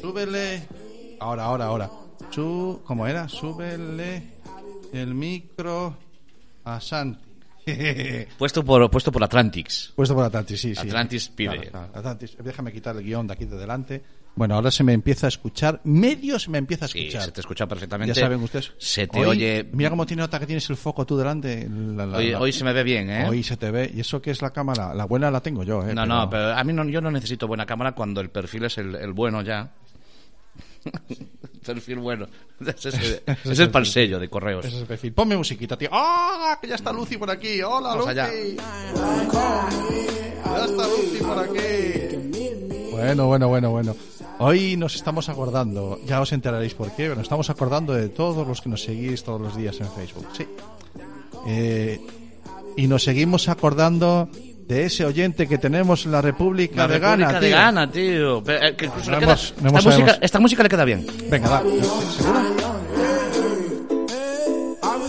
súbele. Ahora, ahora, ahora. Su, ¿Cómo era? Súbele el micro a Santi. Puesto por, puesto por Atlantix. Puesto por Atlantis, sí, sí. Atlantis pide. Claro, claro, Atlantis. Déjame quitar el guion de aquí de delante. Bueno, ahora se me empieza a escuchar. Medio se me empieza a Sí, escuchar. se te escucha perfectamente. Ya saben ustedes. Se te Hoy, oye. Mira cómo tiene nota que tienes el foco tú delante. La- la- Hoy, la- hoy se me ve bien, ¿eh? Hoy se te ve. ¿Y eso qué es la cámara? La buena la tengo yo, ¿eh? no, no, pero a mí no, yo no necesito buena cámara cuando el perfil es el, el bueno ya. perfil bueno. Ese es, el- ese es el palsello de correos. Ese es el perfil. Ponme musiquita, tío. ¡Ah! Que ya está Lucy por aquí. ¡Hola, Vamos Lucy! allá. Ya está Lucy por aquí. Bueno, bueno, bueno, bueno. Hoy nos estamos acordando, ya os enteraréis por qué, pero nos estamos acordando de todos los que nos seguís todos los días en Facebook. Sí. Eh, y nos seguimos acordando de ese oyente que tenemos en la República La de República Ghana, de tío. Ghana, tío. Pero, eh, que incluso No le queda- hemos- no esta, música, sabemos. esta música le queda bien. Venga, va. ¿Seguro?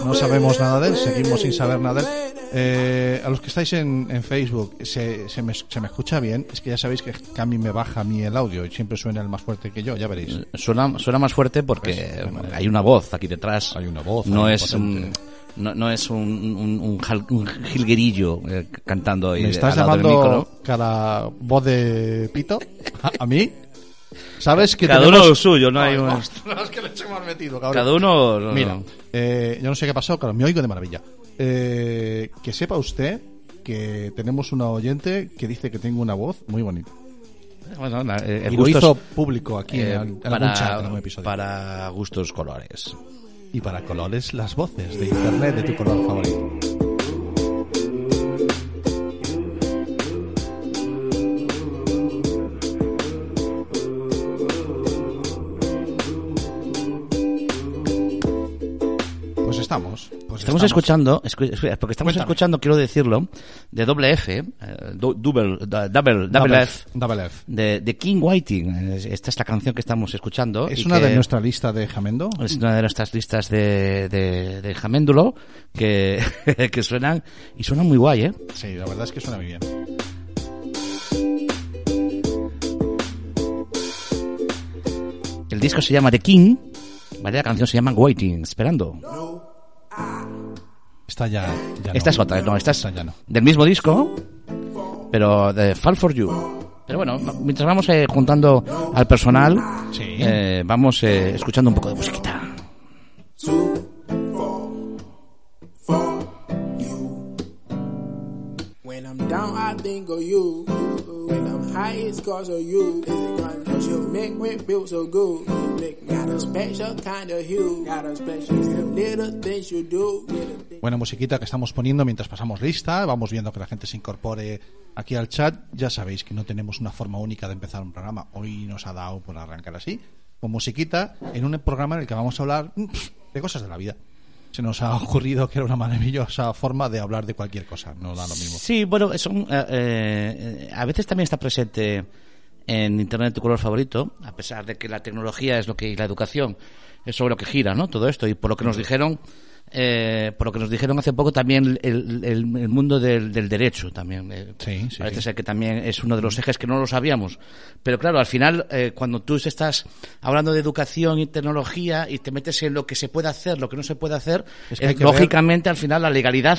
No sabemos nada de él, seguimos sin saber nada de él. Eh, a los que estáis en, en Facebook, ¿se, se, me, ¿se me escucha bien? Es que ya sabéis que a mí me baja a mí el audio y siempre suena el más fuerte que yo, ya veréis. Suena, suena más fuerte porque Pues, hay una voz aquí detrás. Hay una voz No es un. No, no es un, un, un jal- un jilguerillo eh, cantando ahí ¿Me estás llamando cada voz de pito? ¿A, a mí? ¿Sabes que Cada tenemos- uno lo suyo, no hay Ay, un- ostras, que le hemos metido, cabrón. Cada uno... no, Mira, no. eh, yo no sé qué ha pasado, claro, me oigo de maravilla. Eh, que sepa usted que tenemos una oyente que dice que tengo una voz muy bonita. Bueno, eh, el y gusto lo es, hizo público aquí eh, en, en para, algún chat, en algún episodio. para gustos colores. Y para colores, las voces de internet de tu color favorito. Estamos. Pues Estamos escuchando, escu- porque estamos Cuéntame. escuchando, quiero decirlo, de doble F, eh, double, da- double, double Double F. Double F. de, de King Whiting. Es- Esta es la canción que estamos escuchando. Es y una que de nuestra lista de Jamendo. Es una de nuestras listas de, de, de Jaméndulo que, que suenan, y suenan muy guay, ¿eh? Sí, la verdad es que suena muy bien. El disco se llama The King, ¿vale? La canción se llama Waiting, esperando. Esta ya, ya Esta no. es otra, no, esta es Esta ya no. del mismo disco, pero de Fall for You. Pero bueno, mientras vamos eh, juntando al personal, Sí. eh, vamos eh, escuchando un poco de musiquita. When I'm down, I think of you. When Buena musiquita que estamos poniendo mientras pasamos lista. Vamos viendo que la gente se incorpore aquí al chat. Ya sabéis que no tenemos una forma única de empezar un programa. Hoy nos ha dado por arrancar así, con musiquita, en un programa en el que vamos a hablar de cosas de la vida. Se nos ha ocurrido que era una maravillosa forma de hablar de cualquier cosa. No da lo mismo. Sí, bueno, son, eh, eh, a veces también está presente en Internet tu color favorito, a pesar de que la tecnología es lo que y la educación es sobre lo que gira, ¿no? Todo esto y por lo que nos dijeron, eh, por lo que nos dijeron hace poco también el, el- el mundo del, del derecho también. eh, Sí, sí, parece sí. ser que también es uno de los ejes que no lo sabíamos. Pero claro, al final, eh, cuando tú estás hablando de educación y tecnología y te metes en lo que se puede hacer, lo que no se puede hacer, Es que eh, ver- lógicamente al final la legalidad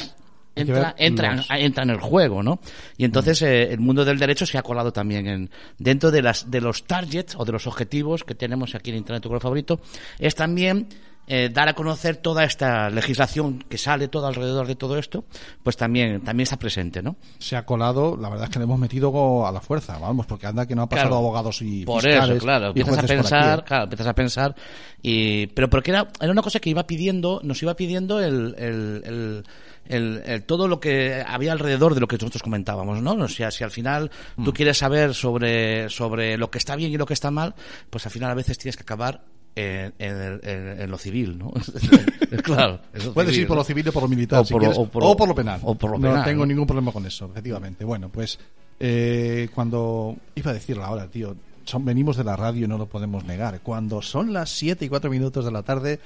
entra, entra, entra en el juego, ¿no? Y entonces eh, el mundo del derecho se ha colado también en, dentro de las de los targets o de los objetivos que tenemos aquí en Internet tu color favorito, es también eh, dar a conocer toda esta legislación que sale todo alrededor de todo esto, pues también también está presente, ¿no? Se ha colado, la verdad es que le hemos metido a la fuerza, vamos, porque anda que no ha pasado Claro. abogados y Por fiscales eso, claro, empiezas a pensar, ¿eh? claro, empiezas a pensar, y, pero porque era, era una cosa que iba pidiendo, nos iba pidiendo el, el, el, el- el- todo lo que había alrededor de lo que nosotros comentábamos, ¿no? O sea, si al final Mm. tú quieres saber sobre, sobre lo que está bien y lo que está mal, pues al final a veces tienes que acabar en, en el- en- en lo civil, ¿no? claro. Puedes civil, ir por ¿no? lo civil o por lo militar, O si por lo- quieres, o por o lo- por lo penal. o por lo no penal, tengo ¿no? ningún problema con eso, efectivamente. Bueno, pues eh, cuando iba a decirlo ahora, tío, son, venimos de la radio y no lo podemos negar. Cuando son las 7 y 4 minutos de la tarde,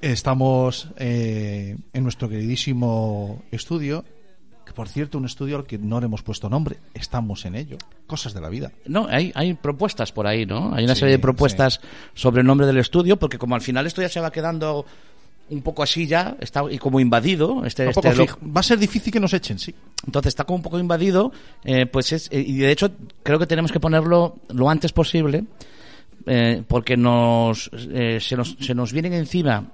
estamos eh, en nuestro queridísimo estudio Que por cierto, un estudio al que no le hemos puesto nombre, estamos en ello. Cosas de la vida. No, hay, hay propuestas por ahí, ¿no? Hay una Sí, serie de propuestas sobre el nombre del estudio, porque como al final esto ya se va quedando un poco así ya, está y como invadido, este, este fijo. Va a ser difícil que nos echen, sí. entonces está como un poco invadido, eh, pues es, eh, y de hecho creo que tenemos que ponerlo lo antes posible, eh, porque nos, eh, se, nos, se nos vienen encima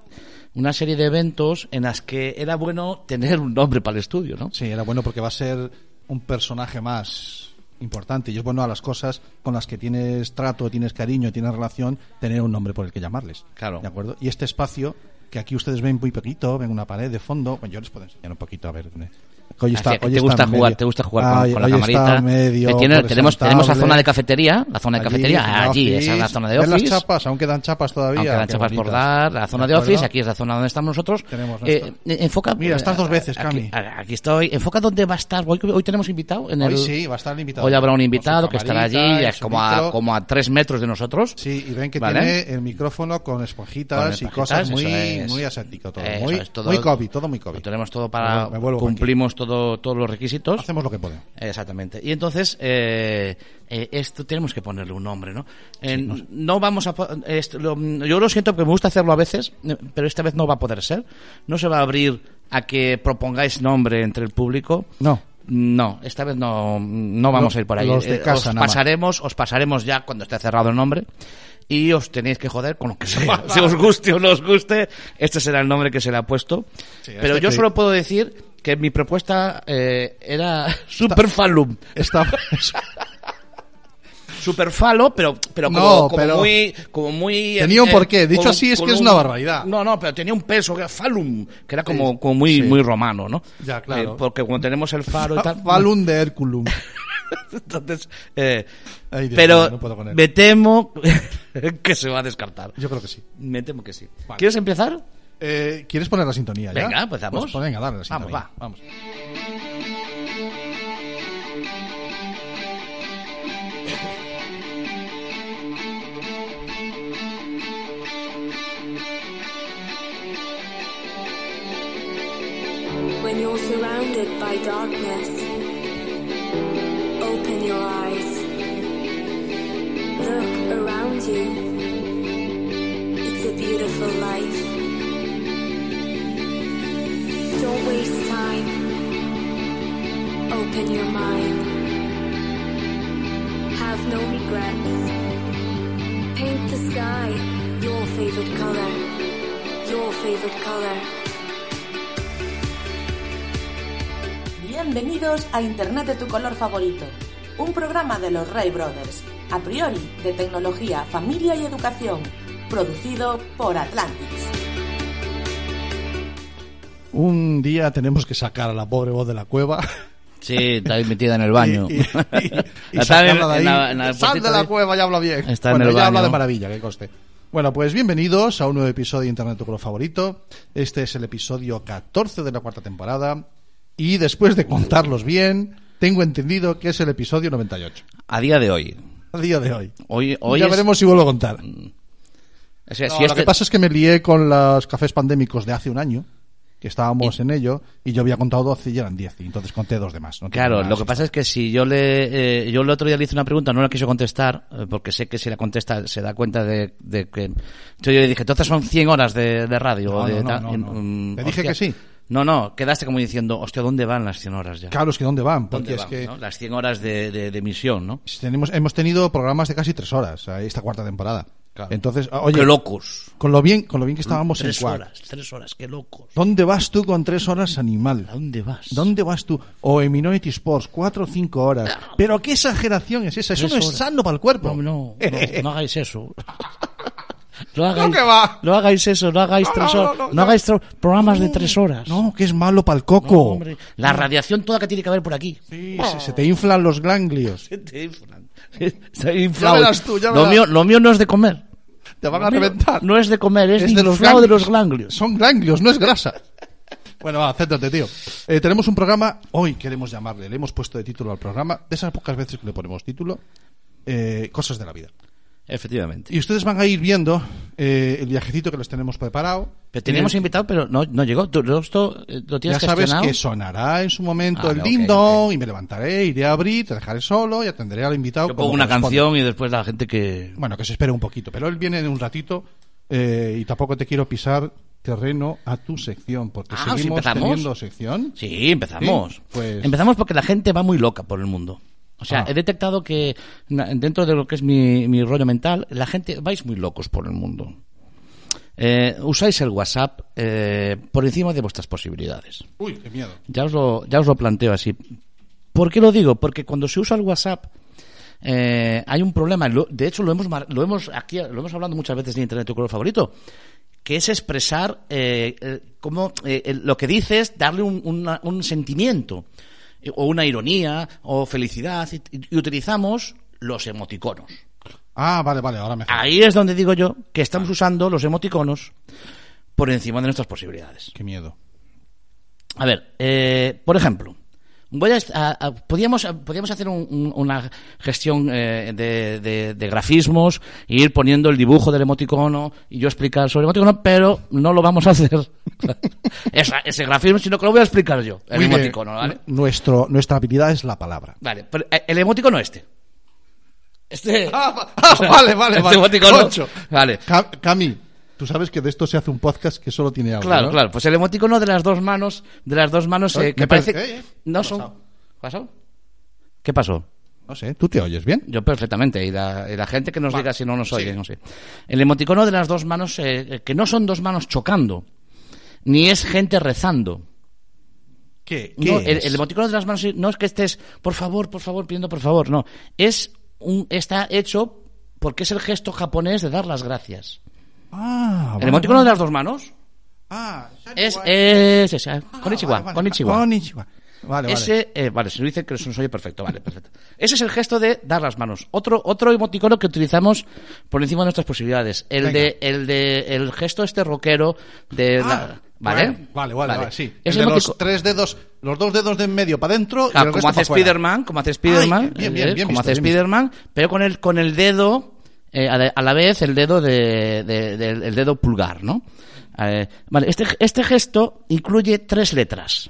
una serie de eventos en las que era bueno tener un nombre para el estudio, ¿no? Sí, era bueno porque va a ser un personaje más importante. Y es bueno a las cosas con las que tienes trato, tienes cariño, tienes relación, tener un nombre por el que llamarles. Claro. ¿De acuerdo? Y este espacio, que aquí ustedes ven muy poquito, ven una pared de fondo. Bueno, yo les puedo enseñar un poquito a ver. Hoy está, hoy te gusta jugar, te gusta jugar con, Ay, con la hoy camarita. medio tiene- tenemos, tenemos la zona de cafetería, la zona de Allí, cafetería, allí, office. esa es la zona de ¿Ven office. las chapas? Aún quedan chapas todavía. Aunque quedan chapas por bonitas. dar, la zona de, office, aquí es la zona donde estamos nosotros. Tenemos Eh, eh, enfoca, Mira, estás dos veces, aquí, Cami. aquí estoy. Enfoca dónde va a estar. Hoy, hoy tenemos invitado. En el, Hoy sí, va a estar el invitado. Hoy habrá un Con invitado que estará allí, como a, como a tres metros de nosotros. Sí, y ven que ¿Vale? tiene el micrófono con esponjitas, Con y cosas muy, muy aséptico todo. Muy, COVID, todo muy COVID. tenemos todo para. Cumplimos todo, todos los requisitos. Hacemos lo que podemos. Exactamente. Y entonces, eh, eh, esto tenemos que ponerle un nombre, ¿no? Eh, no. vamos a. esto, lo- yo lo siento porque me gusta hacerlo a veces, pero esta vez no va a poder ser. No se va a abrir a que propongáis nombre entre el público. No. No, esta vez no, no vamos a ir por ahí. los de Eh, casa os pasaremos, os pasaremos ya cuando esté cerrado el nombre y os tenéis que joder con lo que sea. si os guste o no os guste, este será el nombre que se le ha puesto. Sí, Pero este yo que- solo puedo decir que mi propuesta eh, era Super Falum. Está, Super falo, pero, pero como, No, como pero- muy, como muy. eh, Tenía un porqué. Dicho así es que es un- una barbaridad. No, no, pero tenía un peso que era falum, que era como, Sí, como muy, sí. muy romano, ¿no? Ya, claro. Eh, porque cuando tenemos el faro y tal. Falun de Herculum. Entonces, eh, Ay, Dios pero no me temo que se va a descartar. Yo creo que sí. Me temo que sí. Vale. ¿Quieres empezar? Eh, ¿Quieres poner la sintonía ya? Venga. Pues, pues venga, dale la Vamos, sintonía. va. Vamos. When you're surrounded by darkness, open your eyes. Look around you. It's a beautiful life. Open your mind. Have no regrets. Paint the sky your favorite color. Your favorite color. Bienvenidos a Internet de tu color favorito, un programa de los Ray Brothers, a priori de tecnología, familia y educación, producido por Atlantis. Un día tenemos que sacar a la pobre voz de la cueva. Sí, está ahí metida en el baño. Y, y- y- y Está en- sacarla de ahí. en la- en el Sal de la cueva, ya habla bien. Está en bueno, el ya habla baño. de maravilla, que coste. Bueno, pues bienvenidos a un nuevo episodio de Internet tu color favorito. Este es el episodio 14 de la cuarta temporada. Y después de contarlos bien, tengo entendido que es el episodio 98. A día de hoy. A día de hoy. Hoy, hoy ya es- veremos si vuelvo a contar. o sea, No, si Lo este- que pasa es que me lié con los cafés pandémicos de hace un año, que estábamos en ello, y yo había contado 12 y eran 10, y entonces conté dos de más. no Claro, lo que pasa es que si yo le, eh, yo el otro día le hice una pregunta, no la quiso contestar, eh, porque sé que si la contesta se da cuenta de, de que, entonces yo le dije, entonces son 100 horas de, de radio. No, o de no, tal", no, y, no. mm, Te dije hostia. que sí. No, no, quedaste como diciendo, hostia, ¿dónde van las 100 horas ya? Claro, es que ¿dónde van? Porque ¿Dónde es van, que no? Las 100 horas de, de, de emisión, ¿no? tenemos, hemos tenido programas de casi tres horas esta cuarta temporada. Claro. Entonces, ah, oye, Qué locos. con lo bien, con lo bien que estábamos en Tres Quack. horas, tres horas, qué locos. ¿Dónde vas tú con tres horas, animal? ¿A dónde vas? ¿Dónde vas tú? O en Minority Sports, cuatro o cinco horas. Pero qué exageración es esa. Eso Tres no es sano para el cuerpo. No, no, no, no hagáis eso. No hagáis, que va? no hagáis eso, no hagáis No, tres no, horas, no, no, no. hagáis programas de tres horas. No, que es malo para el No, coco. hombre, la radiación toda que tiene que haber por aquí. Sí, se, se te inflan los ganglios. Te inflan. Está inflado. verás tú, ya lo, verás. mío, lo mío no es de comer. Te van a reventar. No es de comer, es, Es de, los inflado de ganglios. los ganglios. Son ganglios, no es grasa. Bueno, va, céntrate, tío. Eh, tenemos un programa, hoy queremos llamarle, le hemos puesto de título al programa, de esas pocas veces que le ponemos título, eh, Cosas de la Vida. Efectivamente. Y ustedes van a ir viendo eh, el viajecito que les tenemos preparado. Pero teníamos Eh, invitado, pero no, no llegó. ¿Tú esto eh, lo Ya tienes sabes gestionado? que sonará en su momento Ah, el ok, ding-dong ok. y me levantaré, iré a abrir, te dejaré solo y atenderé al invitado. Yo pongo una canción y después la gente que... Bueno, que se espere un poquito, pero él viene en un ratito eh, y tampoco te quiero pisar terreno a tu sección, porque Ah, ¿sí seguimos empezamos? teniendo sección. Sí, empezamos. Sí, pues- Empezamos porque la gente va muy loca por el mundo. O sea, Ah. he detectado que dentro de lo que es mi, mi rollo mental, la gente vais muy locos por el mundo. Eh, usáis el WhatsApp eh, por encima de vuestras posibilidades. Uy, qué miedo. Ya os lo, ya os lo planteo así. ¿Por qué lo digo? Porque cuando se usa el WhatsApp eh, hay un problema. De hecho, lo hemos, lo hemos aquí lo hemos hablado muchas veces en Internet tu color favorito, que es expresar eh, eh, cómo, el- lo que dices, darle un, una- un sentimiento o una ironía o felicidad y, y utilizamos los emoticonos. Ah, vale, vale, ahora me Ahí es donde digo yo que estamos usando los emoticonos por encima de nuestras posibilidades. Qué miedo. A ver, eh, por ejemplo, voy a, a- a- podíamos, podíamos hacer un- un- una gestión eh, de, de- de grafismos e ir poniendo el dibujo del emoticono y yo explicar sobre el emoticono, pero no lo vamos a hacer. Esa- ese grafismo, sino que lo voy a explicar yo, el Muy bien. emoticono, ¿vale? Nuestro, nuestra habilidad es la palabra. Vale, pero, eh, el emoticono este. Este. Ah, vale, vale, este vale. emoticono. Vale. Ca- Cami, tú sabes que de esto se hace un podcast que solo tiene audio. Claro, ¿no? claro. Pues el emoticono de las dos manos, de las dos manos, eh, que parece. parece- eh, eh, ¿qué no son. pasado? ¿Pasó? ¿Qué pasó? No sé, ¿tú te oyes bien? Yo perfectamente, y la, y la gente que nos diga si no nos oye, sí. no sé. El emoticono de las dos manos, eh, que no son dos manos chocando, ni es gente rezando. ¿Qué? No, el, el emoticono de las manos no es que estés, por favor, por favor, pidiendo por favor, no. Es un, está hecho porque es el gesto japonés de dar las gracias. Ah, el emoticono de las dos manos Ah, es, es, es, eh, konnichiwa, vale, vale. konnichiwa. Konnichiwa. Vale, vale. Ese, eh, vale, se lo dice que se nos oye perfecto, vale, perfecto. Ese es el gesto de dar las manos. Otro, otro emoticono que utilizamos por encima de nuestras posibilidades. El Venga. de, el de, el gesto este rockero de la- Ah, ¿vale? bueno, Vale, vale, vale, sí. El Ese de los tres dedos, los dos dedos de en medio para adentro el como resto hace. Spiderman, como hace Spiderman, bien, bien, eh, bien como visto, hace. Spiderman, pero con el con el dedo eh, a, la, vez el dedo de, de- del- el dedo pulgar, ¿no? Eh, vale, este este gesto incluye tres letras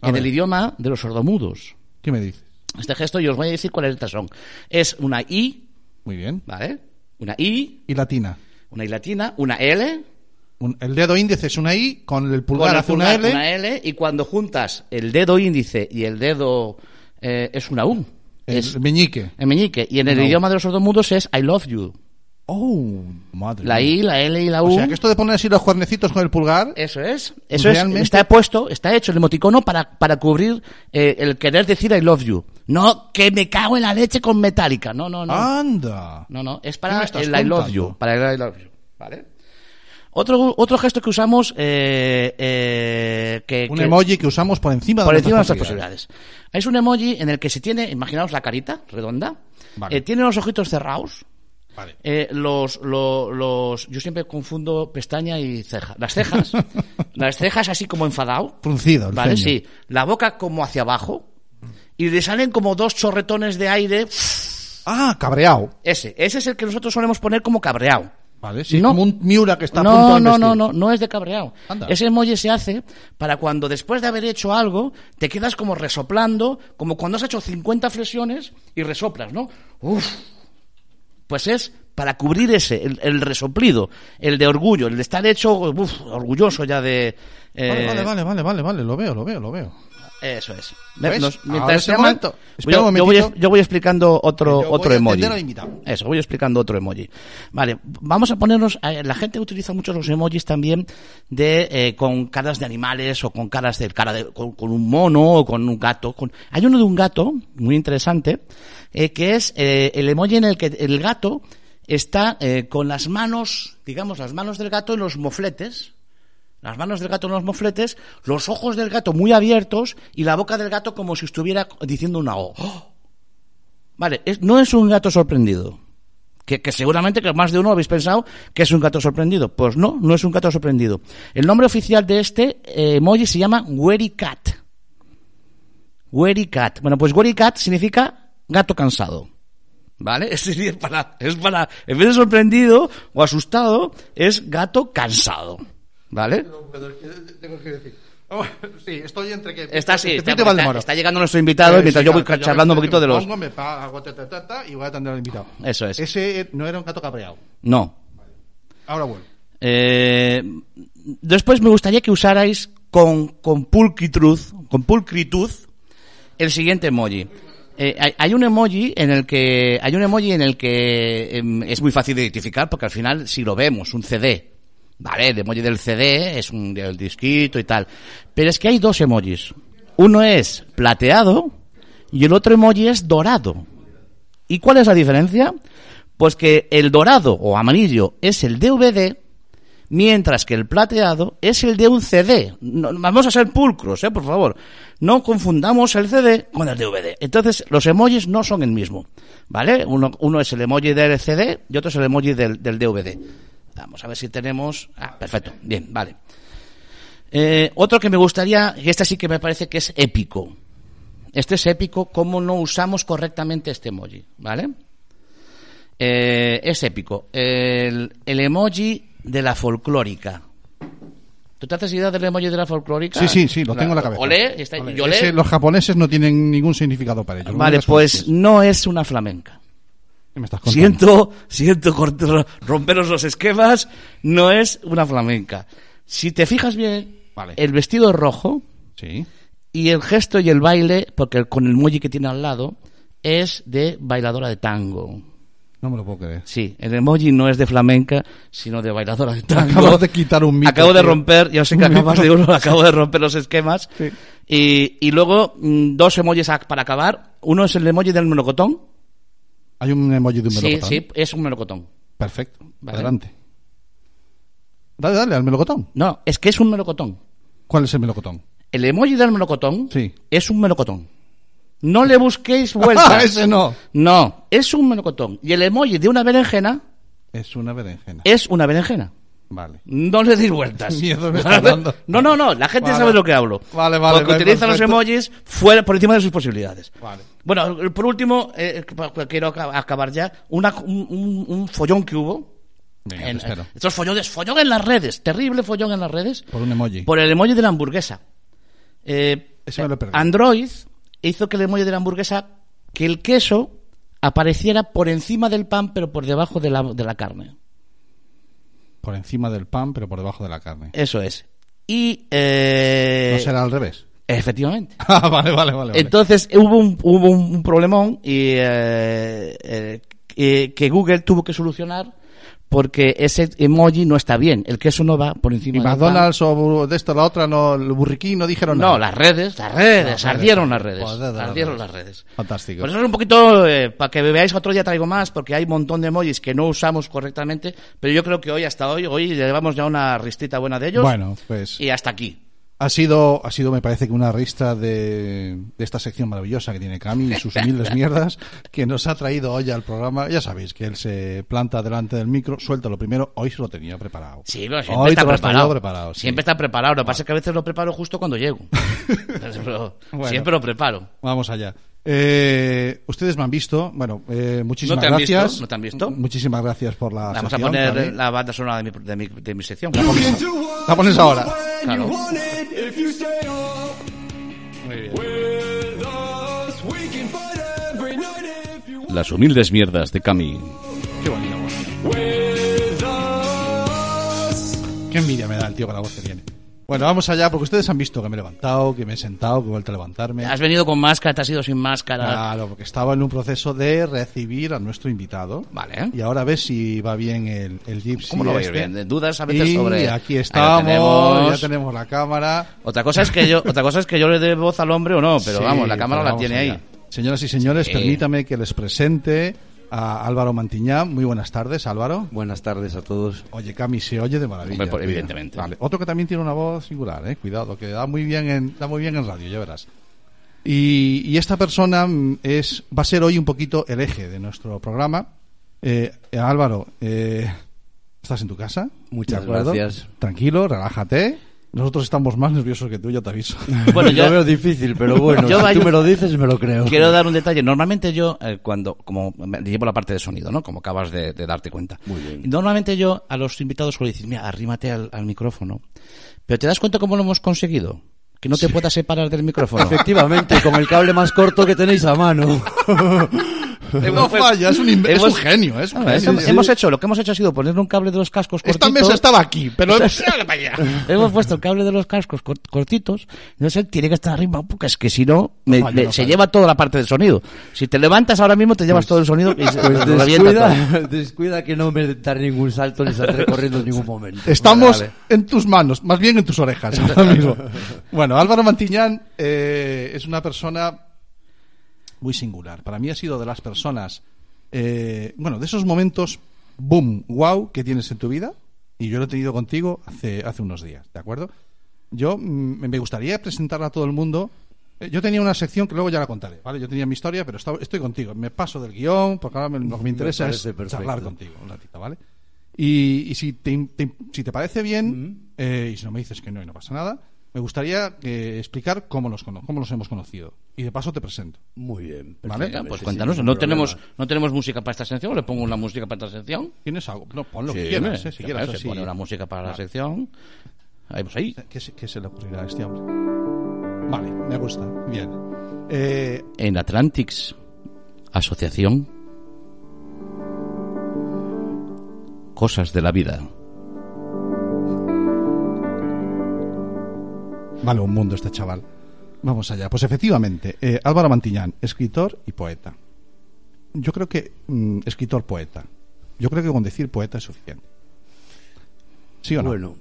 A en ver. el idioma de los sordomudos. ¿Qué me dices? Este gesto yo os voy a decir cuáles letras son. Es una I, Muy bien. ¿vale? Una I, Y latina. una I latina, una L, Un- el dedo índice es una I, con el pulgar con el hace pulgar una L. una L, y cuando juntas el dedo índice y el dedo eh, es una U. el Es meñique. el meñique. Y en el idioma de los sordomudos es I love you. Oh, madre La. I, la L y la U. O sea, que esto de poner así los cuernecitos con el pulgar... Eso es. Eso es. Está puesto, está hecho el emoticono para, para cubrir eh, el querer decir I love you. No, que me cago en la leche con metálica. No, no, no. ¡Anda! No, no, es ¿Qué para el I love contando? you. Para el I love you. ¿Vale? Otro, otro gesto que usamos, eh, eh, que, Un que- emoji que usamos por encima por de encima de nuestras posibilidades. posibilidades. Es un emoji en el que se tiene, imaginaos la carita redonda, Vale. eh, tiene los ojitos cerrados, Vale. los, lo- los, yo siempre confundo pestaña y ceja. Las cejas, las cejas así como enfadado, Fruncido, el ¿vale? ceño. Sí, la boca como hacia abajo y le salen como dos chorretones de aire. Ah, cabreado. Ese, ese es el que nosotros solemos poner como cabreado. Vale, sí, No. como un Miura que está a no, punto de no, no, no, no es de cabreado. Anda. Ese emoji se hace para cuando después de haber hecho algo te quedas como resoplando, como cuando has hecho 50 flexiones y resoplas, ¿no? Uf. Pues es para cubrir ese, el, el resoplido, el de orgullo, el de estar hecho uf, orgulloso ya de... eh, Vale, vale, vale, vale, vale, vale, lo veo, lo veo, lo veo. Eso es. Nos- mientras llaman, yo, yo voy, yo voy explicando otro, Yo otro emoji. Eso, voy explicando otro emoji. Vale, vamos a ponernos. eh, La gente utiliza mucho los emojis también de eh, con caras de animales o con caras de cara de, con, con un mono o con un gato. Con... Hay uno de un gato muy interesante eh, que es eh, el emoji en el que el gato está eh, con las manos, digamos, las manos del gato en los mofletes. Las manos del gato en los mofletes, los ojos del gato muy abiertos y la boca del gato como si estuviera diciendo una O. ¡Oh! Vale, no es un gato sorprendido. Que, seguramente que más de uno habéis pensado que es un gato sorprendido. Pues no, no es un gato sorprendido. El nombre oficial de este eh, emoji se llama Weary Cat. Weary Cat. Bueno, pues Weary Cat significa gato cansado. ¿Vale? Es para, es para, en vez de sorprendido o asustado, es gato cansado. ¿Vale? Tengo que decir. Oh, sí, estoy entre que. Está así, está, llegando nuestro invitado Eh, mientras sí, yo voy claro, charlando un poquito de me los... pongo, me pa- hago ta, ta, ta, ta, y voy a atender al invitado. Eso es. Ese no era un gato cabreado. No. Ahora vuelvo. Eh, después me gustaría que usarais con, con pulcritud, con pulcritud el siguiente emoji. Eh, hay, hay un emoji en el que hay un emoji en el que em, es muy fácil de identificar porque al final si lo vemos un CD, vale, el emoji del CD es un del disquito y tal, pero es que hay dos emojis. Uno es plateado y el otro emoji es dorado. ¿Y cuál es la diferencia? Pues que el dorado o amarillo es el DVD, mientras que el plateado es el de un CD. No- vamos a ser pulcros, ¿eh? por favor. No confundamos el CD con el DVD. Entonces, los emojis no son el mismo, ¿vale? Uno, uno es el emoji del CD y otro es el emoji del, del DVD. Vamos a ver si tenemos... Ah, perfecto. Bien, vale. Eh, otro que me gustaría, y este sí que me parece que es épico. Este es épico, cómo no usamos correctamente este emoji, ¿vale? Eh, es épico. El, el emoji de la folclórica. ¿Tú te haces idea del emoji de la folclórica? Sí, sí, sí, lo tengo en la cabeza. Olé, está. Ese, los japoneses no tienen ningún significado para ellos. Lo Vale, pues no es una flamenca. Siento, siento romperos los esquemas, no es una flamenca. Si te fijas bien, Vale. el vestido es rojo Sí. y el gesto y el baile, porque con el emoji que tiene al lado, es de bailadora de tango. No me lo puedo creer. Sí, el emoji no es de flamenca, sino de bailadora de tango. Acabas de quitar un mito, Acabo de romper, yo sé que acabas de uno, acabo de romper los esquemas. Sí. Y, y luego, mm, dos emojis para acabar. Uno es el emoji del melocotón. Hay un emoji de un Sí, melocotón. sí, es un melocotón. Perfecto. Vale. Adelante. Dale, dale, al melocotón. No, es que es un melocotón. ¿Cuál es el melocotón? El emoji del melocotón Sí. es un melocotón. No le busquéis vueltas. Ese no. No, es un melocotón. Y el emoji de una berenjena Es una berenjena. es una berenjena. Vale. No le deis vueltas. Miedo me está dando. No, no, no, la gente Vale. sabe de lo que hablo. Vale, vale, Porque vale, utiliza los emojis fuera, por encima de sus posibilidades. Vale. Bueno, por último, eh, quiero aca- acabar ya, una, un, un- follón que hubo. Venga, En- estos follones, follón en las redes, terrible follón en las redes. Por un emoji. Por el emoji de la hamburguesa. Eh, me lo. Android hizo que el emoji de la hamburguesa, que el queso apareciera por encima del pan, pero por debajo de la, de la carne. Por encima del pan, pero por debajo de la carne. Eso es. Y... eh, ¿No será al revés? Efectivamente. Ah, vale, vale, vale. Entonces hubo un, hubo un problemón y eh, eh, que, que Google tuvo que solucionar porque ese emoji no está bien. El queso no va por encima y. McDonald's o de esto, la otra, no, el burriquín no dijeron nada. No, las redes, las redes, ardieron las redes. Joder, las ardieron redes. las redes. Fantástico. Por eso es un poquito, eh, para que veáis otro día traigo más, porque hay un montón de emojis que no usamos correctamente, pero yo creo que hoy, hasta hoy, hoy llevamos ya una ristita buena de ellos. Bueno, pues Y hasta aquí. Ha sido, ha sido, me parece que una rista de, de esta sección maravillosa que tiene Cami y sus humildes mierdas que nos ha traído hoy al programa. Ya sabéis que él se planta delante del micro, suelta lo primero, hoy se lo tenía preparado. Sí, pero siempre Hoy está preparado. traído preparado, sí. Siempre está preparado. Lo que pasa es que a veces lo preparo justo cuando llego. Bueno. Siempre lo preparo. Vamos allá. Eh, ustedes me han visto, bueno, eh, muchísimas ¿No te han gracias. visto? ¿No te han visto? Muchísimas gracias por la Vamos a sección, poner Cami. la banda sonora de mi, de mi, de mi sección. La pones ahora. Claro. Las humildes mierdas de Cami. Qué bonita voz. Qué envidia me da el tío con la voz que tiene. Bueno, vamos allá, porque ustedes han visto que me he levantado, que me he sentado, que he vuelto a levantarme. Has venido con máscara, te has ido sin máscara. Claro, porque estaba en un proceso de recibir a nuestro invitado. Vale. Y ahora ves si va bien el, el Gypsy. ¿Cómo no va a ir este. bien? Dudas a veces y sobre- aquí lo estamos, tenemos. ya tenemos la cámara. Otra cosa es que yo, otra cosa es que yo le dé voz al hombre o no, pero Sí, vamos, la cámara la tiene allá. ahí. Señoras y señores, Sí. permítame que les presente a Álvaro Mantiñán. Muy buenas tardes, Álvaro. Buenas tardes a todos. Oye, Cami, se oye de maravilla. Hombre, evidentemente. Vale. Otro que también tiene una voz singular, eh. Cuidado, que da muy bien en, da muy bien en radio, ya verás. Y, y esta persona mm, es, va a ser hoy un poquito el eje de nuestro programa. Eh, eh, Álvaro, eh, ¿estás en tu casa? Muchas gracias. Tranquilo, relájate. Nosotros estamos más nerviosos que tú, ya te aviso. Bueno, yo- Lo veo difícil, pero bueno, Yo si hay tú me lo dices, me lo creo. Quiero dar un detalle. Normalmente yo, eh, cuando, como llevo la parte de sonido, ¿no? Como acabas de, de darte cuenta. Muy bien. Normalmente yo a los invitados suelo decir, mira, arrímate al, al micrófono. Pero ¿te das cuenta cómo lo hemos conseguido? Que no te puedas separar del micrófono. Efectivamente, con el cable más corto que tenéis a mano. No falla, es un, inve- es hemos- un genio, es un Ah, genio. hemos, hemos hecho, lo que hemos hecho ha sido ponerle un cable de los cascos Esta cortitos. mesa estaba aquí, pero hemos. Hemos puesto el cable de los cascos cort- cortitos. Entonces él tiene que estar arriba, porque es que si no, me- falla, me- no se lleva toda la parte del sonido. Si te levantas ahora mismo, te llevas todo el sonido y Pues descuida, descuida que no me daré ningún salto ni saldré corriendo en ningún momento. Estamos Vale, en tus manos, más bien en tus orejas ahora mismo. Bueno, Álvaro Mantiñán eh, es una persona muy singular. Para mí ha sido de las personas, eh, bueno, de esos momentos, boom, wow, que tienes en tu vida. Y yo lo he tenido contigo hace, hace unos días, ¿de acuerdo? Yo mm, me gustaría presentarla a todo el mundo. Eh, Yo tenía una sección que luego ya la contaré, ¿vale? Yo tenía mi historia, pero estaba- estoy contigo. Me paso del guion, porque ahora me- lo que me interesa es parece perfecto. charlar contigo un ratito, ¿vale? Y, y si, te, te- si te parece bien, eh, y si no me dices que no y no pasa nada, me gustaría eh, explicar cómo los, cono- cómo los hemos conocido. Y de paso te presento. Muy bien. Vale, pues cuéntanos, no tenemos, no tenemos música para esta sección, le pongo una música para esta sección. ¿Tienes algo? No, pon lo Sí, que quieras, eh, si quieres se así. pone una música para la sección. Ahí, pues ahí. ¿Qué, se- qué se le ocurrirá a este hombre? Vale, me gusta. Bien. Eh, En Atlantics, asociación. Cosas de la vida. Vale, un mundo este chaval. Vamos allá. Pues efectivamente, eh, Álvaro Mantiñán, escritor y poeta. Yo creo que mm, escritor poeta. Yo creo que con decir poeta es suficiente. ¿Sí o no? Bueno,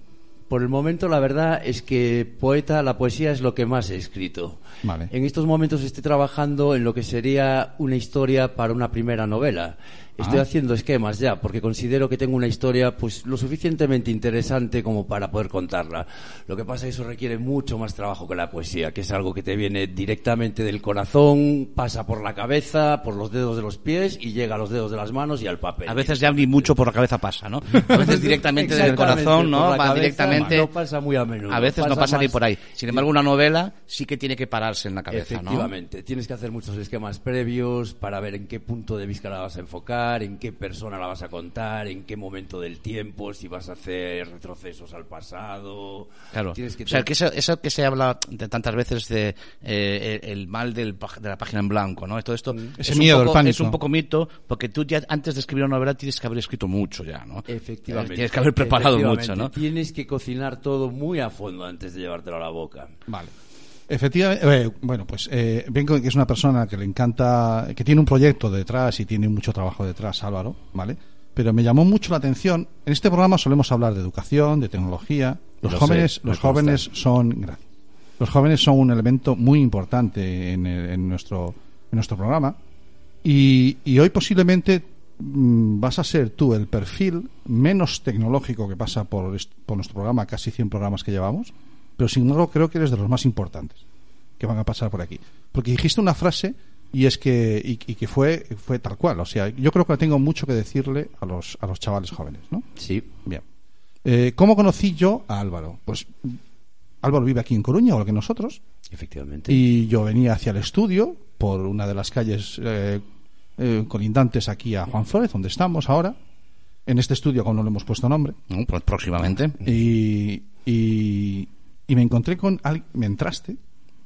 por el momento la verdad es que poeta, la poesía es lo que más he escrito. Vale. En estos momentos estoy trabajando en lo que sería una historia para una primera novela. Estoy Ah. haciendo esquemas ya, porque considero que tengo una historia pues lo suficientemente interesante como para poder contarla. Lo que pasa es que eso requiere mucho más trabajo que la poesía, que es algo que te viene directamente del corazón, pasa por la cabeza, por los dedos de los pies y llega a los dedos de las manos y al papel. A veces ya ni mucho por la cabeza pasa, ¿no? A veces directamente del corazón, ¿no? Va cabeza directamente. No pasa muy a menudo. A veces no pasa ni más- por ahí. Sin embargo, una novela sí que tiene que pararse en la cabeza, ¿no? Efectivamente, tienes que hacer muchos esquemas previos para ver en qué punto de vista la vas a enfocar, en qué persona la vas a contar, en qué momento del tiempo, si vas a hacer retrocesos al pasado. Claro. Tienes que o sea, tener- que eso, eso que se habla de tantas veces de eh, el mal del, de la página en blanco, ¿no? Todo esto Ese es, miedo, un el poco, pánico. es un poco mito, porque tú ya antes de escribir una novela tienes que haber escrito mucho ya, ¿no? Efectivamente. Eh, Tienes que haber preparado mucho, ¿no? Tienes que cocinar todo muy a fondo antes de llevártelo a la boca. Vale. Efectivamente, eh, bueno, pues eh, vengo que es una persona que le encanta, que tiene un proyecto detrás y tiene mucho trabajo detrás, Álvaro, ¿vale? Pero me llamó mucho la atención. En este programa solemos hablar de educación, de tecnología. Los Lo jóvenes, sé, los consta. jóvenes son, gracias. Los jóvenes son un elemento muy importante en, en nuestro, en nuestro programa. Y, y hoy posiblemente vas a ser tú el perfil menos tecnológico que pasa por, por nuestro programa, casi 100 programas que llevamos, pero sin embargo creo que eres de los más importantes que van a pasar por aquí. Porque dijiste una frase y es que, y, y que fue, fue tal cual. O sea, yo creo que tengo mucho que decirle a los, a los chavales jóvenes, ¿no? Sí. Bien. Eh, ¿Cómo conocí yo a Álvaro? Pues Álvaro vive aquí en Coruña, igual que nosotros, Efectivamente. y yo venía hacia el estudio por una de las calles eh, eh, colindantes aquí a Juan Flores, donde estamos ahora. En este estudio, como no le hemos puesto nombre. ¿No? Pues próximamente. Y, y, y me encontré con alguien, me entraste,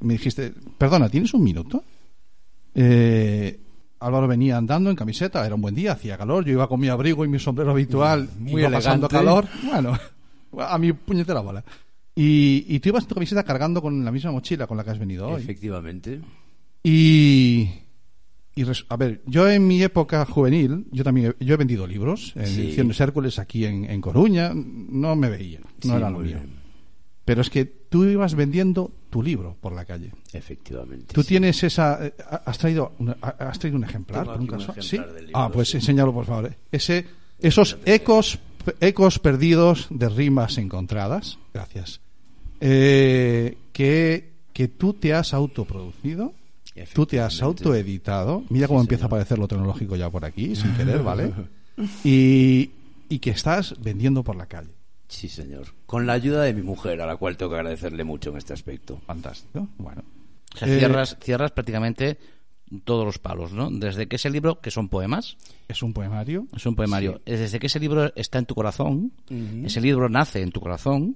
me dijiste, perdona, ¿tienes un minuto? Eh, Álvaro venía andando en camiseta, era un buen día, hacía calor, yo iba con mi abrigo y mi sombrero habitual, Muy iba pasando elegante. calor, bueno, a mi puñetera bola. Y, y tú ibas en tu camiseta cargando con la misma mochila con la que has venido hoy. Efectivamente. Y, y a ver, yo en mi época juvenil, yo también he, yo he vendido libros en Sí. ediciones Hércules aquí en, en Coruña, no me veía, no Sí, era lo mío. bien. Pero es que tú ibas vendiendo tu libro por la calle. Efectivamente. Tú sí. tienes esa, eh, has traído, una- has traído un ejemplar, por un un caso? libro, ah, pues enséñalo por favor. eh. Ese, esos ecos, ecos perdidos de rimas encontradas. Gracias. Eh, que, que tú te has autoproducido, tú te has autoeditado. Mira cómo empieza a aparecer lo tecnológico ya por aquí, sin querer, ¿vale? Y, y que estás vendiendo por la calle. Sí, señor. Con la ayuda de mi mujer, a la cual tengo que agradecerle mucho en este aspecto. Fantástico. Bueno. O sea, Eh, cierras, cierras prácticamente todos los palos, ¿no? Desde que ese libro, que son poemas, Es un poemario. es un poemario, desde que ese libro está en tu corazón, ese libro nace en tu corazón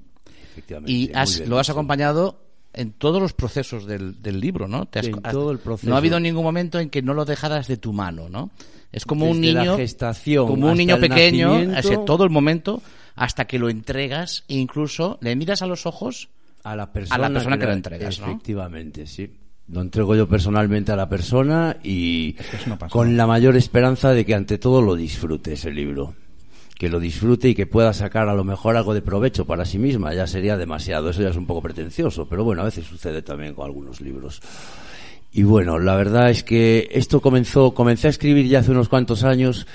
Efectivamente. y has- lo has acompañado en todos los procesos del, del libro, ¿no? Te has- En todo el proceso. No ha habido ningún momento en que no lo dejaras de tu mano, ¿no? Es como un Desde la niño, gestación como un niño pequeño, ese- todo el momento hasta que lo entregas e incluso le miras a los ojos a la persona, a la persona que lo entregas, ¿no? Efectivamente, sí. Lo entrego yo personalmente a la persona y que es pasada. con la mayor esperanza de que ante todo lo disfrute ese libro. Que lo disfrute y que pueda sacar a lo mejor algo de provecho para sí misma. Ya sería demasiado. Eso ya es un poco pretencioso. Pero bueno, a veces sucede también con algunos libros. Y bueno, la verdad es que esto comenzó, comencé a escribir ya hace unos cuantos años.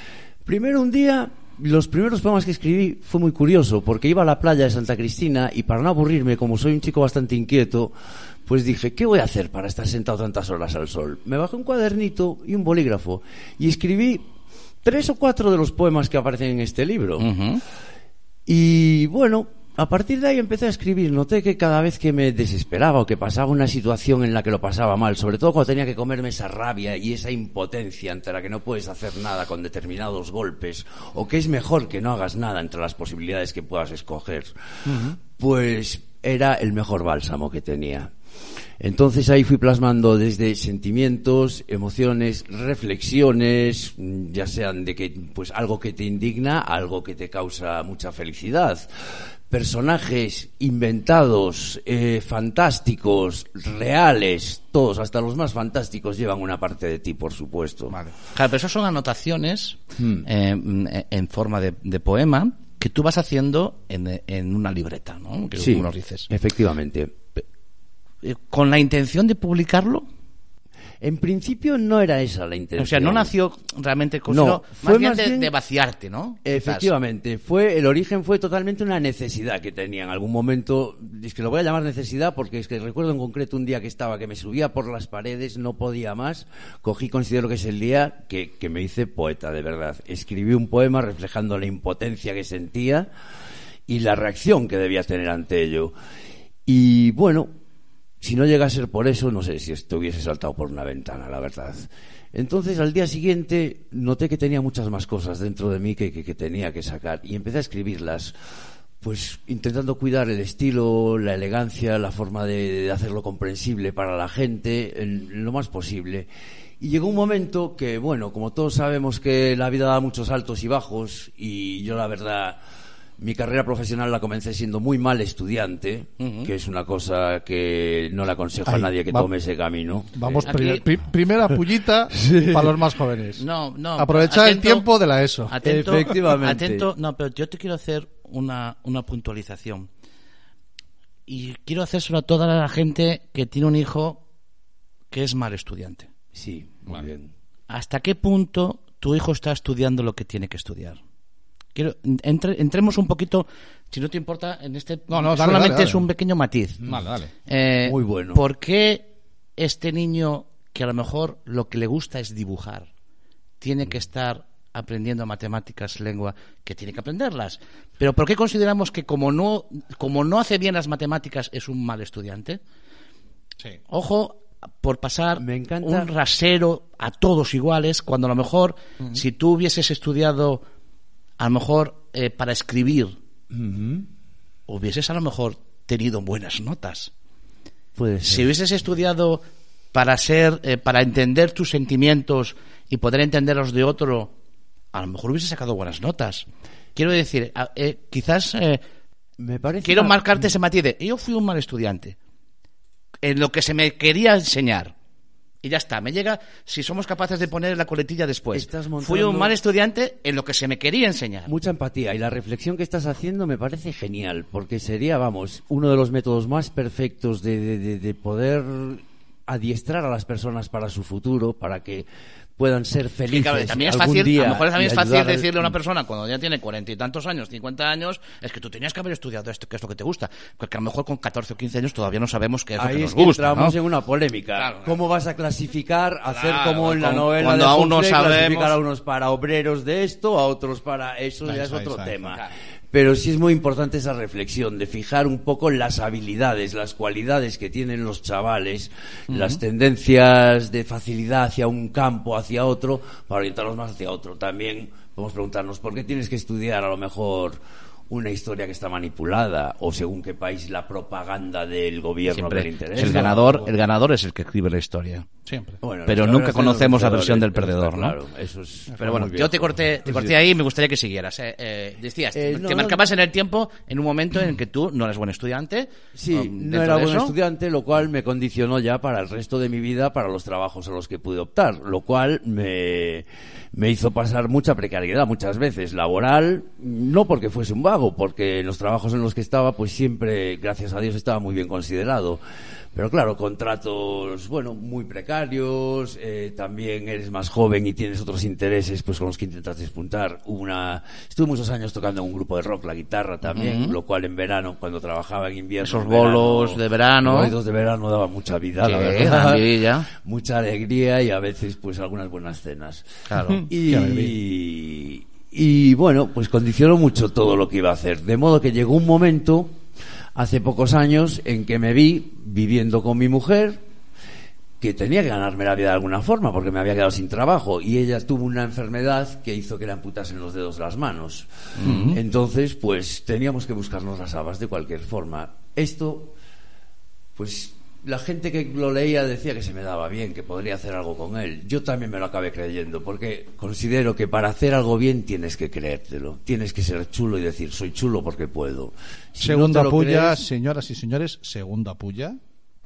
Primero un día, los primeros poemas que escribí fue muy curioso, porque iba a la playa de Santa Cristina y para no aburrirme, como soy un chico bastante inquieto, pues dije, ¿qué voy a hacer para estar sentado tantas horas al sol? Me bajé un cuadernito y un bolígrafo y escribí tres o cuatro de los poemas que aparecen en este libro. Y bueno, a partir de ahí empecé a escribir. Noté que cada vez que me desesperaba o que pasaba una situación en la que lo pasaba mal, sobre todo cuando tenía que comerme esa rabia y esa impotencia ante la que no puedes hacer nada con determinados golpes, o que es mejor que no hagas nada entre las posibilidades que puedas escoger, pues era el mejor bálsamo que tenía. Entonces ahí fui plasmando desde sentimientos, emociones, reflexiones, ya sean de que pues algo que te indigna, algo que te causa mucha felicidad, personajes inventados, eh, fantásticos, reales, todos, hasta los más fantásticos llevan una parte de ti, por supuesto. Vale. Claro, pero eso son anotaciones Hmm. eh, mm, eh, en forma de, de poema que tú vas haciendo en, en una libreta, ¿no? Que Sí, como nos dices. efectivamente. Eh, Con la intención de publicarlo. En principio no era esa la intención. O sea, no nació realmente con No, sino fue más bien más de, bien- de vaciarte, ¿no? Efectivamente, fue el origen fue totalmente una necesidad que tenía en algún momento. Es que lo voy a llamar necesidad porque es que recuerdo en concreto un día que estaba que me subía por las paredes, no podía más. Cogí, considero que es el día que, que me hice poeta, de verdad. Escribí un poema reflejando la impotencia que sentía y la reacción que debía tener ante ello. Y bueno, si no llega a ser por eso, no sé si esto hubiese saltado por una ventana, la verdad. Entonces, al día siguiente, noté que tenía muchas más cosas dentro de mí que, que- que tenía que sacar y empecé a escribirlas, pues intentando cuidar el estilo, la elegancia, la forma de, de hacerlo comprensible para la gente, en lo más posible. Y llegó un momento que, bueno, como todos sabemos que la vida da muchos altos y bajos, y yo la verdad mi carrera profesional la comencé siendo muy mal estudiante, que es una cosa que no le aconsejo a nadie que va- tome ese camino. Vamos, Aquí- pri- pri- primera pullita para los más jóvenes. No, no. Aprovechar el tiempo de la ESO. Atento, Efectivamente. Atento, no, pero yo te quiero hacer una, una puntualización. Y quiero hacérselo a toda la gente que tiene un hijo que es mal estudiante. Sí, muy bien. ¿Hasta qué punto tu hijo está estudiando lo que tiene que estudiar? Quiero, entre- entremos un poquito, si no te importa, en este. No, no, dale, solamente dale, dale. es un pequeño matiz. Vale, dale. Eh, Muy bueno. ¿Por qué este niño que a lo mejor lo que le gusta es dibujar tiene que estar aprendiendo matemáticas, lengua, que tiene que aprenderlas? Pero ¿por qué consideramos que como no, como no hace bien las matemáticas es un mal estudiante? Sí. Ojo por pasar Me encanta- un rasero a todos iguales, cuando a lo mejor si tú hubieses estudiado a lo mejor eh, para escribir, hubieses a lo mejor tenido buenas notas. Puede ser. Si hubieses estudiado para ser, eh, para entender tus sentimientos y poder entender los de otro, a lo mejor hubieses sacado buenas notas. Quiero decir, eh, quizás Me parece quiero una- marcarte ese matiz de yo fui un mal estudiante en lo que se me quería enseñar. Y ya está, me llega si somos capaces de poner la coletilla después. Estás Fui montando- un mal estudiante en lo que se me quería enseñar. Mucha empatía y la reflexión que estás haciendo me parece genial, porque sería, vamos, uno de los métodos más perfectos de, de- de- de poder adiestrar a las personas para su futuro, para que puedan ser felices claro, también es algún fácil, día a lo mejor también es fácil decirle a una persona cuando ya tiene cuarenta y tantos años, cincuenta años, es que tú tenías que haber estudiado esto, que es lo que te gusta. Porque a lo mejor con 14 o 15 años todavía no sabemos qué es lo que es nos que gusta. entramos ¿no? en una polémica. Claro, claro. ¿Cómo vas a clasificar, hacer como en la novela cuando de aún no sabemos- clasificar a unos para obreros de esto, a otros para eso, ya es otro tema. Pero sí es muy importante esa reflexión de fijar un poco las habilidades, las cualidades que tienen los chavales, las tendencias de facilidad hacia un campo, hacia otro, para orientarlos más hacia otro. También podemos preguntarnos por qué tienes que estudiar a lo mejor una historia que está manipulada o según qué país la propaganda del gobierno Siempre que le interesa. el ganador, el ganador es el que escribe la historia. Siempre. Bueno, Pero nunca conocemos la versión del perdedor, ¿no? Claro, eso es Pero bueno, yo te corté, te corté ahí y me gustaría que siguieras. eh. Eh, decías, Eh, te- no, te no, marcabas en el tiempo en un momento en que tú no eres buen estudiante. Sí, no era buen estudiante, lo cual me condicionó ya para el resto de mi vida, para los trabajos a los que pude optar, lo cual me, me hizo pasar mucha precariedad muchas veces, laboral, no porque fuese un vago, porque en los trabajos en los que estaba, pues siempre, gracias a Dios, estaba muy bien considerado. Pero claro, contratos, bueno, muy precarios, eh, también eres más joven y tienes otros intereses, pues con los que intentas despuntar. Una, estuve muchos años tocando en un grupo de rock, la guitarra también, lo cual en verano, cuando trabajaba en invierno. Esos verano, bolos de verano. los bolitos de verano daban mucha vida, la verdad. Mucha alegría y a veces, pues, algunas buenas cenas. Claro. Y, y bueno, pues condicionó mucho todo lo que iba a hacer. De modo que llegó un momento, hace pocos años, en que me vi viviendo con mi mujer, que tenía que ganarme la vida de alguna forma, porque me había quedado sin trabajo, y ella tuvo una enfermedad que hizo que le amputasen los dedos de las manos. Entonces, pues teníamos que buscarnos las habas de cualquier forma. Esto, pues la gente que lo leía decía que se me daba bien, que podría hacer algo con él. Yo también me lo acabé creyendo, porque considero que para hacer algo bien tienes que creértelo. Tienes que ser chulo y decir, soy chulo porque puedo. Si no segunda lo puya, crees- señoras y señores, segunda puya.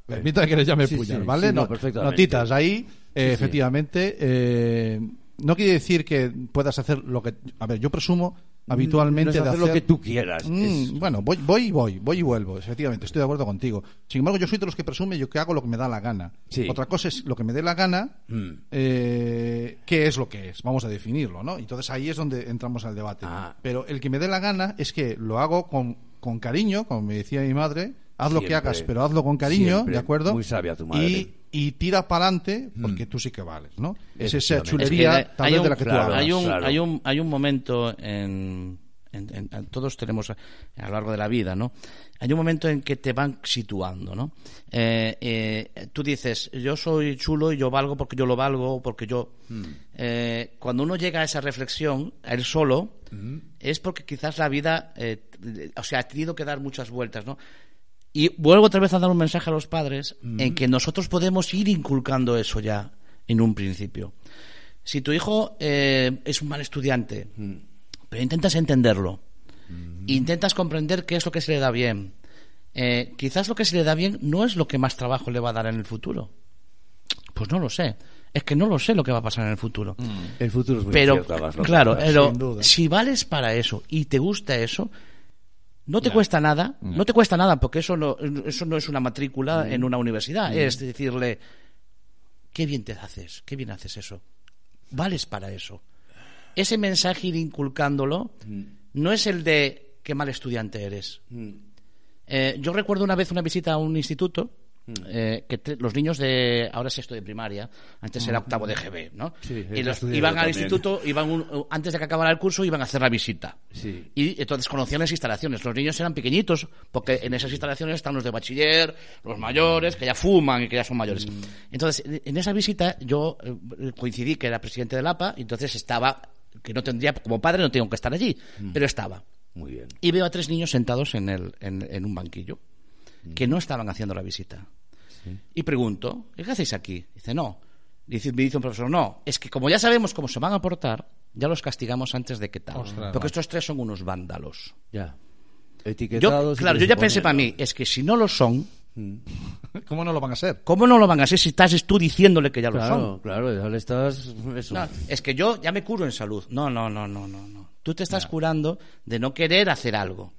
Permítame que les llame Sí, puya, sí, ¿vale? sí, no, No-. Notitas ahí, eh, efectivamente. eh, no quiere decir que puedas hacer lo que. A ver, yo presumo habitualmente Mm, No es de hacer lo que tú quieras. Mm, Es- Bueno, voy, voy y voy, voy y vuelvo, efectivamente, estoy de acuerdo contigo. Sin embargo, yo soy de los que presume yo que hago lo que me da la gana. Sí. Otra cosa es lo que me dé la gana, Mm. eh, qué es lo que es, vamos a definirlo, ¿no? Entonces ahí es donde entramos al debate. Ah. Pero el que me dé la gana es que lo hago con, con cariño, como me decía mi madre, haz lo que hagas, pero hazlo con cariño, Siempre. ¿de acuerdo? Muy sabia tu madre. Y, y tira para adelante porque tú sí que vales, ¿no? Es esa chulería, Es que hay vez un- de la que tú claro, hablas. hay un, claro. hay un, hay un momento en, en- en- en- todos tenemos a, a lo largo de la vida, ¿no? Hay un momento en que te van situando, ¿no? Eh, eh, tú dices, yo soy chulo y yo valgo porque yo lo valgo, porque yo... Eh, cuando uno llega a esa reflexión, a él solo, es porque quizás la vida, eh, o sea, ha tenido que dar muchas vueltas, ¿no? Y vuelvo otra vez a dar un mensaje a los padres en que nosotros podemos ir inculcando eso ya en un principio. Si tu hijo eh, es un mal estudiante, pero intentas entenderlo, intentas comprender qué es lo que se le da bien, eh, quizás lo que se le da bien no es lo que más trabajo le va a dar en el futuro. Pues no lo sé. Es que no lo sé lo que va a pasar en el futuro. El futuro es muy Pero, claro, pero si vales para eso y te gusta eso, no te cuesta nada, no te cuesta nada, porque eso no, eso no es una matrícula en una universidad, es decirle, qué bien te haces, qué bien haces eso, vales para eso. Ese mensaje ir inculcándolo no es el de qué mal estudiante eres. Eh, yo recuerdo una vez una visita a un instituto eh, que te- los niños de ahora sexto de primaria, antes era octavo de GB, ¿no? Sí, y los, iban al también. instituto, iban un- antes de que acabara el curso iban a hacer la visita. Sí. Y entonces conocían las instalaciones. Los niños eran pequeñitos, porque en esas instalaciones están los de bachiller, los mayores, que ya fuman y que ya son mayores. Entonces, en- esa visita yo eh, coincidí que era presidente del APA, y entonces estaba, que no tendría, como padre no tengo que estar allí, pero estaba. Muy bien. Y veo a tres niños sentados en, el, en, en un banquillo, que no estaban haciendo la visita. Y pregunto, ¿qué hacéis aquí? Dice, no. Dice, me dice un profesor, no, es que como ya sabemos cómo se van a portar, ya los castigamos antes de que tal. Ostras, Porque estos tres son unos vándalos. Ya. Yo, Etiquetados. y claro, yo ya pensé para mí, es que si no lo son, ¿Cómo no lo van a ser? ¿cómo no lo van a hacer si estás tú diciéndole que ya lo Claro, son? claro, ya le estás. Eso. No, es que yo ya me curo en salud. No, no, no, no, no, no. Tú te estás curando de no querer hacer algo.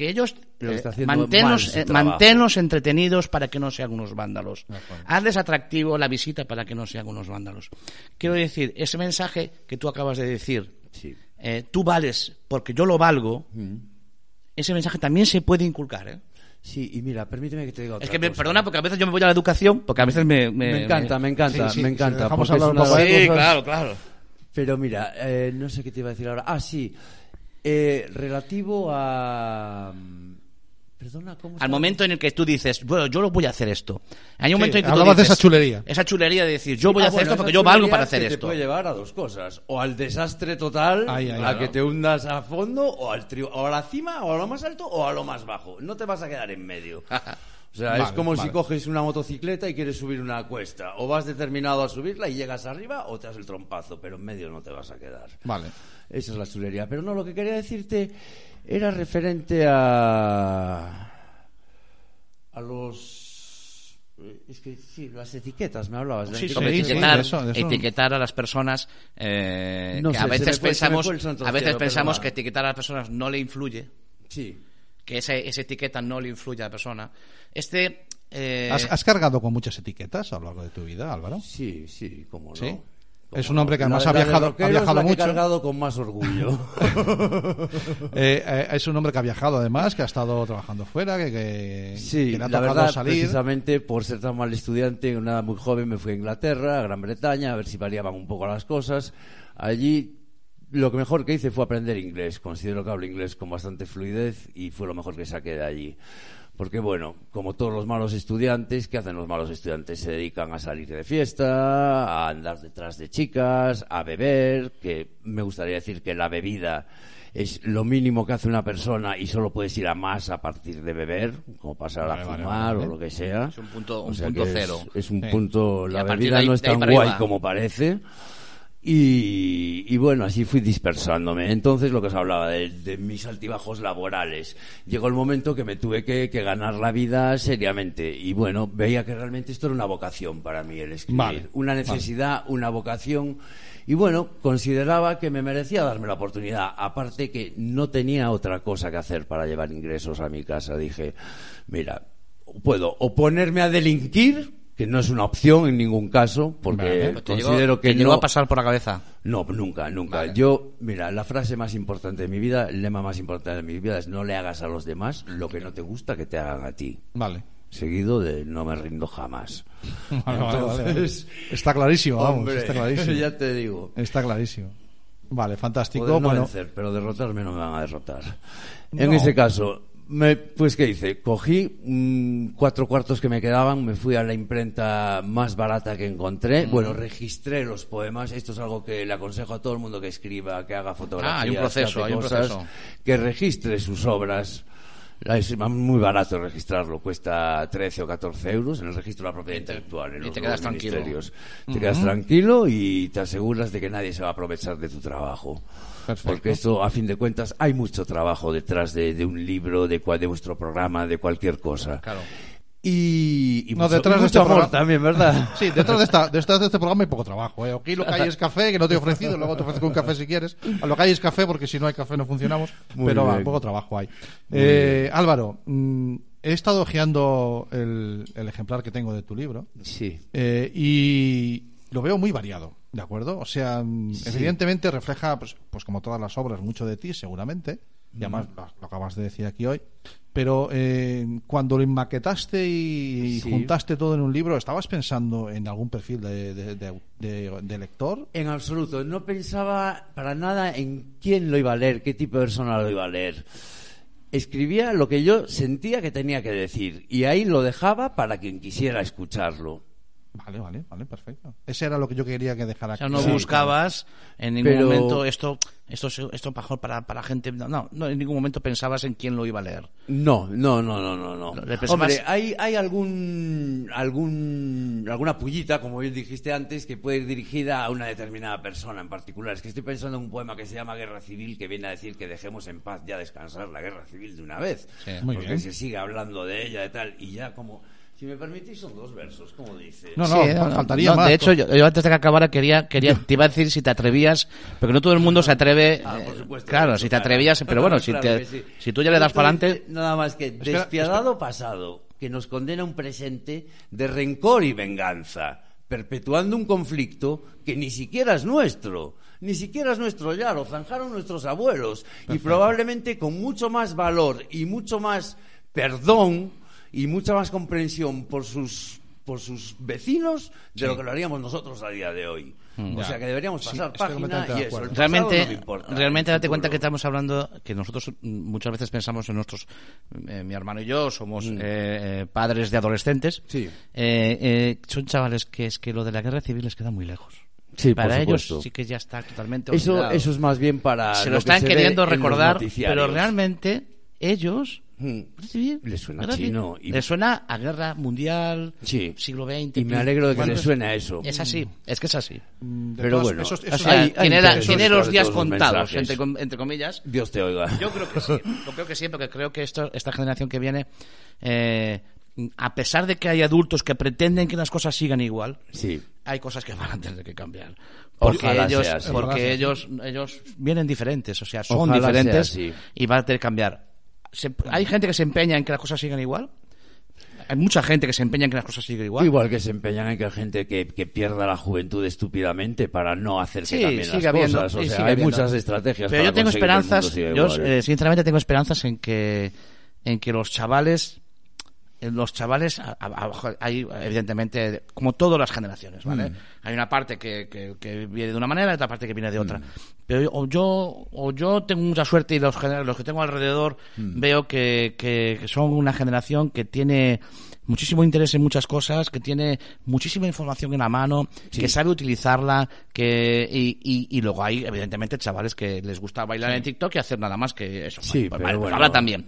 Mm. Que, ellos eh, está haciendo mal manténnos, eh, manténnos entretenidos para que no sean unos vándalos. Hazles atractivo la visita para que no sean unos vándalos. Quiero decir, ese mensaje que tú acabas de decir, Sí. eh, tú vales porque yo lo valgo, ese mensaje también se puede inculcar. ¿eh? Sí, y mira, permíteme que te diga otra Es que me cosa. perdona porque a veces yo me voy a la educación, porque a veces me... Me encanta, me encanta, Sí, sí, me si encanta. dejamos porque hablar un poco de Sí, cosas- claro, claro. Pero mira, eh, no sé qué te iba a decir ahora. Ah, sí. Eh, relativo a... Perdona, ¿cómo se Al momento en el que tú dices, bueno, yo lo voy a hacer esto. Hay un Sí, momento en que tú hablabas de dices, esa chulería. Esa chulería de decir, yo voy a Ah, hacer bueno, esto porque yo valgo para hacer que esto. Te puede llevar a dos cosas. O al desastre total, a claro. que te hundas a fondo, o, al tri- o a la cima, o a lo más alto, o a lo más bajo. No te vas a quedar en medio. O sea, es como vale. si coges una motocicleta y quieres subir una cuesta. O vas determinado a subirla y llegas arriba, o te das el trompazo, pero en medio no te vas a quedar. Vale. Esa es la chulería. Pero no, lo que quería decirte era referente a. a los. eh, Es que sí, las etiquetas, me hablabas. de etiquetas. sí, etiquetar, de eso, de eso. etiquetar a las personas eh, No que sé, a veces me pensamos, a veces cielo, pensamos que etiquetar a las personas no le influye, Sí. que esa, esa etiqueta no le influye a la persona. Este eh, ¿Has, has cargado con muchas etiquetas a lo largo de tu vida, Álvaro? Sí, sí, cómo no. Es un hombre que además La- ha la viajado, ha viajado la que he mucho. cargado con más orgullo. Eh, eh, es un hombre que ha viajado además, que ha estado trabajando fuera, que, que, Sí, que le ha la verdad, salir. precisamente por ser tan mal estudiante, una edad muy joven, me fui a Inglaterra, a Gran Bretaña, a ver si variaban un poco las cosas. Allí, lo que mejor que hice fue aprender inglés. Considero que hablo inglés con bastante fluidez y fue lo mejor que saqué de allí. Porque, bueno, como todos los malos estudiantes, ¿qué hacen los malos estudiantes? Se dedican a salir de fiesta, a andar detrás de chicas, a beber, que me gustaría decir que la bebida es lo mínimo que hace una persona y solo puedes ir a más a partir de beber, como pasar Vale, a fumar vale. o lo que sea. Es un punto- O un sea punto es- cero. Es, un Sí. punto, la bebida ahí- no es tan guay arriba. como parece. Y, y bueno, así fui dispersándome. Entonces, lo que os hablaba de, de mis altibajos laborales. Llegó el momento que me tuve que, que ganar la vida seriamente. Y bueno, veía que realmente esto era una vocación para mí, el escribir. Vale, una necesidad, una vocación. Y bueno, consideraba que me merecía darme la oportunidad. Aparte que no tenía otra cosa que hacer para llevar ingresos a mi casa. Dije, mira, puedo o ponerme a delinquir, que no es una opción en ningún caso, porque Vale. ¿te llegó- considero que no... a pasar por la cabeza? No, nunca, nunca. Vale. Yo, mira, la frase más importante de mi vida, el lema más importante de mi vida es no le hagas a los demás lo que no te gusta que te hagan a ti. Vale. Seguido de no me rindo jamás. Vale, vale, vale, vale. Entonces, Está clarísimo, vamos. hombre, está clarísimo. ya te digo. Está clarísimo. Vale, fantástico. Poder no bueno, vencer, pero derrotarme no me van a derrotar. No. En ese caso, me, pues ¿qué hice? Cogí mm, cuatro cuartos que me quedaban, me fui a la imprenta más barata que encontré. Mm. Bueno, registré los poemas. Esto es algo que le aconsejo a todo el mundo que escriba, que haga fotografías. Ah, hay un proceso, que hace hay un cosas, proceso. Que registre sus obras. Es muy barato registrarlo, cuesta 13 o 14 euros en el registro de la propiedad intelectual. En y los te quedas tranquilo. Te quedas tranquilo y te aseguras de que nadie se va a aprovechar de tu trabajo. Perfecto. Porque esto, a fin de cuentas, hay mucho trabajo detrás de, de un libro, de, cual, de vuestro programa, de cualquier cosa. Claro. Y, y No, mucho, detrás y de este amor programa- también, ¿verdad? Sí, detrás de, esta, detrás de este programa hay poco trabajo. ¿eh? Aquí lo que hay es café, que no te he ofrecido, luego te ofrezco un café si quieres. A lo que hay es café, porque si no hay café no funcionamos. Muy pero va, poco trabajo hay. Eh, Álvaro, mm, he estado hojeando el, el ejemplar que tengo de tu libro Sí. eh, y lo veo muy variado, ¿de acuerdo? O sea, mm, evidentemente refleja, pues, pues como todas las obras, mucho de ti, seguramente. Y además lo, lo acabas de decir aquí hoy. Pero eh, cuando lo enmaquetaste y Sí. juntaste todo en un libro, ¿estabas pensando en algún perfil de, de- de- de- de lector? En absoluto. No pensaba para nada en quién lo iba a leer, qué tipo de persona lo iba a leer. Escribía lo que yo sentía que tenía que decir y ahí lo dejaba para quien quisiera escucharlo. Vale, vale, vale, perfecto. Ese era lo que yo quería que dejara O sea, no Sí, buscabas en ningún Pero- momento esto, esto, es- esto mejor para, para gente. No, no, no, en ningún momento pensabas en quién lo iba a leer. No, no, no, no, no, no. Pensabas- Hombre, hay, hay algún, algún, alguna pullita, como bien dijiste antes, que puede ir dirigida a una determinada persona en particular. Es que estoy pensando en un poema que se llama Guerra Civil, que viene a decir que dejemos en paz ya descansar la guerra civil de una vez. Sí. Muy porque bien. se sigue hablando de ella y tal, y ya como Si me permitís, son dos versos, como dice. No, no, Sí, faltaría no, más. De hecho, yo, yo antes de que acabara quería, quería, te iba a decir si te atrevías, porque no todo el mundo se atreve. Ah, eh, por supuesto. claro, si te atrevías, pero bueno, si, te- sí. si tú ya le das para adelante. Nada más que Espera, despiadado pasado que nos condena un presente de rencor y venganza, perpetuando un conflicto que ni siquiera es nuestro. Ni siquiera es nuestro ya, lo zanjaron nuestros abuelos. Y probablemente con mucho más valor y mucho más perdón y mucha más comprensión por sus por sus vecinos de lo que lo haríamos nosotros a día de hoy. O Ya. sea que deberíamos Sí, pasar estoy página y eso. el Realmente, no me importa, realmente el date cuenta que estamos hablando que nosotros mm, muchas veces pensamos en nuestros, eh, mi hermano y yo somos eh, eh, padres de adolescentes. Sí. Eh, eh, son chavales que es que lo de la guerra civil les queda muy lejos. Sí, por Para ellos sí que ya está totalmente Eso, olvidado. eso es más bien para. se lo lo que están se queriendo recordar, pero realmente ellos Hmm. Sí, Le suena civil. chino y- Le suena a guerra mundial, Sí. siglo XX. Y me alegro de que Bueno, le suene a eso. Es así, es que es así. De Pero todas- bueno, esos- o esos- sea, Hay- hay- tiene, hay la- intereses tiene detrás los días contados, entre, com- entre comillas. Dios te oiga. Yo creo que sí. Yo creo que sí, porque creo que esto, esta generación que viene, eh, a pesar de que hay adultos que pretenden que las cosas sigan igual, Sí. hay cosas que van a tener que cambiar. Porque Ojalá ellos, sea así. porque ellos, ellos vienen diferentes, o sea, son Ojalá diferentes y van a tener que cambiar. Se- hay gente que se empeña en que las cosas sigan igual. Hay mucha gente que se empeña en que las cosas sigan igual. Igual que se empeñan en que hay gente que, que pierda la juventud estúpidamente para no hacer que Sí, sigue las habiendo, cosas. O sea, hay habiendo. muchas estrategias Pero para yo tengo esperanzas, yo igual. eh, sinceramente tengo esperanzas en que en que los chavales los chavales a- a- a- hay evidentemente como todas las generaciones, ¿vale? Hay una parte que, que, que viene de una manera y otra parte que viene de otra. Pero o yo o yo tengo mucha suerte y los los que tengo alrededor veo que, que, que son una generación que tiene muchísimo interés en muchas cosas, que tiene muchísima información en la mano, que sabe utilizarla, que y, y, y luego hay evidentemente chavales que les gusta bailar en TikTok y hacer nada más que eso. Sí, Pues pero vale, pues bueno. habla también.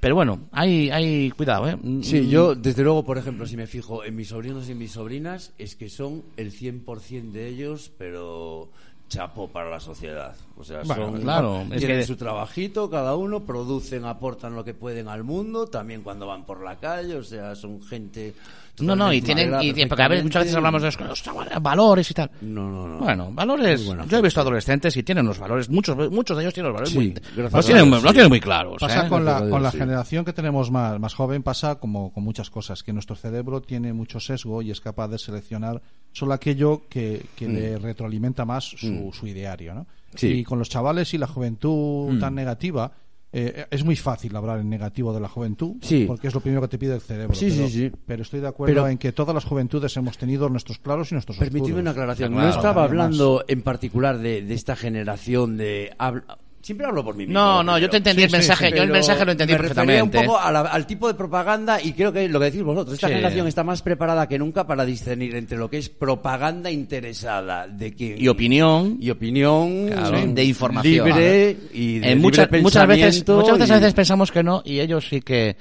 Pero bueno, hay, hay cuidado, ¿eh? Sí, yo, desde luego, por ejemplo, si me fijo en mis sobrinos y mis sobrinas, es que son el 100% de ellos, pero chapo para la sociedad. O sea, Bueno, son, claro, es tienen que- su trabajito, cada uno, producen, aportan lo que pueden al mundo, también cuando van por la calle, o sea, son gente... No, no, y tienen, y porque a veces, muchas veces hablamos de los, los chavales, valores y tal. No, no, no. Bueno, valores. Yo he visto adolescentes y tienen los valores, muchos, muchos de ellos tienen los valores Sí, muy, los tienen, tienen muy claros. Pasa ¿eh? con la, con la sí. generación que tenemos más, más joven, pasa como con muchas cosas, que nuestro cerebro tiene mucho sesgo y es capaz de seleccionar solo aquello que, que le retroalimenta más su, su ideario. ¿no? Mm. Sí. Mm. Y con los chavales y la juventud tan negativa, eh, es muy fácil hablar en negativo de la juventud, Sí. porque es lo primero que te pide el cerebro. Sí, pero, sí, sí. pero estoy de acuerdo Pero- en que todas las juventudes hemos tenido nuestros claros y nuestros Permitidme oscuros. una aclaración. Claro, no estaba hablando en particular de, de esta generación de... habl- Siempre hablo por mí mismo. No, no, yo te entendí el mensaje, yo el mensaje lo entendí me refería un perfectamente. poco a la- al tipo de propaganda y creo que lo que decís vosotros, esta Sí. generación está más preparada que nunca para discernir entre lo que es propaganda interesada de que Y opinión. y opinión Claro, de información. libre y de En libre muchas, muchas veces, muchas veces y- a veces pensamos que no y ellos sí que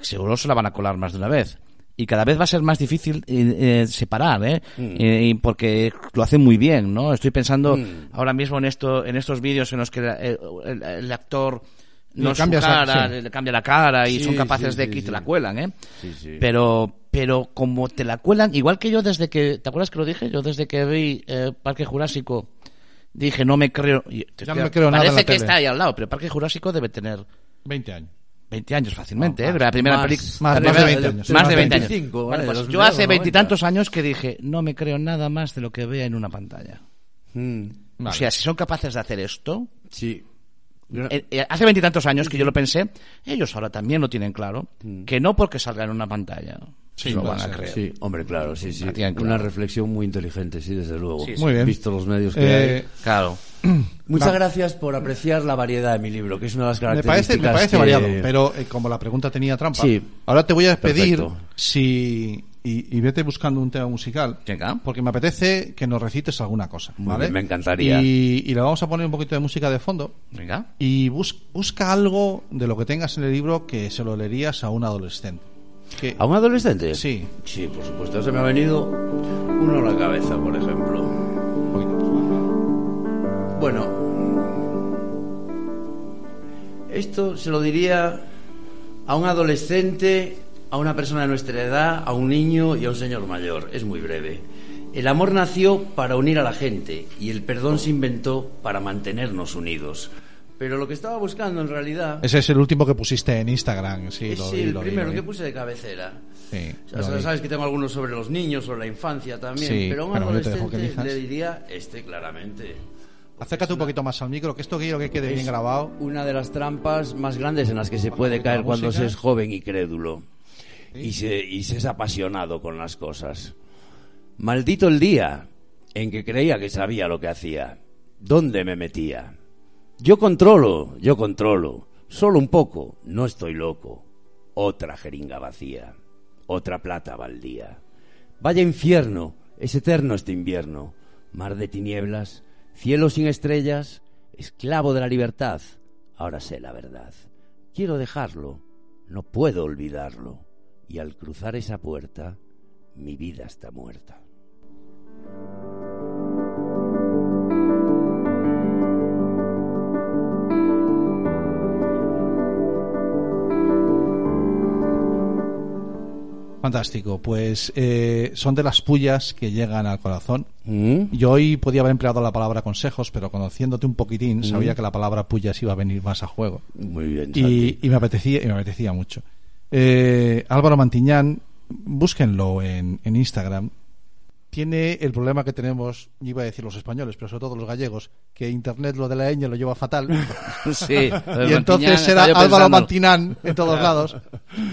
seguro se la van a colar más de una vez. Y cada vez va a ser más difícil eh, eh, separar, ¿eh? Mm. Eh, porque lo hacen muy bien, ¿no? Estoy pensando ahora mismo en esto, en estos vídeos en los que el, el- el actor no Le cambia su cara, sí. le cambia la cara y Sí, son capaces sí, de sí, que sí. te la cuelan, ¿eh? Sí, sí. Pero, pero como te la cuelan, igual que yo desde que, ¿te acuerdas que lo dije? Yo desde que vi eh, Parque Jurásico dije no me creo, te no me creo nada parece en la que tele. está ahí al lado, pero Parque Jurásico debe tener 20 años. 20 años fácilmente, No, ¿eh? más, la primera película. más, más de primera- 20 años. Más Sí, de 20 años. 25, Bueno, vale, pues yo hace veintitantos años que dije, no me creo nada más de lo que vea en una pantalla. Mm, O sea, si son capaces de hacer esto, sí. eh, eh, hace veintitantos años que yo lo pensé, ellos ahora también lo tienen claro, que no porque salga en una pantalla Sí, lo van a creer. Sí, hombre, claro, sí, sí. Una clara. reflexión muy inteligente, sí, desde luego. Sí, Muy bien. Visto los medios que Eh, hay. Claro. Muchas gracias por apreciar la variedad de mi libro, que es una de las Me características parece, me parece que- variado, pero eh, como la pregunta tenía trampa, Sí. ahora te voy a pedir Perfecto. si y, y vete buscando un tema musical, Venga. porque me apetece que nos recites alguna cosa, ¿vale? bien, me encantaría. Y, y le vamos a poner un poquito de música de fondo Venga. y bus- busca algo de lo que tengas en el libro que se lo leerías a un adolescente. Que- ¿A un adolescente? Sí. Sí, por supuesto. Se me ha venido uno a la cabeza, por ejemplo. Bueno, esto se lo diría a un adolescente a una persona de nuestra edad, a un niño y a un señor mayor. Es muy breve. El amor nació para unir a la gente y el perdón se inventó para mantenernos unidos. Pero lo que estaba buscando en realidad Ese es el último que pusiste en Instagram, sí, es lo sí, vi, el lo vi, primero lo vi. que puse de cabecera. Sí, O sea, vi. sabes que tengo algunos sobre los niños, sobre la infancia también, Sí, pero a un pero adolescente le diría este claramente. Acércate un poquito más al micro, que esto quiero que quede bien grabado. Una de las trampas más grandes en las que se puede caer cuando se es joven y crédulo. Y, se, y se es apasionado con las cosas. Maldito el día en que creía que sabía lo que hacía. ¿Dónde me metía? Yo controlo, yo controlo. Solo un poco, no estoy loco. Otra jeringa vacía. Otra plata baldía. Vaya infierno, es eterno este invierno. Mar de tinieblas, cielo sin estrellas, esclavo de la libertad. Ahora sé la verdad. Quiero dejarlo, no puedo olvidarlo. Y al cruzar esa puerta, mi vida está muerta. Fantástico, pues eh, son de las pullas que llegan al corazón. ¿Mm? Yo hoy podía haber empleado la palabra consejos, pero conociéndote un poquitín, sabía que la palabra pullas iba a venir más a juego. Muy bien. Y, y me apetecía y me apetecía mucho. Eh, Álvaro Mantiñán, búsquenlo en, en Instagram. Tiene el problema que tenemos, iba a decir los españoles, pero sobre todo los gallegos, que Internet lo de la ñ lo lleva fatal. Sí. y entonces era Álvaro Mantinán en todos lados.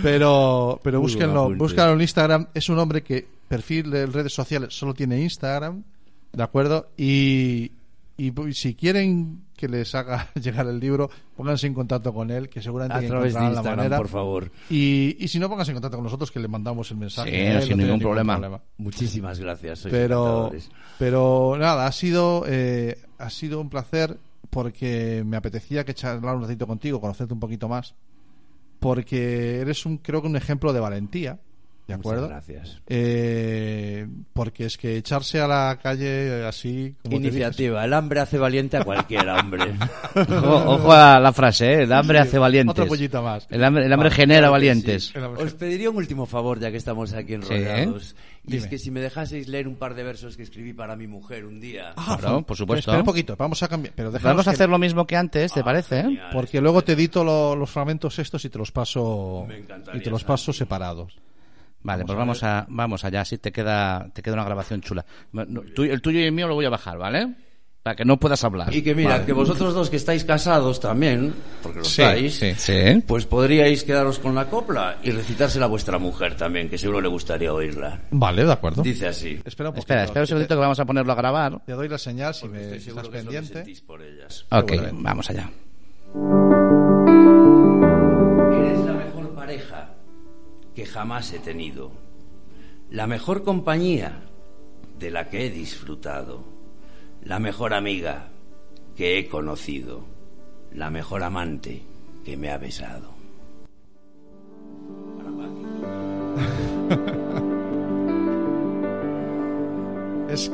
Pero, pero Muy búsquenlo, búsquenlo en Instagram. Es un hombre que perfil de redes sociales solo tiene Instagram, ¿de acuerdo? Y, y si quieren que les haga llegar el libro, pónganse en contacto con él, que seguramente A que través de la Instagram, manera. por favor. Y, y si no, pónganse en contacto con nosotros, que le mandamos el mensaje. Sí, él, sin no tiene ningún problema. Muchísimas gracias. sois Pero, pero nada, ha sido, eh, ha sido un placer porque me apetecía que charlar un ratito contigo, conocerte un poquito más, porque eres un, creo que un ejemplo de valentía, ¿de Muchas acuerdo? gracias. Eh, porque es que echarse a la calle así, como Iniciativa. El hambre hace valiente a cualquiera, hombre. Ojo, ojo a la frase, ¿eh? El hambre hace valientes. Otro pollito más. El hambre, el hambre Vale, genera Claro valientes. sí. Os pediría un último favor, ya que estamos aquí enrollados. Y Dime. es que si me dejaseis leer un par de versos que escribí para mi mujer un día. Ah, Claro, por supuesto. Espera un poquito, vamos a cambiar. Pero Vamos a que- hacer lo mismo que antes, ¿te parece? eh? Genial. Porque luego te edito lo- los fragmentos estos y te los paso Me encantaría, y te los paso separados. Vale, pues vamos a, vamos allá, así te queda, te queda una grabación chula. Tú- el tuyo y el mío lo voy a bajar, ¿vale? Para que no puedas hablar. Y que mira, Vale. que vosotros dos que estáis casados también, porque lo Sí, estáis, sí. Sí. pues podríais quedaros con la copla y recitársela a vuestra mujer también, que seguro le gustaría oírla. Vale, de acuerdo. Dice así. Espera un poquito. Espera, espera un segundito que vamos a ponerlo a grabar. Te doy la señal si Porque me estoy estás que pendiente. sentís por ellas. Ok, Seguramente. vamos allá. Eres la mejor pareja que jamás he tenido. La mejor compañía de la que he disfrutado. La mejor amiga que he conocido. La mejor amante que me ha besado. Es,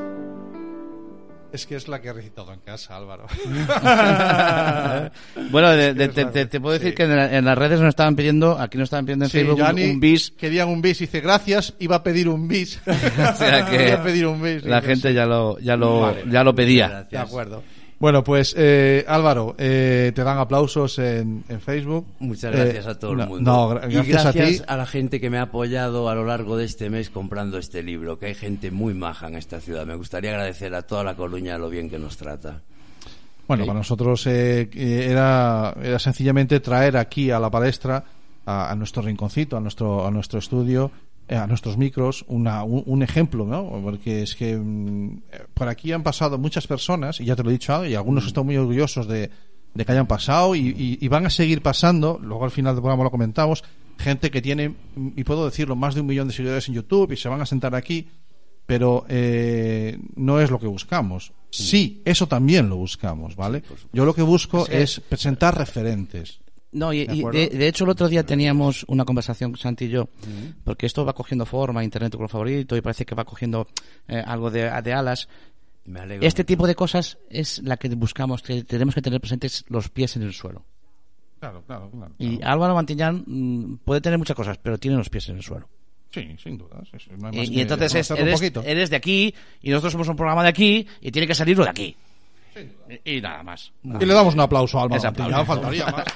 es que es la que he recitado en casa, Álvaro. Bueno, de- de- es te, la- te- te puedo decir sí. que en, la- en las redes nos estaban pidiendo, aquí nos estaban pidiendo en Sí, Facebook un- bis. Querían un bis. Dice, gracias, iba a pedir un bis. O sea que Iba a pedir un bis. la gente ya lo, ya lo, Vale. ya lo pedía. De acuerdo. Bueno, pues eh, Álvaro, eh, te dan aplausos en, en Facebook. Muchas Eh, gracias a todo el mundo. No, y gracias, a ti. la gente que me ha apoyado a lo largo de este mes comprando este libro, que hay gente muy maja en esta ciudad. Me gustaría agradecer a toda la Coruña lo bien que nos trata. Bueno, para nosotros eh, eh, era, era sencillamente traer aquí a la palestra, a, a nuestro rinconcito, a nuestro, a nuestro estudio, eh, a nuestros micros, una, un, un ejemplo, ¿no? Porque es que mm, eh, por aquí han pasado muchas personas, y ya te lo he dicho, y algunos están muy orgullosos de, de que hayan pasado y, y- y van a seguir pasando, luego al final del programa lo comentamos, gente que tiene, y puedo decirlo, más de un millón de seguidores en YouTube y se van a sentar aquí pero eh, no es lo que buscamos. Sí, eso también lo buscamos, ¿vale? Yo lo que busco es presentar referentes. No, y, ¿De y de, de hecho el otro día teníamos una conversación, Santi y yo, porque esto va cogiendo forma, Internet tu color favorito, y parece que va cogiendo eh, algo de, de alas. Me alegro. Este mucho. tipo de cosas es la que buscamos, que tenemos que tener presentes los pies en el suelo. Claro, claro, claro. Y Álvaro Mantillán mm, puede tener muchas cosas, pero tiene los pies en el suelo. Sí, sin duda. no Y, entonces es- eres, de aquí y nosotros somos un programa de aquí y tiene que salir lo de aquí. Y, y nada más. Y le damos un aplauso a Alma Ese Mantilla, aplauso. faltaría más.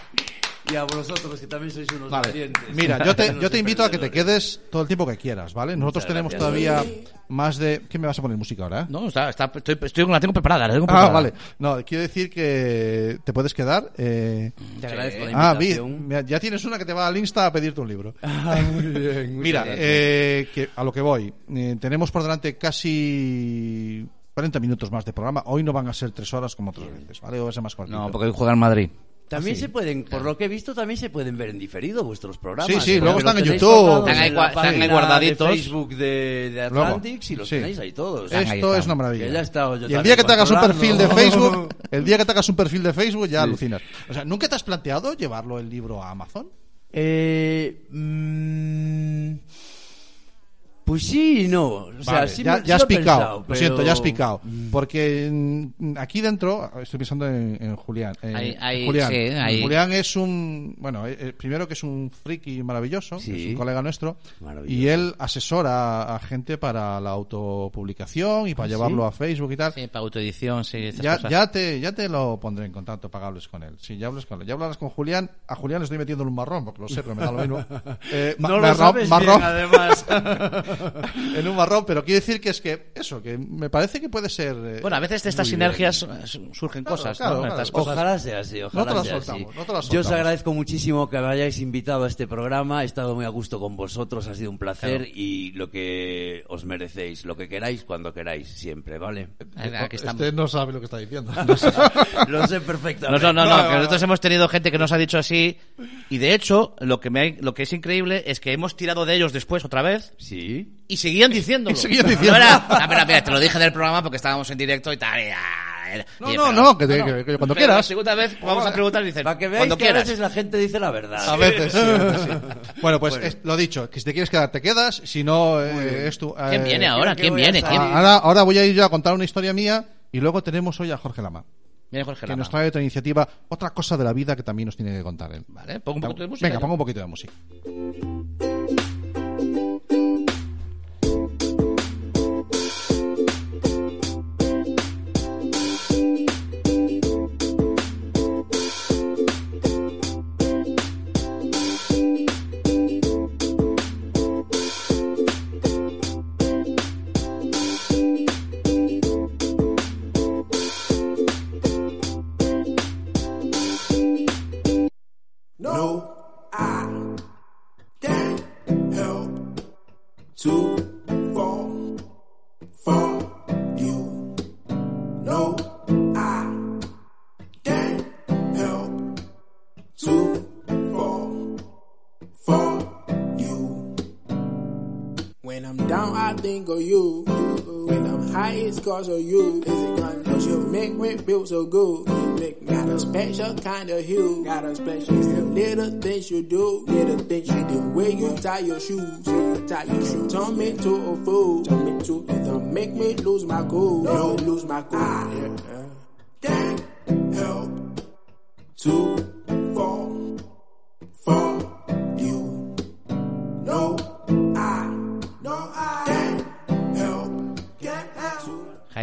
Y a vosotros, que también sois unos Vale. valientes. Mira, yo te, yo te invito a que te quedes todo el tiempo que quieras, ¿vale? Nosotros Muchas tenemos gracias. todavía más de... ¿Qué me vas a poner música ahora? eh? No, está, está, estoy, estoy, la tengo preparada. La tengo Ah, preparada. vale. No, quiero decir que te puedes quedar. eh, Te agradezco la Ah, invitación. ya tienes una que te va al Insta a pedirte un libro. Ah, muy bien. muchas Mira, eh, que a lo que voy. Eh, tenemos por delante casi 40 minutos más de programa. Hoy no van a ser tres horas como otras veces, ¿vale? Hoy va a ser más cortito. No, porque hoy juega en Madrid. También se pueden, por lo que he visto, también se pueden ver en diferido vuestros programas. Sí, sí, luego están en YouTube. Están ahí en están ahí guardaditos. De Facebook de, de Luego, Atlantics y los sí. tenéis ahí todos. Ahí Esto es una maravilla. Que ya he estado yo y el día que te hagas un perfil de. Facebook, el día que te hagas un perfil de Facebook ya alucinas. O sea, ¿nunca te has planteado llevarlo el libro a Amazon? Eh, mm, pues sí y no. O sea, Vale, sí ya, me- ya sí has picado. pensado, Lo pero- siento, ya has picado. Porque mm, aquí dentro, estoy pensando en, en Julián. eh, Ahí- ahí, Julián. sí, ahí. Julián es un. Bueno, eh, eh, primero que es un friki maravilloso, Sí. es un colega nuestro. Y él asesora a gente para la autopublicación y para llevarlo a Facebook y tal. Sí, para autoedición, sí. Ya, cosas. ya, te, ya te lo pondré en contacto para que hables con él. Sí, ya hables con él. Ya hablarás con Julián. A Julián le estoy metiendo en un marrón, porque lo sé, pero me da lo mismo. Eh, ma- No lo marrón- sabes marrón- bien, además. en un marrón, pero quiero decir que es que eso, que me parece que puede ser. eh, Bueno, a veces de estas sinergias eh, surgen Claro, cosas, claro, ¿no? claro. Estas cosas. Ojalá sea así, ojalá No te la sea soltamos, así. no te la Yo os agradezco muchísimo que me hayáis invitado a este programa. He estado muy a gusto con vosotros, ha sido un placer y lo que os merecéis, lo que queráis cuando queráis, siempre, ¿vale? Aquí estamos. Este no sabe lo que está diciendo. lo sé No, perfectamente. no, no, no, Vale, que nosotros hemos tenido gente que nos ha dicho así y de hecho lo que me ha- lo que es increíble es que hemos tirado de ellos después otra vez Sí. Y seguían diciéndolo. Y seguían diciendo. No era, ah, mira, mira, te lo dije en el programa porque estábamos en directo y tal. y, ah, No, no, pero- no, que te- que- que cuando pero quieras. La segunda vez vamos a preguntar y dicen, Para que veáis cuando que a quieras. veces la gente dice la verdad. A veces sí, a. Bueno, pues es- lo dicho, que si te quieres quedar, te quedas. Si no, eh, es tu. ¿Quién eh, viene ahora? ¿Quién a viene? Ah, Ahora, ahora voy a ir yo a contar una historia mía y luego tenemos hoy a Jorge Lama, Viene Jorge que nos trae otra iniciativa, otra cosa de la vida que también nos tiene que contar él. Vale, pongo un poquito de música. Venga, pongo un poquito de música. Cause of you. Is it cause you make me feel so good? You make got a special kind of hue. Got a special it's the little things you do. Little things like the way you tie your shoes. You tie your shoes. Turn me to a fool. Turn me to it don't make me lose my cool. No, lose my cool. Yeah, yeah. Help to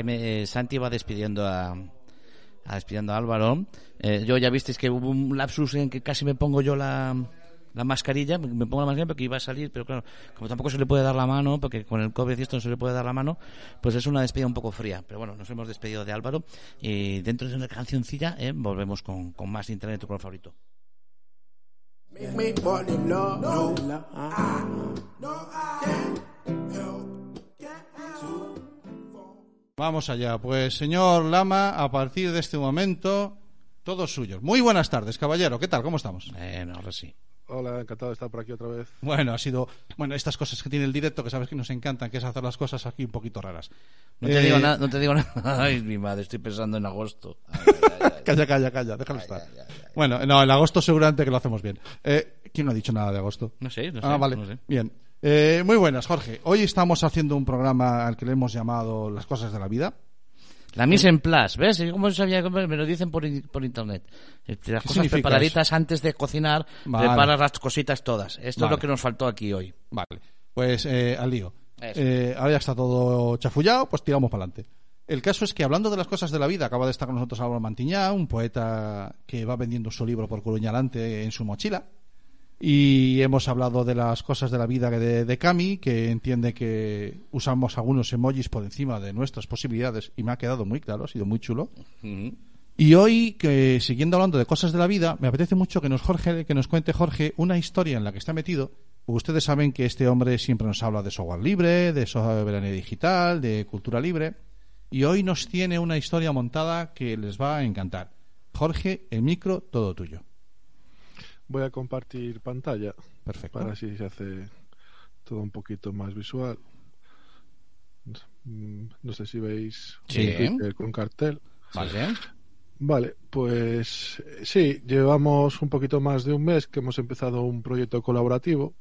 Jaime eh, Santi va despidiendo a, a despidiendo a Álvaro. Eh, yo ya visteis que hubo un lapsus en que casi me pongo yo la, la mascarilla, me pongo la mascarilla porque iba a salir, pero claro, como tampoco se le puede dar la mano, porque con el COVID y esto no se le puede dar la mano, pues es una despedida un poco fría. Pero bueno, nos hemos despedido de Álvaro y dentro de una cancioncilla eh, volvemos con, con más Internet, tu color favorito. Vamos allá. Pues, señor Lama, a partir de este momento, todos suyos. Muy buenas tardes, caballero. ¿Qué tal? ¿Cómo estamos? Eh, no, ahora sí. Hola, encantado de estar por aquí otra vez. Bueno, ha sido. Bueno, estas cosas que tiene el directo, que sabes que nos encantan, que es hacer las cosas aquí un poquito raras. No te Eh, digo nada, no te digo nada. Ay, mi madre, estoy pensando en agosto. Ay, ay, ay, ay. Calla, calla, calla, déjalo estar. Bueno, no, en agosto seguramente que lo hacemos bien. Eh, ¿Quién no ha dicho nada de agosto? No sé, no sé. ah, vale. no sé. Bien. Eh, muy buenas, Jorge. Hoy estamos haciendo un programa al que le hemos llamado Las cosas de la vida. La mise en place, ¿ves? Yo como sabía, me lo dicen por, por internet. Eh, Las ¿Qué cosas preparaditas antes de cocinar, Vale. preparas las cositas todas. Esto es lo que nos faltó aquí hoy. Vale, pues eh, al lío. Eh, ahora ya está todo chafullado, pues tiramos para adelante. El caso es que hablando de las cosas de la vida, acaba de estar con nosotros Álvaro Mantiñá, un poeta que va vendiendo su libro por Coruñalante en su mochila. Y hemos hablado de las cosas de la vida de, de Cami, que entiende que usamos algunos emojis por encima de nuestras posibilidades y me ha quedado muy claro, ha sido muy chulo. Y hoy, que siguiendo hablando de cosas de la vida, me apetece mucho que nos, Jorge, que nos cuente Jorge una historia en la que está metido. Ustedes saben que este hombre siempre nos habla de software libre, de soberanía digital, de cultura libre. Y hoy nos tiene una historia montada que les va a encantar. Jorge, el micro, todo tuyo. Voy a compartir pantalla Perfecto. para así se hace todo un poquito más visual. Mm, No sé si veis Sí. con cartel. ¿Vale? Vale, pues eh, sí, llevamos un poquito más de un mes que hemos empezado un proyecto colaborativo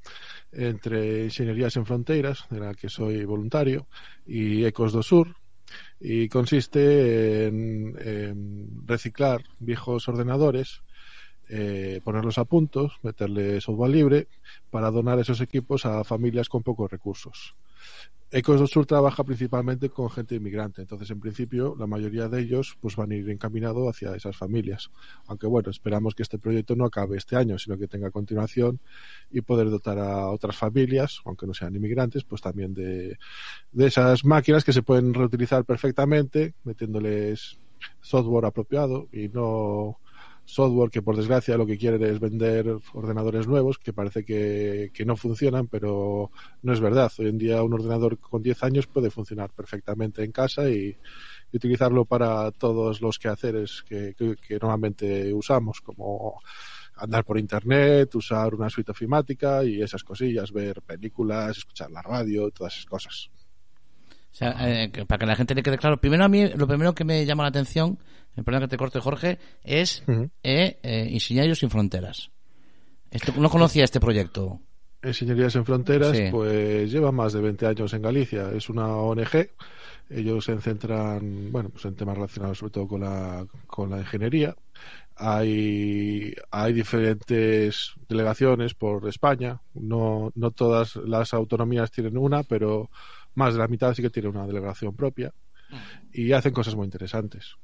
entre Ingenierías en Fronteras, de la que soy voluntario, y Ecos do Sur, y consiste en, en reciclar viejos ordenadores, eh, ponerlos a punto, meterle software libre para donar esos equipos a familias con pocos recursos. Ecos do Sur trabaja principalmente con gente inmigrante, entonces en principio la mayoría de ellos pues van a ir encaminados hacia esas familias. Aunque bueno, esperamos que este proyecto no acabe este año, sino que tenga continuación y poder dotar a otras familias, aunque no sean inmigrantes, pues también de, de esas máquinas que se pueden reutilizar perfectamente, metiéndoles software apropiado y no software que por desgracia lo que quieren es vender ordenadores nuevos que parece que, que no funcionan, pero no es verdad. Hoy en día un ordenador con 10 años puede funcionar perfectamente en casa y, utilizarlo para todos los quehaceres que, que, que normalmente usamos, como andar por internet, usar una suite ofimática y esas cosillas, ver películas, escuchar la radio, todas esas cosas. O sea, eh, que- para que la gente le quede claro, primero a mí, lo primero que me llama la atención, en perdón que te corte Jorge, es Ujú. eh, eh, Ingenieros sin Fronteras. Esto, no conocía este proyecto. Ingenierías en Fronteras, Sí. pues lleva más de 20 años en Galicia. Es una ONG. Ellos se centran, bueno, pues en temas relacionados sobre todo con la, con la ingeniería. Hay, hay diferentes delegaciones por España. No, no todas las autonomías tienen una, pero más de la mitad sí que tiene una delegación propia. Y hacen cosas muy interesantes.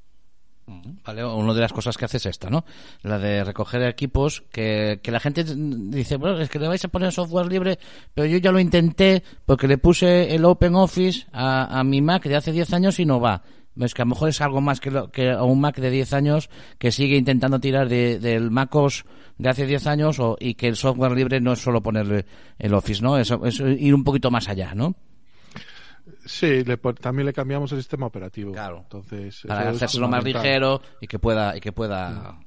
Vale, una de las cosas que hace es esta, ¿no? La de recoger equipos que, que la gente dice, bueno, es que le vais a poner software libre, pero yo ya lo intenté porque le puse el Open Office a, a mi Mac de hace 10 años y no va. Es que a lo mejor es algo más que, lo- que a un Mac de 10 años que sigue intentando tirar de- del MacOS de hace 10 años o, y que el software libre no es solo ponerle el Office, ¿no? Es ir un poquito más allá, ¿no? Sí, le también le cambiamos el sistema operativo. Claro. Entonces, Para hacérselo más ligero y que pueda, y que pueda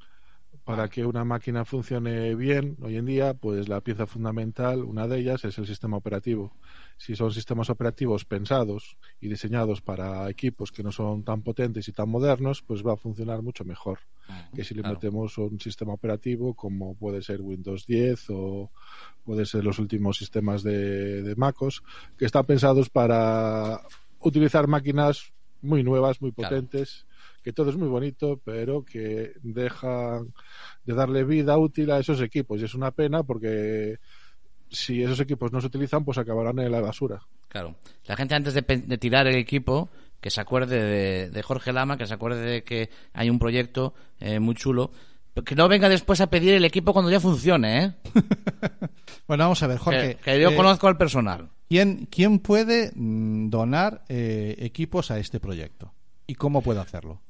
para que una máquina funcione bien hoy en día, pues la pieza fundamental, una de ellas, es el sistema operativo. Si son sistemas operativos pensados y diseñados para equipos que no son tan potentes y tan modernos, pues va a funcionar mucho mejor que si le claro. metemos un sistema operativo como puede ser Windows 10 o puede ser los últimos sistemas de, de MacOS, que están pensados para utilizar máquinas muy nuevas, muy Claro. potentes, que todo es muy bonito, pero que dejan de darle vida útil a esos equipos. Y es una pena porque si esos equipos no se utilizan, pues acabarán en la basura. Claro. La gente antes de, tirar el equipo, que se acuerde de, de Jorge Lama, que se acuerde de que hay un proyecto eh, muy chulo, que no venga después a pedir el equipo cuando ya funcione, ¿eh? Bueno, vamos a ver, Jorge. que, que yo eh, conozco al personal. ¿quién, ¿Quién puede mm, donar eh, equipos a este proyecto? ¿Y cómo puede hacerlo?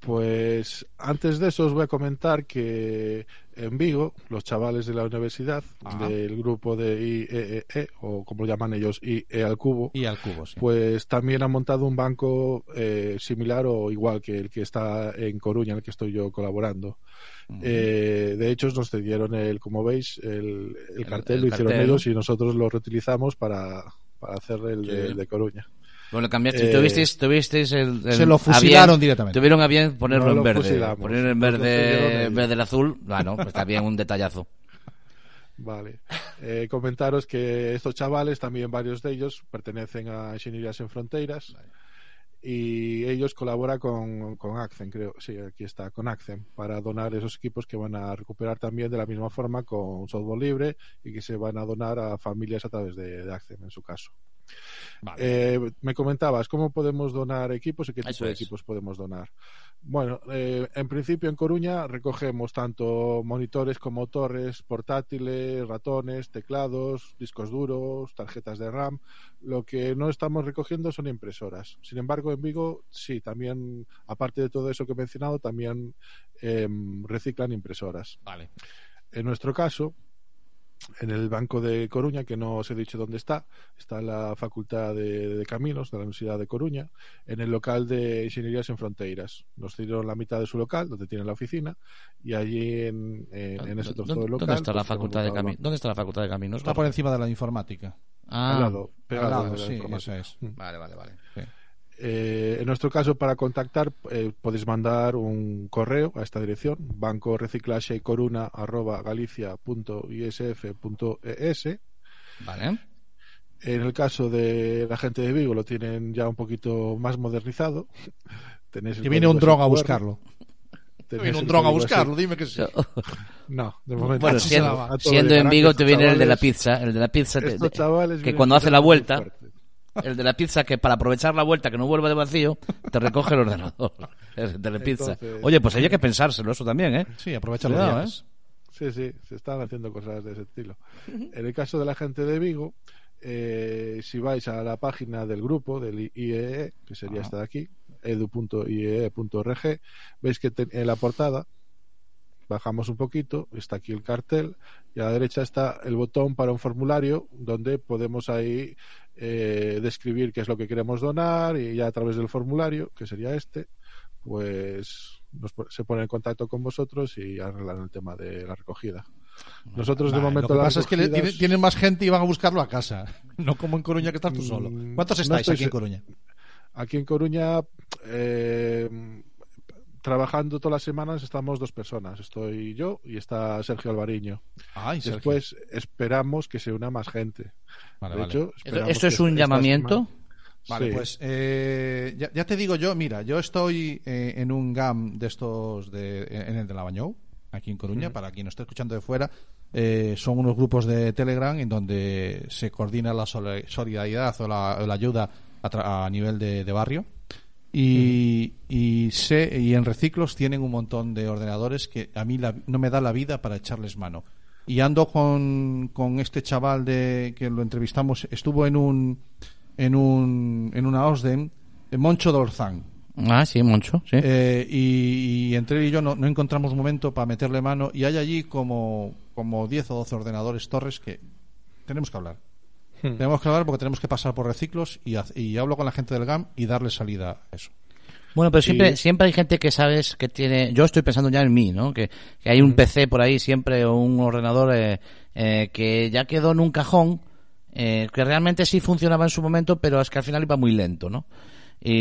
Pues antes de eso os voy a comentar que en Vigo, los chavales de la universidad, del grupo de IEEE, o como llaman ellos, IE al cubo, Y al cubo, sí. pues también han montado un banco eh, similar o igual que el que está en Coruña, en el que estoy yo colaborando. Eh, de hecho, nos cedieron el, como veis, el, el cartel, el lo hicieron cartel. ellos y nosotros lo reutilizamos para, para hacer el de, Sí. el de Coruña. Bueno, cambiaste, Eh, tuvisteis, tuvisteis el, el- se lo fusilaron bien- directamente. Tuvieron a bien ponerlo No en verde. fusilamos, Ponerlo en verde, en vez del azul. Bueno, pues está bien, un detallazo. Vale. Eh, comentaros que estos chavales, también varios de ellos, pertenecen a Ingenierías en Fronteiras y ellos colaboran con, con Accent, creo, sí, aquí está, con Accent, para donar esos equipos que van a recuperar también de la misma forma con software libre y que se van a donar a familias a través de, de Accent en su caso. Eh, me comentabas, ¿cómo podemos donar equipos y qué tipo Eso de es. equipos podemos donar? Bueno, eh, en principio en Coruña recogemos tanto monitores como torres, portátiles, ratones, teclados, discos duros, tarjetas de RAM. Lo que no estamos recogiendo son impresoras. Sin embargo, en Vigo sí, también, aparte de todo eso que he mencionado, también em, reciclan impresoras. Vale. En nuestro caso, en el Banco de Coruña, que no os he dicho dónde está, está en la Facultad de, de Caminos de la Universidad de Coruña, en el local de Ingenierías en Fronteras. Nos dieron la mitad de su local, donde tiene la oficina, y allí en, en, en ese trozo ¿Dónde, del local. dónde está la pues, facultad de Caminos? ¿Dónde está la facultad de Caminos? Está por encima de la informática. Ah, al lado, pegado Al lado, de la sí, eso es. vale, vale, vale. Eh, en nuestro caso, para contactar, eh, podéis mandar un correo a esta dirección, bancoreciclaje.coruna.galicia.isf.es. Vale. En el caso de la gente de Vigo, lo tienen ya un poquito más modernizado. Tenéis el Que viene un dron a buscarlo. tenéis Viene un dron a buscarlo, dime que sí. No, de momento. Bueno, siendo, siendo en Vigo te viene el de la pizza, el de la pizza te- que cuando hace la vuelta, fuertes. El de la pizza que para aprovechar la vuelta que no vuelva de vacío, te recoge el ordenador. El de la pizza. Entonces- Oye, pues hay que pensárselo eso también, ¿eh? Sí, aprovecha los Cuidado, días. Sí, sí, se están haciendo cosas de ese estilo. En el caso de la gente de Vigo, eh, si vais a la página del grupo, del IEE, que sería esta de aquí, edu.iee.org, veis que te- en la portada, bajamos un poquito, está aquí el cartel, y a la derecha está el botón para un formulario donde podemos ahí eh, describir qué es lo que queremos donar y ya a través del formulario, que sería este, pues nos se pone en contacto con vosotros y arreglan el tema de la recogida. Nosotros de momento lo que es que le- tienen más gente y van a buscarlo a casa. No como en Coruña que estás tú solo. Mm, ¿Cuántos no estáis estoy aquí en Coruña? Aquí en Coruña, eh, trabajando todas las semanas, estamos dos personas. Estoy yo y está Sergio Alvariño. Ay, Sergio. Después esperamos que se una más gente. Vale, de vale. hecho, ¿Esto, es un llamamiento? semana- Vale, Sí. pues eh, ya, ya te digo yo, mira, yo estoy eh, en un GAM de estos, de, en el de la Bañou, aquí en Coruña, para quien nos esté escuchando de fuera, eh, son unos grupos de Telegram en donde se coordina la soli- solidaridad o la, o la ayuda a, tra- a nivel de, de barrio. Y, y sé y en reciclos tienen un montón de ordenadores que a mí la- no me da la vida para echarles mano. Y ando con, con este chaval de que lo entrevistamos estuvo en un en un en una OSDEM eh, Moncho Dorzán. Ah, sí, Moncho, sí. Eh, y, y entre él y yo no, no encontramos momento para meterle mano. Y hay allí como como 10 o 12 ordenadores torres que tenemos que hablar Hmm. tenemos que hablar porque tenemos que pasar por reciclos y, y hablo con la gente del GAM y darle salida a eso Bueno, pero siempre, Y- siempre hay gente que sabes que tiene. Yo estoy pensando ya en mí, ¿no? Que, que hay un PC por ahí siempre o un ordenador eh, eh, que ya quedó en un cajón, eh, que realmente sí funcionaba en su momento, pero es que al final iba muy lento, ¿no? Y,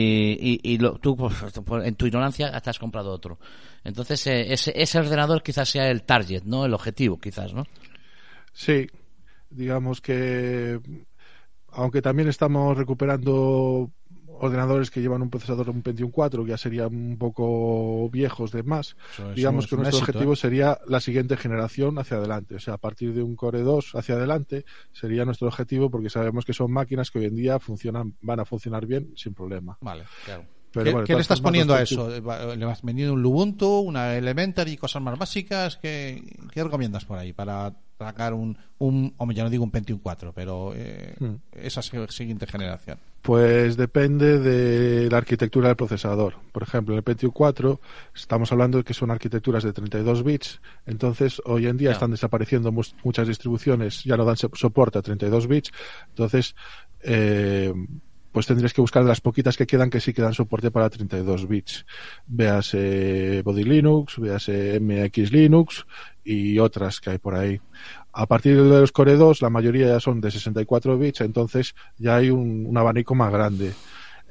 y, y lo- tú, pues, en tu ignorancia, hasta has comprado otro. Entonces, eh, ese, ese ordenador quizás sea el target, ¿no? El objetivo, quizás, ¿no? Sí, digamos que aunque también estamos recuperando ordenadores que llevan un procesador un Pentium 4 que ya serían un poco viejos de más Eso digamos es que nuestro éxito, objetivo ¿eh? sería la siguiente generación hacia adelante o sea a partir de un Core 2 hacia adelante sería nuestro objetivo porque sabemos que son máquinas que hoy en día funcionan van a funcionar bien sin problema vale claro Pero ¿Qué, bueno, de qué le estás poniendo a eso? ¿Le has vendido un Lubuntu, una Elementary, cosas más básicas? ¿Qué, qué recomiendas por ahí para sacar un, un hombre, ya no digo un Pentium 4, pero eh, Hmm. esa siguiente generación? Pues depende de la arquitectura del procesador. Por ejemplo, en el Pentium 4 estamos hablando de que son arquitecturas de 32 bits, entonces hoy en día están desapareciendo muchas distribuciones, ya no dan so- soporte a 32 bits, entonces eh, pues tendrías que buscar las poquitas que quedan que sí que dan soporte para 32 bits. Véase Body Linux, véase MX Linux y otras que hay por ahí. A partir de los Core 2, la mayoría ya son de 64 bits, entonces ya hay un, un abanico más grande.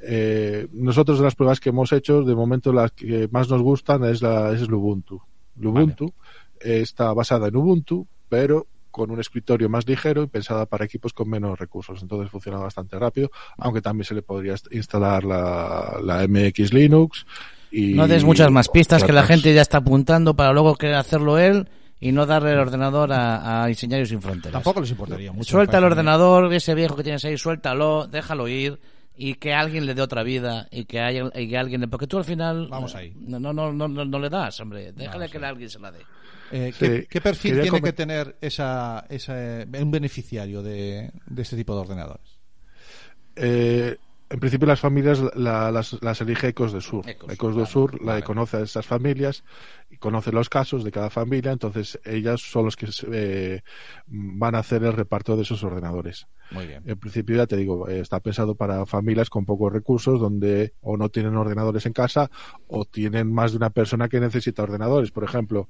Eh, nosotros de las pruebas que hemos hecho, de momento las que más nos gustan es la es el Ubuntu. El Ubuntu está basada en Ubuntu, pero con un escritorio más ligero y pensada para equipos con menos recursos. Entonces funciona bastante rápido, aunque también se le podría instalar la, la MX Linux. Y No des muchas más pistas que la gente ya está apuntando para luego querer hacerlo él y no darle el ordenador a, a Diseñarios sin Fronteras. Tampoco les importaría mucho. Suelta el ordenador, ese viejo que tienes ahí, suéltalo, déjalo ir y que alguien le dé otra vida y que haya y que alguien le... Porque tú al final... Vamos ahí. No, no, no, no, no le das, hombre. Déjale Vamos que alguien se la dé. Eh, Sí, ¿qué, qué perfil quería tiene que tener esa, esa, un beneficiario de, de este tipo de ordenadores? Eh, en principio las familias la- las, las elige Ecos del Sur. Ecos, Ecos, del Sur la conoce a esas familias y conoce los casos de cada familia, entonces ellas son los que eh, van a hacer el reparto de esos ordenadores. Muy bien. En principio, ya te digo, eh, está pensado para familias con pocos recursos donde o no tienen ordenadores en casa o tienen más de una persona que necesita ordenadores. Por ejemplo,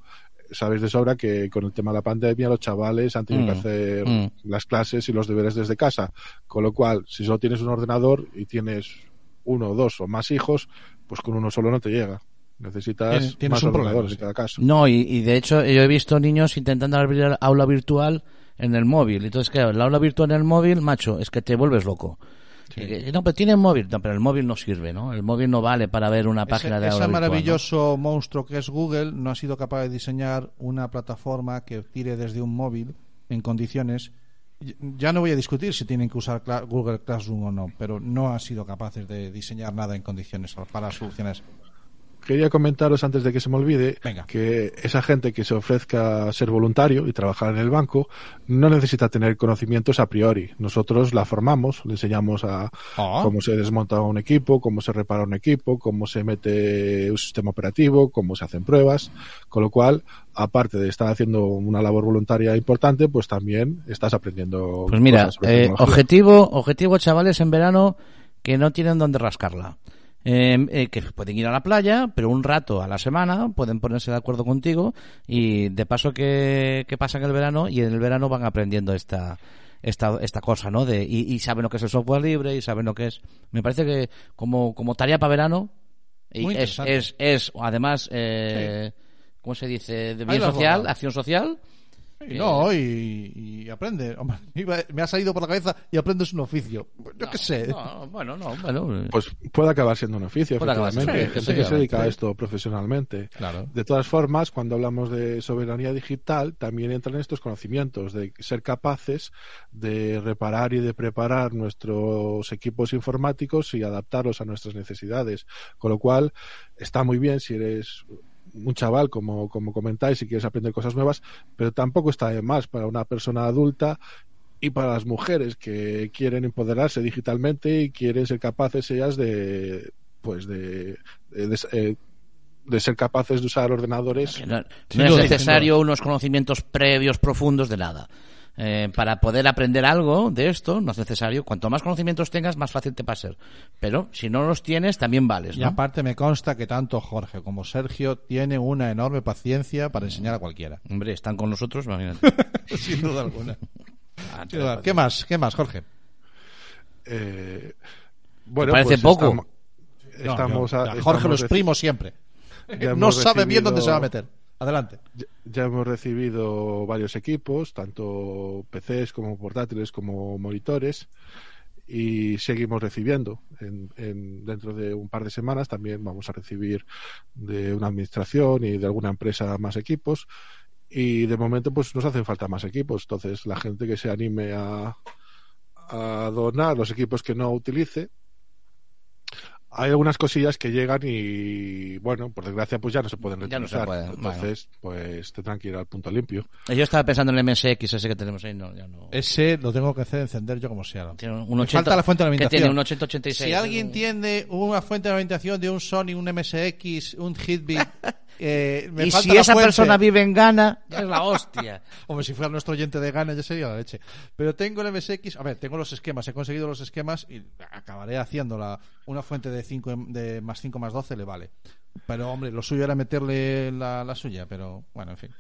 sabéis de sobra que con el tema de la pandemia los chavales han tenido Mm, que hacer mm. las clases y los deberes desde casa. Con lo cual, si solo tienes un ordenador y tienes uno, dos o más hijos, pues con uno solo no te llega. Necesitas Tienes- tienes más un problema, ordenadores sí. en cada caso. No, y, y de hecho yo he visto niños intentando abrir aula virtual en el móvil. Entonces, claro, el aula virtual en el móvil, macho, es que te vuelves loco. Que, no, pero tiene móvil. No, pero el móvil no sirve, ¿no? El móvil no vale para ver una página ese, de ese aula virtual, ¿no? maravilloso monstruo que es Google no ha sido capaz de diseñar una plataforma que tire desde un móvil en condiciones. Ya no voy a discutir si tienen que usar Google Classroom o no, pero no han sido capaces de diseñar nada en condiciones para solucionar eso. Quería comentaros antes de que se me olvide Venga. que esa gente que se ofrezca a ser voluntario y trabajar en el banco no necesita tener conocimientos a priori. Nosotros la formamos, le enseñamos a Ah. cómo se desmonta un equipo, cómo se repara un equipo, cómo se mete un sistema operativo, cómo se hacen pruebas, con lo cual, aparte de estar haciendo una labor voluntaria importante, pues también estás aprendiendo. Pues mira, cosas sobre eh, objetivo, objetivo, chavales, en verano que no tienen donde rascarla. Eh, eh, que pueden ir a la playa, pero un rato a la semana pueden ponerse de acuerdo contigo y de paso que, que pasan el verano y en el verano van aprendiendo esta esta, esta cosa, ¿no? De, y, y saben lo que es el software libre y saben lo que es. Me parece que como, como tarea para verano y es, es, es además, eh, ¿cómo se dice? De bien social, acción social. Y no, y, y aprende. Hombre, me ha salido por la cabeza y aprendes un oficio. Yo qué sé. No, bueno, no, bueno. Pues puede acabar siendo un oficio, Puede acabar siendo efectivamente. gente que se dedica a esto profesionalmente. Claro. De todas formas, cuando hablamos de soberanía digital, también entran estos conocimientos de ser capaces de reparar y de preparar nuestros equipos informáticos y adaptarlos a nuestras necesidades. Con lo cual, está muy bien si eres un chaval, como, como comentáis, si quieres aprender cosas nuevas, pero tampoco está de más para una persona adulta y para las mujeres que quieren empoderarse digitalmente y quieren ser capaces ellas de pues de, de- de- eh, de ser capaces de usar ordenadores No, es necesario unos conocimientos previos profundos de nada. Eh, para poder aprender algo de esto, no es necesario. Cuanto más conocimientos tengas, más fácil te va a ser. Pero si no los tienes, también vales. Y ¿no? aparte me consta que tanto Jorge como Sergio tienen una enorme paciencia para enseñar a cualquiera. Hombre, están con nosotros, imagínate. Sin duda alguna. Ah, Sin duda. ¿Qué más? ¿Qué más, Jorge? eh, bueno parece pues poco? estamos, No, estamos yo- a- Jorge estamos lo reci- exprimo siempre. No sabe bien dónde se va a meter. Adelante. ya, ya hemos recibido varios equipos tanto PCs como portátiles como monitores y seguimos recibiendo. En, en- dentro de un par de semanas también vamos a recibir de una administración y de alguna empresa más equipos. Y de momento pues nos hacen falta más equipos. Entonces la gente que se anime a, a donar los equipos que no utilice. Hay algunas cosillas que llegan y bueno, por desgracia pues ya no se pueden Ya no se reutilizar. pueden, Entonces pues tendrán que ir al punto limpio. Yo estaba pensando en el MSX ese que tenemos ahí, no, ya no. Ese lo tengo que hacer encender yo como sea. Tiene un Me 80 falta la fuente de que alimentación. tiene un 8086. Si alguien tiene una fuente de alimentación de un Sony, un MSX, un Hitbit, eh, me y falta si la esa fuente. persona vive en Ghana, es la hostia. Hombre, si fuera nuestro oyente de gana ya sería la leche. Pero tengo el MSX, a ver, tengo los esquemas, he conseguido los esquemas y acabaré haciendo la, una fuente de 5 de más 5 más 12 le vale. Pero hombre, lo suyo era meterle la, la suya, pero bueno, en fin.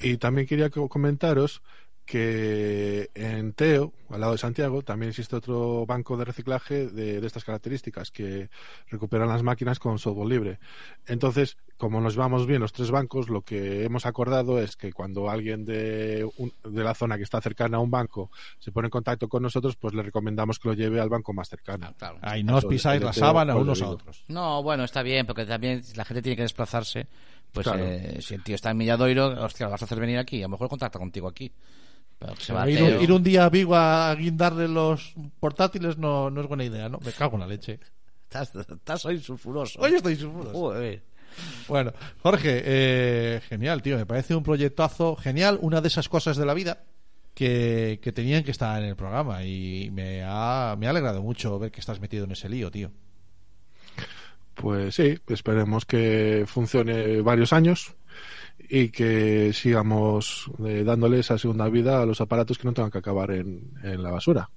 Y también quería co- comentaros que en Teo, al lado de Santiago, también existe otro banco de reciclaje de, de estas características que recuperan las máquinas con software libre. Entonces, como nos vamos bien los tres bancos, lo que hemos acordado es que cuando alguien de, un- de la zona que está cercana a un banco se pone en contacto con nosotros, pues le recomendamos que lo lleve al banco más cercano. Claro. Ahí no os pisáis la sábana pues, unos a otros. No, bueno, está bien, porque también la gente tiene que desplazarse. Pues Claro. eh, si el tío está en Milladoiro, hostia, lo vas a hacer venir aquí. A lo mejor contacta contigo aquí. Pero se va a ir, un, ir un día a Vigo a guindarle los portátiles no, no es buena idea, ¿no? Me cago en la leche. Estás, estás hoy sulfuroso. Hoy estoy sulfuroso. Joder. Bueno, Jorge, eh, genial, tío. Me parece un proyectazo genial. Una de esas cosas de la vida que, que tenían que estar en el programa. Y me ha, me ha alegrado mucho ver que estás metido en ese lío, tío. Pues sí, esperemos que funcione varios años y que sigamos eh, dándole esa segunda vida a los aparatos que no tengan que acabar en, en la basura.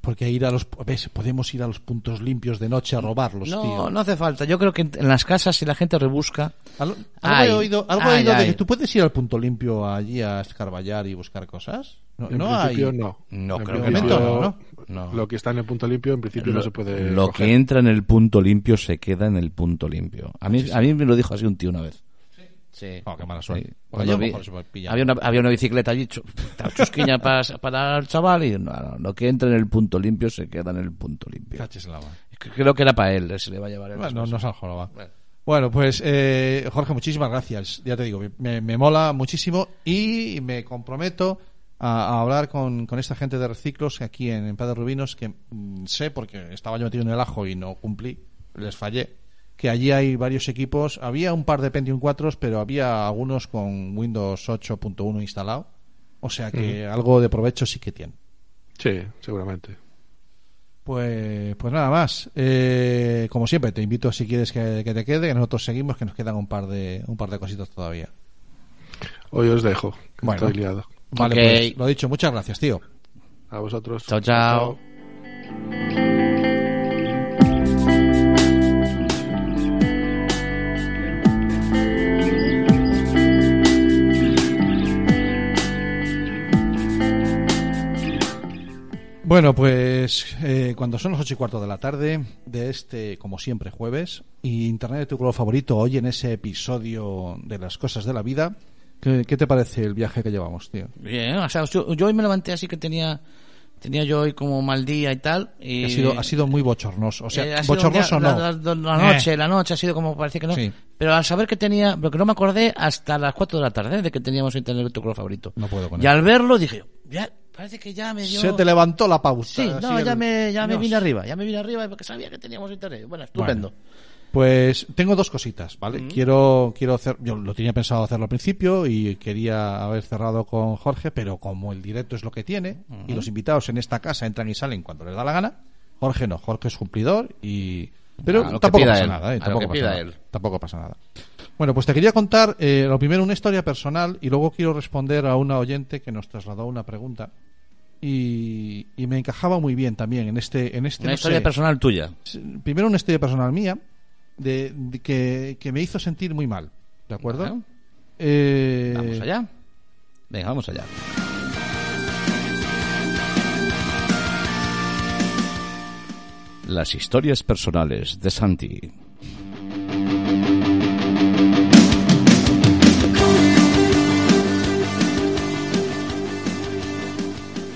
Porque ir a los. ¿ves? Podemos ir a los puntos limpios de noche a robarlos, No, tío. no hace falta. Yo creo que en, las casas, si la gente rebusca. Algo, algo Ay, he oído, algo he ay, oído de ay. que tú puedes ir al punto limpio allí a escarballar y buscar cosas. No, En no hay. no. No, En creo que principio, no, ¿no? No. Lo que está en el punto limpio en principio no se puede Lo coger. que entra en el punto limpio se queda en el punto limpio. A mí, a mí me lo dijo así un tío una vez. Sí. Oh, qué mala suerte. Sí. Pues Cuando vi- había, una, había una bicicleta allí, chusquiña para, para el chaval, y no, no, lo que entra en el punto limpio se queda en el punto limpio. Creo que era para él, se le va a llevar el Bueno, no, no jorobado. Bueno. Bueno, pues eh, Jorge, muchísimas gracias. Ya te digo, me, me mola muchísimo y me comprometo a, a hablar con, con esta gente de reciclos aquí en, en Padre Rubinos, que mm, sé, porque estaba yo metido en el ajo y no cumplí, les fallé, que allí hay varios equipos. Había un par de Pentium 4, pero había algunos con Windows 8.1 instalado. O sea que algo de provecho sí que tienen. Sí, seguramente. Pues, pues nada más. Eh, como siempre, te invito si quieres que, que te quede, que nosotros seguimos, que nos quedan un par de un par de cositas todavía. Hoy os dejo, que Bueno. estoy liado. Vale, Ok. pues lo dicho, muchas gracias, tío. A vosotros. Chao, chao. Bueno, pues eh, cuando son las ocho y cuarto de la tarde de este, como siempre, jueves, y Internet de tu color favorito, hoy en ese episodio de las cosas de la vida, ¿qué, qué te parece el viaje que llevamos, tío? Bien, o sea, yo, yo hoy me levanté así que tenía tenía yo hoy como mal día y tal. Y, Ha sido, ha sido muy bochornoso. O sea, Eh, ha bochornoso día- no. La, la- la noche, Eh. la noche ha sido como parecía que no. Sí. Pero al saber que tenía, lo que no me acordé hasta las 4 de la tarde de que teníamos internet de tu color favorito. No puedo con Y al verlo dije, ya, parece que ya me dio. Se te levantó la pausa. Sí, no, ya el- me, ya me vine arriba, ya me vine arriba porque sabía que teníamos internet. Bueno, estupendo. Bueno, pues tengo dos cositas, ¿vale? Quiero, quiero hacer, yo lo tenía pensado hacerlo al principio y quería haber cerrado con Jorge, pero como el directo es lo que tiene y los invitados en esta casa entran y salen cuando les da la gana, Jorge no, Jorge es cumplidor y pero A tampoco pida pasa él, nada, ¿eh? a Tampoco pasa nada. él. Tampoco pasa nada. Bueno, pues te quería contar eh, lo primero una historia personal y luego quiero responder a una oyente que nos trasladó una pregunta y, y me encajaba muy bien también en este en este Una no historia sé, personal tuya. primero una historia personal mía de, de que, que me hizo sentir muy mal de acuerdo Bueno. Eh, Vamos allá. Venga, vamos allá. Las historias personales de Santi.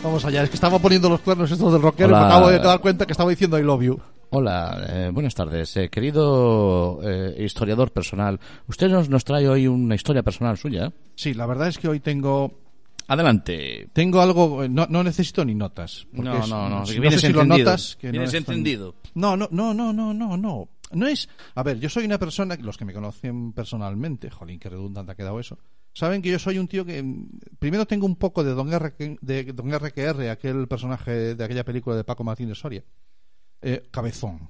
vamos allá es que estaba poniendo los cuernos estos del rockero y me acabo de dar cuenta que estaba diciendo I love you Hola, eh, buenas tardes. Eh, querido eh, historiador personal, usted nos, nos trae hoy una historia personal suya. sí la verdad es que hoy tengo Adelante. Tengo algo, eh, no, necesito ni notas. No, no, no, no. Si vienes no sé si no No, no, no, no, no, no, es, a ver, yo soy una persona, los que me conocen personalmente, jolín, qué redundante ha quedado eso. Saben que yo soy un tío que mm, primero tengo un poco de Don, R, de Don RQR, aquel personaje de aquella película de Paco Martínez Soria. Eh, cabezón.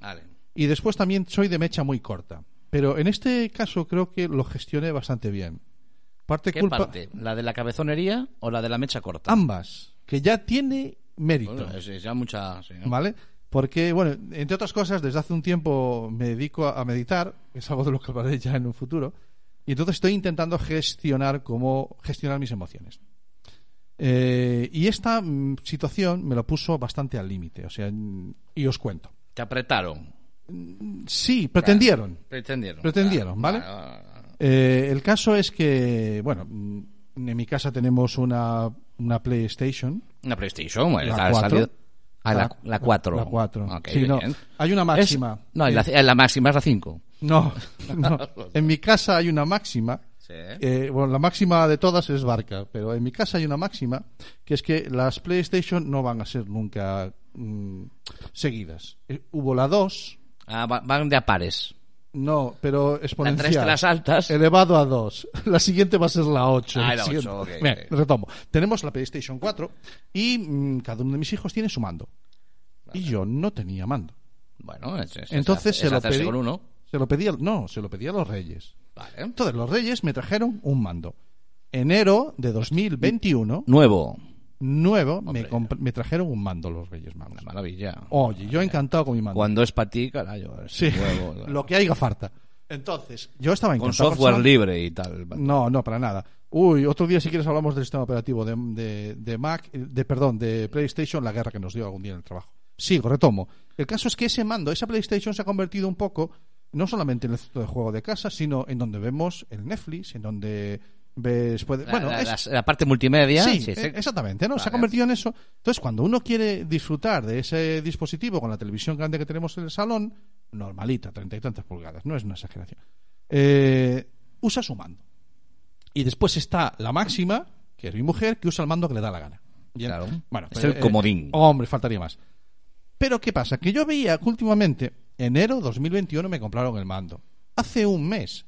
Vale. Y después también soy de mecha muy corta. Pero en este caso creo que lo gestioné bastante bien parte ¿Qué culpa parte? ¿La de la cabezonería o la de la mecha corta? ambas que ya tiene mérito Bueno, es, ya mucha... sí, ¿no? ¿Vale? Porque, bueno, entre otras cosas, desde hace un tiempo me dedico a, meditar, es algo de lo que hablaré ya en un futuro, y entonces estoy intentando gestionar cómo gestionar mis emociones. Eh, y esta mm, situación me lo puso bastante al límite, o sea, mm, y os cuento. Te apretaron. Sí, pretendieron. Pretendieron. Pretendieron, vale. Eh, el caso es que, bueno, mm, en mi casa tenemos una, una PlayStation. Una PlayStation, bueno, La ha 4. salido- Ah, la, la 4. La 4. Ok, Sí, no, hay una máxima. Es- no, la, la máxima es la 5. No, no. En mi casa hay una máxima. Sí. Eh, bueno, la máxima de todas es Barca, pero en mi casa hay una máxima que es que las PlayStation no van a ser nunca mm, seguidas. Eh, hubo la 2, Ah, va- van de a pares. No, pero exponencial. de las altas. Elevado a 2. La siguiente va a ser la 8. Ah, la la siguiente. 8, ok, Bien, ok. retomo. Tenemos la PlayStation 4 y mm, cada uno de mis hijos tiene su mando. Y yo no tenía mando. Bueno, es, es- Entonces es se lo pedí. con uno. Se lo pedí, no, se lo pedí a los Reyes. Vale. Entonces los Reyes me trajeron un mando. Enero de 2021, Nuevo. Nuevo, me, Hombre. me trajeron un mando los Reyes Magos. Una maravilla. Oye, yo encantado con mi mando. Cuando es para ti, carajo. Sí, nuevo. lo que haya falta. Entonces, yo estaba con encantado. software Sony. libre y tal. No, no, para nada. Uy, otro día si quieres hablamos del sistema operativo de, de, de Mac, de perdón, de PlayStation, la guerra que nos dio algún día en el trabajo. Sigo, retomo. El caso es que ese mando, esa PlayStation se ha convertido un poco, no solamente en el centro de juego de casa, sino en donde vemos el Netflix, en donde ves, puede- La, bueno, la- es- la- parte multimedia. Sí, sí, sí. eh, exactamente, ¿no? Se ha convertido en eso. Entonces, cuando uno quiere disfrutar de ese dispositivo con la televisión grande que tenemos en el salón, normalita, treinta y tantas pulgadas, no es una exageración, eh, usa su mando. Y después está la máxima, que es mi mujer, que usa el mando que le da la gana. Bien. Claro. Bueno, Es pero, el comodín. hombre, faltaría más. Pero ¿qué pasa? Que yo veía que últimamente, enero 2021 me compraron el mando. Hace un mes.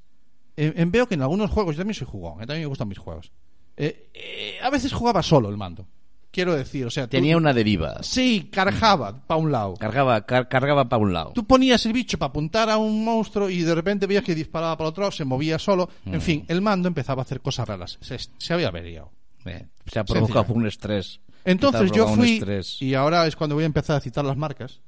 Eh, veo que en algunos juegos, yo también soy jugón, eh, también me gustan mis juegos. eh, eh, a veces jugaba solo el mando. Quiero decir, o sea, tú- Tenía una deriva. Sí, cargaba para un lado. Cargaba, car- cargaba para un lado. Tú ponías el bicho para apuntar a un monstruo y de repente veías que disparaba para otro lado, se movía solo. Mm. En fin, el mando empezaba a hacer cosas raras. Se, se había averiado. Se ha provocado un estrés. Entonces yo fui, y ahora es cuando voy a empezar a citar las marcas.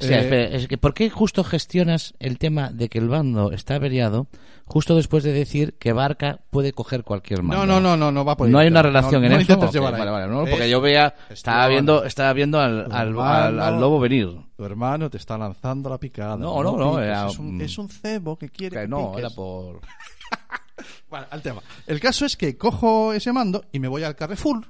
Sí, Eh, espera, es que ¿por qué justo gestionas el tema de que el bando está averiado justo después de decir que Barca puede coger cualquier mando? No, no, no, no, no va por ahí. No hay una relación no, en no eso. vale, vale, no, Es porque yo veía, estaba viendo, estaba viendo al, Tu al, hermano- al- al lobo venir. Tu hermano te está lanzando la picada. No, no, no, era, es, un, es un cebo que quiere Que no, piques. era por. Bueno, al tema. El caso es que cojo ese mando y me voy al Carrefour,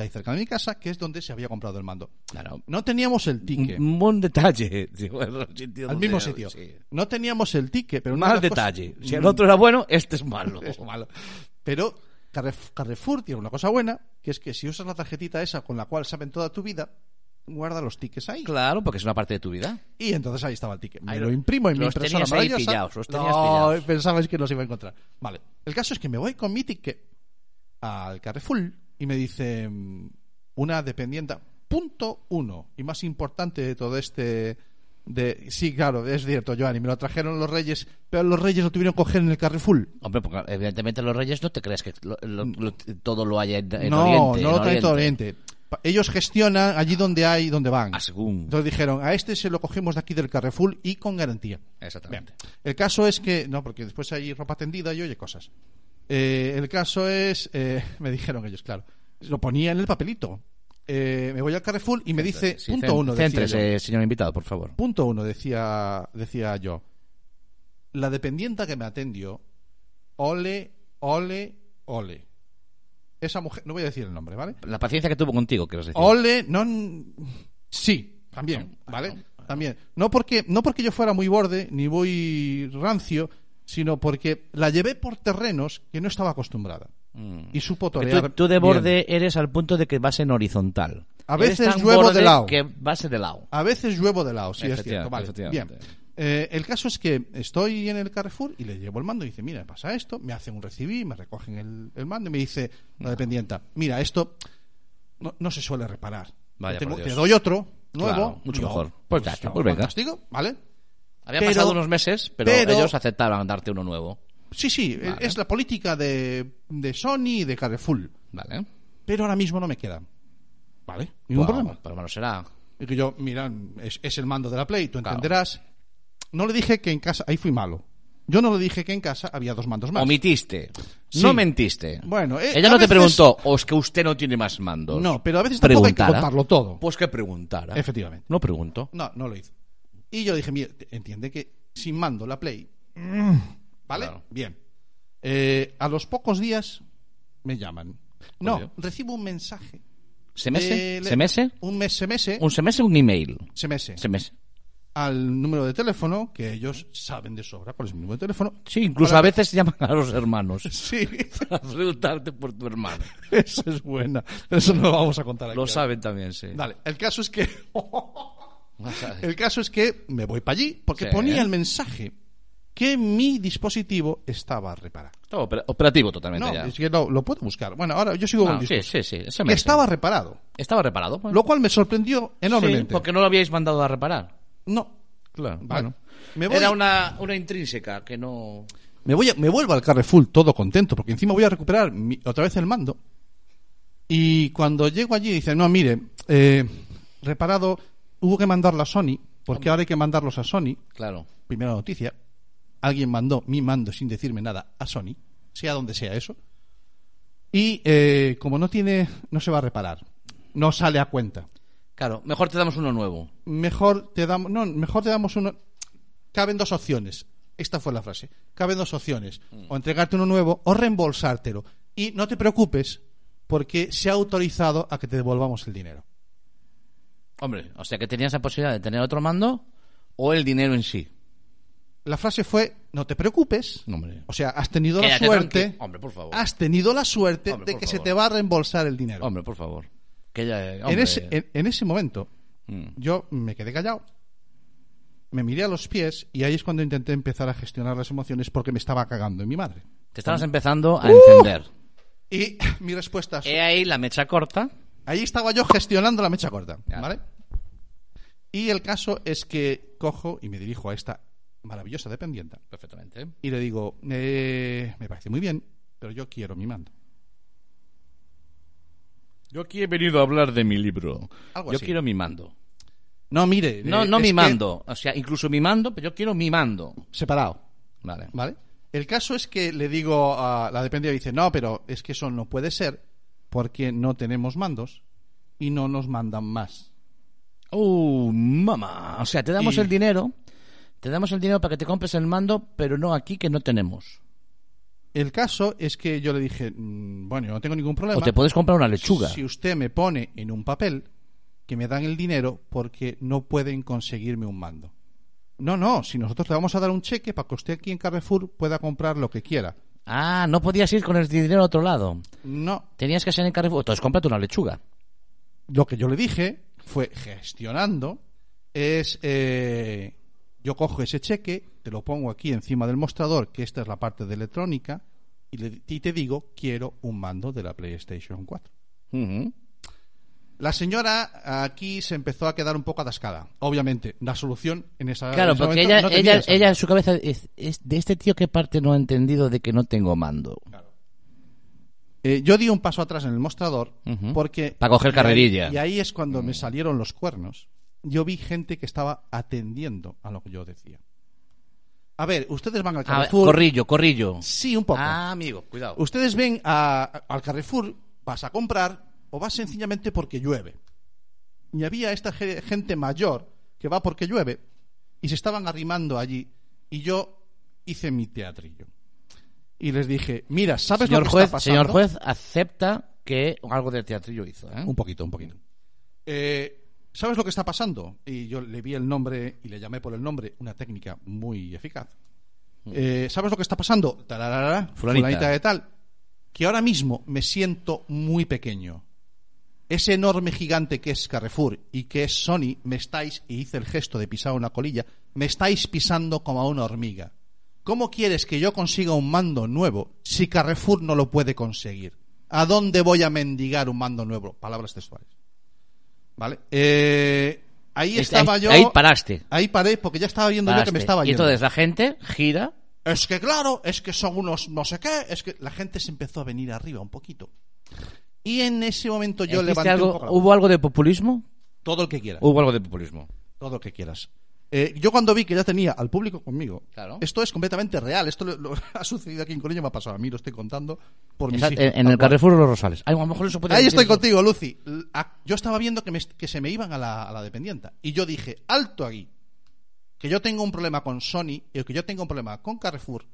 que hay cerca de mi casa, que es donde se había comprado el mando. Claro. No teníamos el ticket. Un buen detalle. al mismo sitio. sí. No teníamos el ticket, pero las detalle. cosas- Si el otro era bueno, este es malo. es malo. Pero Carref- Carrefour tiene una cosa buena, que es que si usas la tarjetita esa con la cual saben toda tu vida, guarda los tickets ahí. Claro, porque es una parte de tu vida. Y entonces ahí estaba el ticket. Me Ahí lo imprimo en mi impresora tenías ahí pillados, los tenías no, pillados. pensabais que los iba a encontrar. Vale. El caso es que me voy con mi ticket al Carrefour y me dice mm, una dependienta, punto uno, y más importante de todo este... De, sí, claro, es cierto, Joanny, me lo trajeron los reyes, pero los reyes lo tuvieron que coger en el Carrefour. Hombre, porque evidentemente los reyes no te crees que lo- lo- lo- todo lo haya en, en no, Oriente. no en lo traen todo Oriente. Ellos gestionan allí donde hay, donde van. Ah, según. Entonces dijeron, a este se lo cogemos de aquí del Carrefour y con garantía. Exactamente. Bien. El caso es que, no, porque después hay ropa tendida y oye cosas. Eh, el caso es, eh, me dijeron ellos, claro, lo ponía en el papelito. Eh, me voy al Carrefour y me dice, Sí, punto uno, decía yo. señor invitado, por favor. Punto uno, decía, decía yo. La dependienta que me atendió, ole, ole, ole. Esa mujer, no voy a decir el nombre, ¿vale? La paciencia que tuvo contigo, quiero decir. Ole, no. Sí, también, ¿vale? También. No porque, no porque yo fuera muy borde ni muy rancio, sino porque la llevé por terrenos que no estaba acostumbrada. Y supo torear. tú, tú de bien. borde eres al punto de que vas en horizontal. A veces lluevo de lado. Que vas de lado. A veces lluevo de lado, sí, es cierto. Vale, bien. Eh, el caso es que estoy en el Carrefour y le llevo el mando y dice, mira, pasa esto, me hacen un recibí, me recogen el, el mando y me dice la dependienta, mira, esto no, no se suele reparar. Vaya, te, doy otro, nuevo. Claro, mucho No, mejor. Pues ya está, pues venga. fantástico, ¿vale? Había Pero- pasado unos meses, pero, pero- ellos aceptaron darte uno nuevo. Sí, sí, Vale. es la política de, de Sony y de Carrefour. Vale. Pero ahora mismo no me queda. ¿Vale? Ningún Wow, problema. Pero bueno, será. Y que yo, mira, es, es el mando de la Play, tú Claro. entenderás. No le dije que en casa, ahí fui malo. Yo no le dije que en casa había dos mandos más. Omitiste. Sí. No mentiste. Bueno, eh, Ella no te veces- preguntó, o es que usted no tiene más mandos. No, pero a veces tampoco hay que contarlo todo. Pues que preguntara. Efectivamente. No preguntó. No, no lo hizo. Y yo dije, mire, entiende que sin mando la Play. mm, ¿Vale? Claro. Bien. Eh, a los pocos días me llaman. No, Obvio. recibo un mensaje. ¿SMS? de- ¿SMS? Un mes, SMS. ¿Un SMS o un email? SMS. SMS. Al número de teléfono, que ellos saben de sobra cuál es mi número de teléfono. Sí, incluso Para- a veces llaman a los hermanos. Sí, Para preguntarte por tu hermano. eso es buena. Eso no lo vamos a contar aquí. Lo saben también, sí. Vale, el caso es que. El caso es que me voy para allí porque Sí. ponía el mensaje que mi dispositivo estaba reparado. Todo opera- operativo totalmente No, ya. es que lo, lo puedo buscar. Bueno, ahora yo sigo No, con el sí, sí, sí. Que estaba reparado. Estaba reparado. pues. Lo cual me sorprendió Sí, enormemente. porque no lo habíais mandado a reparar. No. Claro. Vale. Bueno. Me voy, Era una, una intrínseca que no. me, voy a- me vuelvo al Carrefour todo contento porque encima voy a recuperar mi- otra vez el mando. Y cuando llego allí dice, no, mire, eh, reparado, hubo que mandarlo a Sony porque ahora hay que mandarlos a Sony. Claro. primera noticia, alguien mandó mi mando sin decirme nada a Sony, sea donde sea eso, y eh, como no tiene, no se va a reparar, no sale a cuenta. Claro, mejor te damos uno nuevo. Mejor te damos, no, mejor te damos uno. Caben dos opciones. Esta fue la frase. Caben dos opciones: o entregarte uno nuevo o reembolsártelo. Y no te preocupes porque se ha autorizado a que te devolvamos el dinero. Hombre, o sea que tenías la posibilidad de tener otro mando o el dinero en sí. La frase fue: no te preocupes. Hombre. O sea, has tenido la Quédate suerte. tranquilo. Hombre, por favor. Has tenido la suerte Hombre, de que se te va a reembolsar el dinero. Hombre, por favor. Que ya, en, ese, en, en ese momento, Mm. yo me quedé callado, me miré a los pies y ahí es cuando intenté empezar a gestionar las emociones porque me estaba cagando en mi madre. Te estabas empezando a encender. Y mi respuesta, He ahí la mecha corta. Ahí estaba yo gestionando la mecha corta. ¿vale? Y el caso es que cojo y me dirijo a esta maravillosa dependienta Perfectamente. y le digo, eh, me parece muy bien, pero yo quiero mi mando. Yo aquí he venido a hablar de mi libro. Algo yo así. quiero mi mando. No, mire, No, eh, no mi que- mando. O sea, incluso mi mando, pero yo quiero mi mando. Separado. Vale. ¿Vale? El caso es que le digo a la dependiente, dice, no, pero es que eso no puede ser porque no tenemos mandos y no nos mandan más. Uh, mamá. O sea, te damos Y- el dinero. Te damos el dinero para que te compres el mando, pero no aquí que no tenemos. El caso es que yo le dije, "Mm, bueno, yo no tengo ningún problema. O te puedes comprar una lechuga. Si usted me pone en un papel que me dan el dinero porque no pueden conseguirme un mando. No, no, si nosotros le vamos a dar un cheque para que usted aquí en Carrefour pueda comprar lo que quiera. Ah, no podías ir con el dinero a otro lado. No, Tenías que ser en Carrefour. Entonces cómprate una lechuga. lo que yo le dije fue gestionando es eh, yo cojo ese cheque te lo pongo aquí encima del mostrador que esta es la parte de electrónica y, le- y te digo quiero un mando de la PlayStation 4 Ujú. La señora aquí se empezó a quedar un poco atascada obviamente la solución en esa Claro, en ese porque ella, no ella, esa. ella en su cabeza es, es de este tío que parte no ha entendido de que no tengo mando. Eh, yo di un paso atrás en el mostrador porque Pa' coger carrerilla. y ahí es cuando me salieron los cuernos yo vi gente que estaba atendiendo a lo que yo decía a ver ustedes van al Carrefour corrillo, corrillo. sí un poco Ah, amigo, cuidado. ustedes ven a- al Carrefour vas a comprar o vas sencillamente porque llueve y había esta ge- gente mayor que va porque llueve y se estaban arrimando allí y yo hice mi teatrillo y les dije mira sabes señor lo que juez, está pasando señor juez, acepta que algo de teatrillo hizo, ¿eh? un poquito, un poquito. Eh, ¿Sabes lo que está pasando? Y yo le vi el nombre y le llamé por el nombre, una técnica muy eficaz. Eh, ¿Sabes lo que está pasando? Tararara, Mm. Fulanita. fulanita de tal. Que ahora mismo me siento muy pequeño. Ese enorme gigante que es Carrefour y que es Sony, me estáis, y hice el gesto de pisar una colilla, me estáis pisando como a una hormiga. ¿Cómo quieres que yo consiga un mando nuevo si Carrefour no lo puede conseguir? ¿A dónde voy a mendigar un mando nuevo? Palabras textuales. ¿Vale? Eh, ahí Ahí- estaba ahí- yo. ahí paraste. Ahí paré porque ya estaba viendo yo que me estaba y yendo. entonces la gente gira. Es que claro, es que son unos no sé qué, es que la gente se empezó a venir arriba un poquito. Y en ese momento yo ¿Hiciste levanté algo- un poco la- ¿Hubo algo de populismo? todo el que quieras, Hubo algo de populismo. todo lo que quieras. Eh, yo cuando vi que ya tenía al público conmigo, Claro. esto es completamente real, esto lo, lo- ha sucedido aquí en Coruña, me ha pasado a mí, lo estoy contando por mis hijos, en, el. Carrefour de los Rosales. Ay, a lo mejor eso puede Ahí estoy eso. contigo, Lucy. L- a- Yo estaba viendo que, me, que se me iban a la, a la dependienta. Y yo dije, alto aquí. Que yo tengo un problema con Sony y que yo tengo un problema con Carrefour.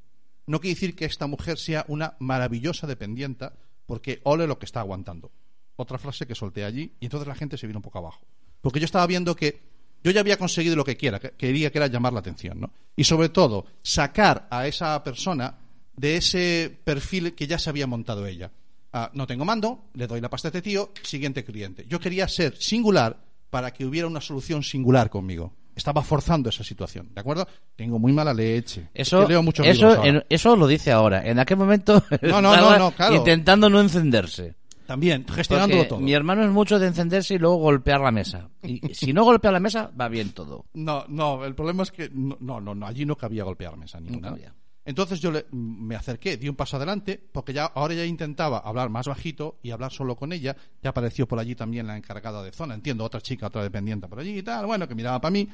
No quiere decir que esta mujer sea una maravillosa dependienta, porque ole lo que está aguantando. Otra frase que solté allí y entonces la gente se vino un poco abajo. Porque yo estaba viendo que yo ya había conseguido lo que quiera, que quería que era llamar la atención, ¿no? Y sobre todo, sacar a esa persona de ese perfil que ya se había montado ella. Ah, no tengo mando, le doy la pasta a este tío, siguiente cliente. Yo quería ser singular para que hubiera una solución singular conmigo. Estaba forzando esa situación, ¿de acuerdo? Tengo muy mala leche. Eso, Es que leo muchos eso, libros ahora. en- eso lo dice ahora. En aquel momento No, no, estaba no, no, claro. intentando no encenderse. También, gestionándolo Porque todo. Mi hermano es mucho de encenderse y luego golpear la mesa. Y si no golpea la mesa, va bien todo. No, no, el problema es que no, no, no, allí no cabía golpear mesa ninguna. cabía. Entonces yo le- me acerqué, di un paso adelante, porque ya ahora ya intentaba hablar más bajito y hablar solo con ella. Ya apareció por allí también la encargada de zona, entiendo, otra chica, otra dependiente por allí y tal, bueno, que miraba para mí.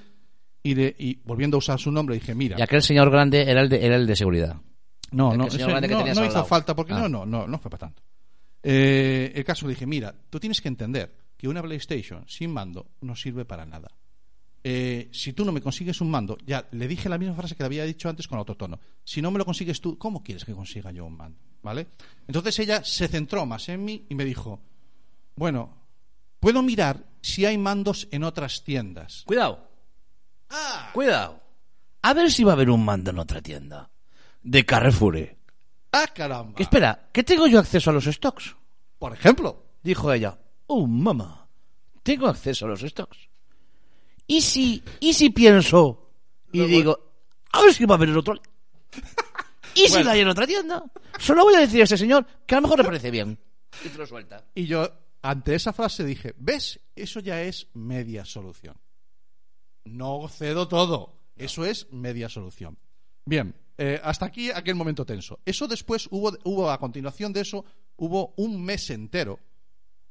Y, le- y volviendo a usar su nombre dije, mira, Y aquel señor grande era el de, era el de seguridad. no, no, ese- no, no hizo falta porque Ah. no, no, no, no fue para tanto. Eh, el caso le dije, mira, tú tienes que entender que una PlayStation sin mando no sirve para nada. Eh, si tú no me consigues un mando, ya le dije la misma frase que le había dicho antes con otro tono. Si no me lo consigues tú, ¿cómo quieres que consiga yo un mando? ¿Vale? Entonces ella se centró más en mí y me dijo, bueno, puedo mirar si hay mandos en otras tiendas. Cuidado. Cuidado. A ver si va a haber un mando en otra tienda. De Carrefour. ¡Ah, caramba! Espera, ¿que tengo yo acceso a los stocks? Por ejemplo, Dijo ella. Oh, mamá, tengo acceso a los stocks. ¿Y si, y si pienso y digo, a ver si va a haber otro... ¿Y si Bueno. la hay en otra tienda? Solo voy a decir a ese señor que a lo mejor le parece bien. Y te lo suelta. Y yo, ante esa frase, dije, ¿ves? Eso ya es media solución. No cedo todo. Eso es media solución. Bien, eh, hasta aquí aquel momento tenso. Eso después hubo, hubo, a continuación de eso, hubo un mes entero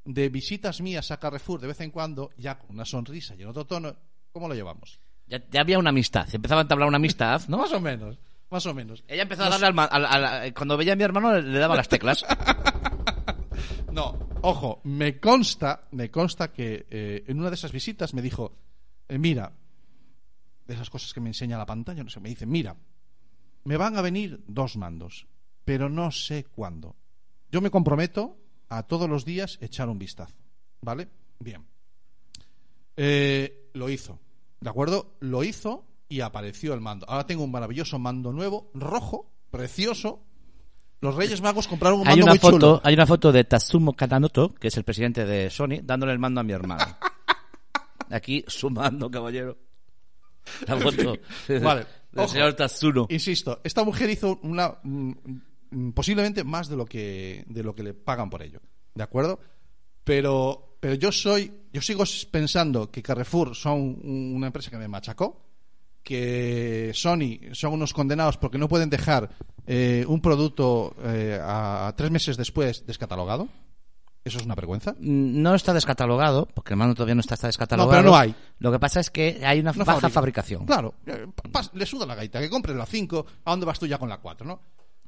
de visitas mías a Carrefour de vez en cuando, ya con una sonrisa y en otro tono. ¿Cómo lo llevamos? Ya, ya había una amistad. Empezaba a entablar una amistad, ¿no? Más o menos, más o menos. Ella empezó a darle al, al- al- Cuando veía a mi hermano le, le daba las teclas. No, ojo, me consta, me consta que eh, en una de esas visitas me dijo, eh, mira, de esas cosas que me enseña la pantalla, no sé, me dice, mira, me van a venir dos mandos, pero no sé cuándo. Yo me comprometo a todos los días echar un vistazo, ¿vale? Bien. Eh, lo hizo, ¿de acuerdo? Lo hizo y apareció el mando. Ahora tengo un maravilloso mando nuevo, rojo, precioso. Los Reyes Magos compraron un Hay mando una muy foto, chulo. hay una foto de Tatsumo Katanoto, que es el presidente de Sony, dándole el mando a mi hermano. Aquí su mando, caballero. La foto Vale, ojo. señor Tatsuno. Insisto, esta mujer hizo una mm, posiblemente más de lo que de lo que le pagan por ello, ¿de acuerdo? Pero pero yo soy yo sigo pensando que Carrefour son un- una empresa que me machacó, que Sony son unos condenados porque no pueden dejar eh, un producto eh, a, a tres meses después descatalogado. Eso es una vergüenza. No está descatalogado, porque el mando todavía no está, está descatalogado. No, pero no hay. Lo que pasa es que hay una No baja fabrica. fabricación. Claro, eh, le suda la gaita, que compre la 5, ¿a dónde vas tú ya con la 4, no?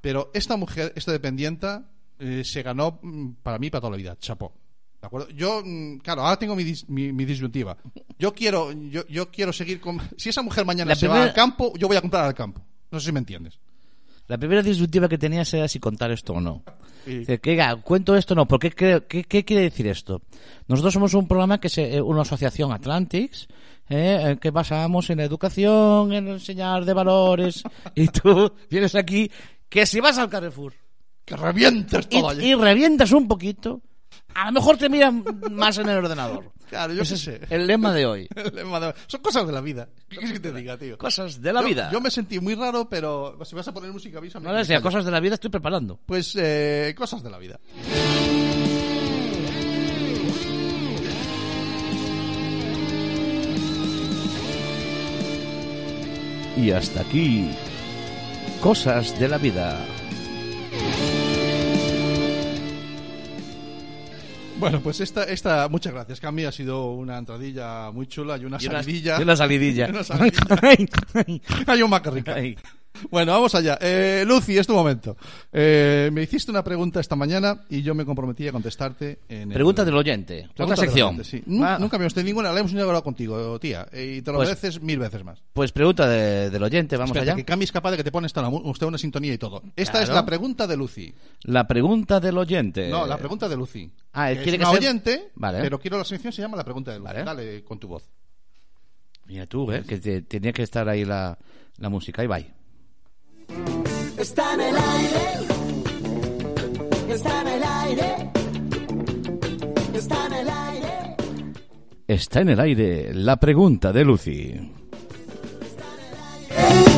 Pero esta mujer, esta dependienta, eh, se ganó mm, para mí para toda la vida, chapó. ¿De acuerdo? Yo, mm, claro, ahora tengo mi, dis- mi, mi disyuntiva. Yo quiero, yo, yo quiero seguir con. Si esa mujer mañana La se va al campo, yo voy a comprar al campo. No sé si me entiendes. La primera disyuntiva que tenías era si contar esto o no. Sí. Que, "Oiga, cuento esto o no. ¿Por qué, qué, qué quiere decir esto? Nosotros somos un programa que es eh, una asociación Atlantics, eh, que basamos en la educación, en enseñar de valores. y tú vienes aquí que si vas al Carrefour Que revientes y, todo allí. y revientas un poquito, a lo mejor te miran más en el ordenador. Claro, yo Ese qué es sé. el lema de hoy. El lema de- Son cosas de la vida. ¿Qué quieres que te diga, tío? Cosas de la Yo- vida. Yo, me sentí muy raro, pero si vas a poner música, avísame. No sea, cosas de la vida estoy preparando. Pues eh, cosas de la vida. Y hasta aquí, cosas de la vida. Bueno, pues esta, esta, muchas gracias, Cami. Ha sido una entradilla muy chula y una Y una- salidilla. y una salidilla. Y una salidilla. Ay, ay, Hay un maca rica. ay. Bueno, vamos allá. Eh, Lucy, es tu momento. Eh, me hiciste una pregunta esta mañana y yo me comprometí a contestarte en el... Pregunta del oyente. Pregunta Otra sección. oyente, sí. Ah, Nunca me usted ninguna, la hemos hablado contigo, tía. eh, Y te lo Pues- mereces mil veces más. Pues pregunta de- del oyente, vamos Espérate, allá. que Cami es capaz de que te pones usted una sintonía y todo. Esta Claro. es la pregunta de Lucy. La pregunta del oyente. No, la pregunta de Lucy. Ah, él quiere es que una sea- oyente, Vale. pero quiero la sección se llama la pregunta de Lucy. Vale. Dale con tu voz. Mira tú, ¿eh? Que te- tenía que estar ahí la, la música. Ahí va. Está en el aire. Está en el aire. Está en el aire. Está en el aire la pregunta de Lucy.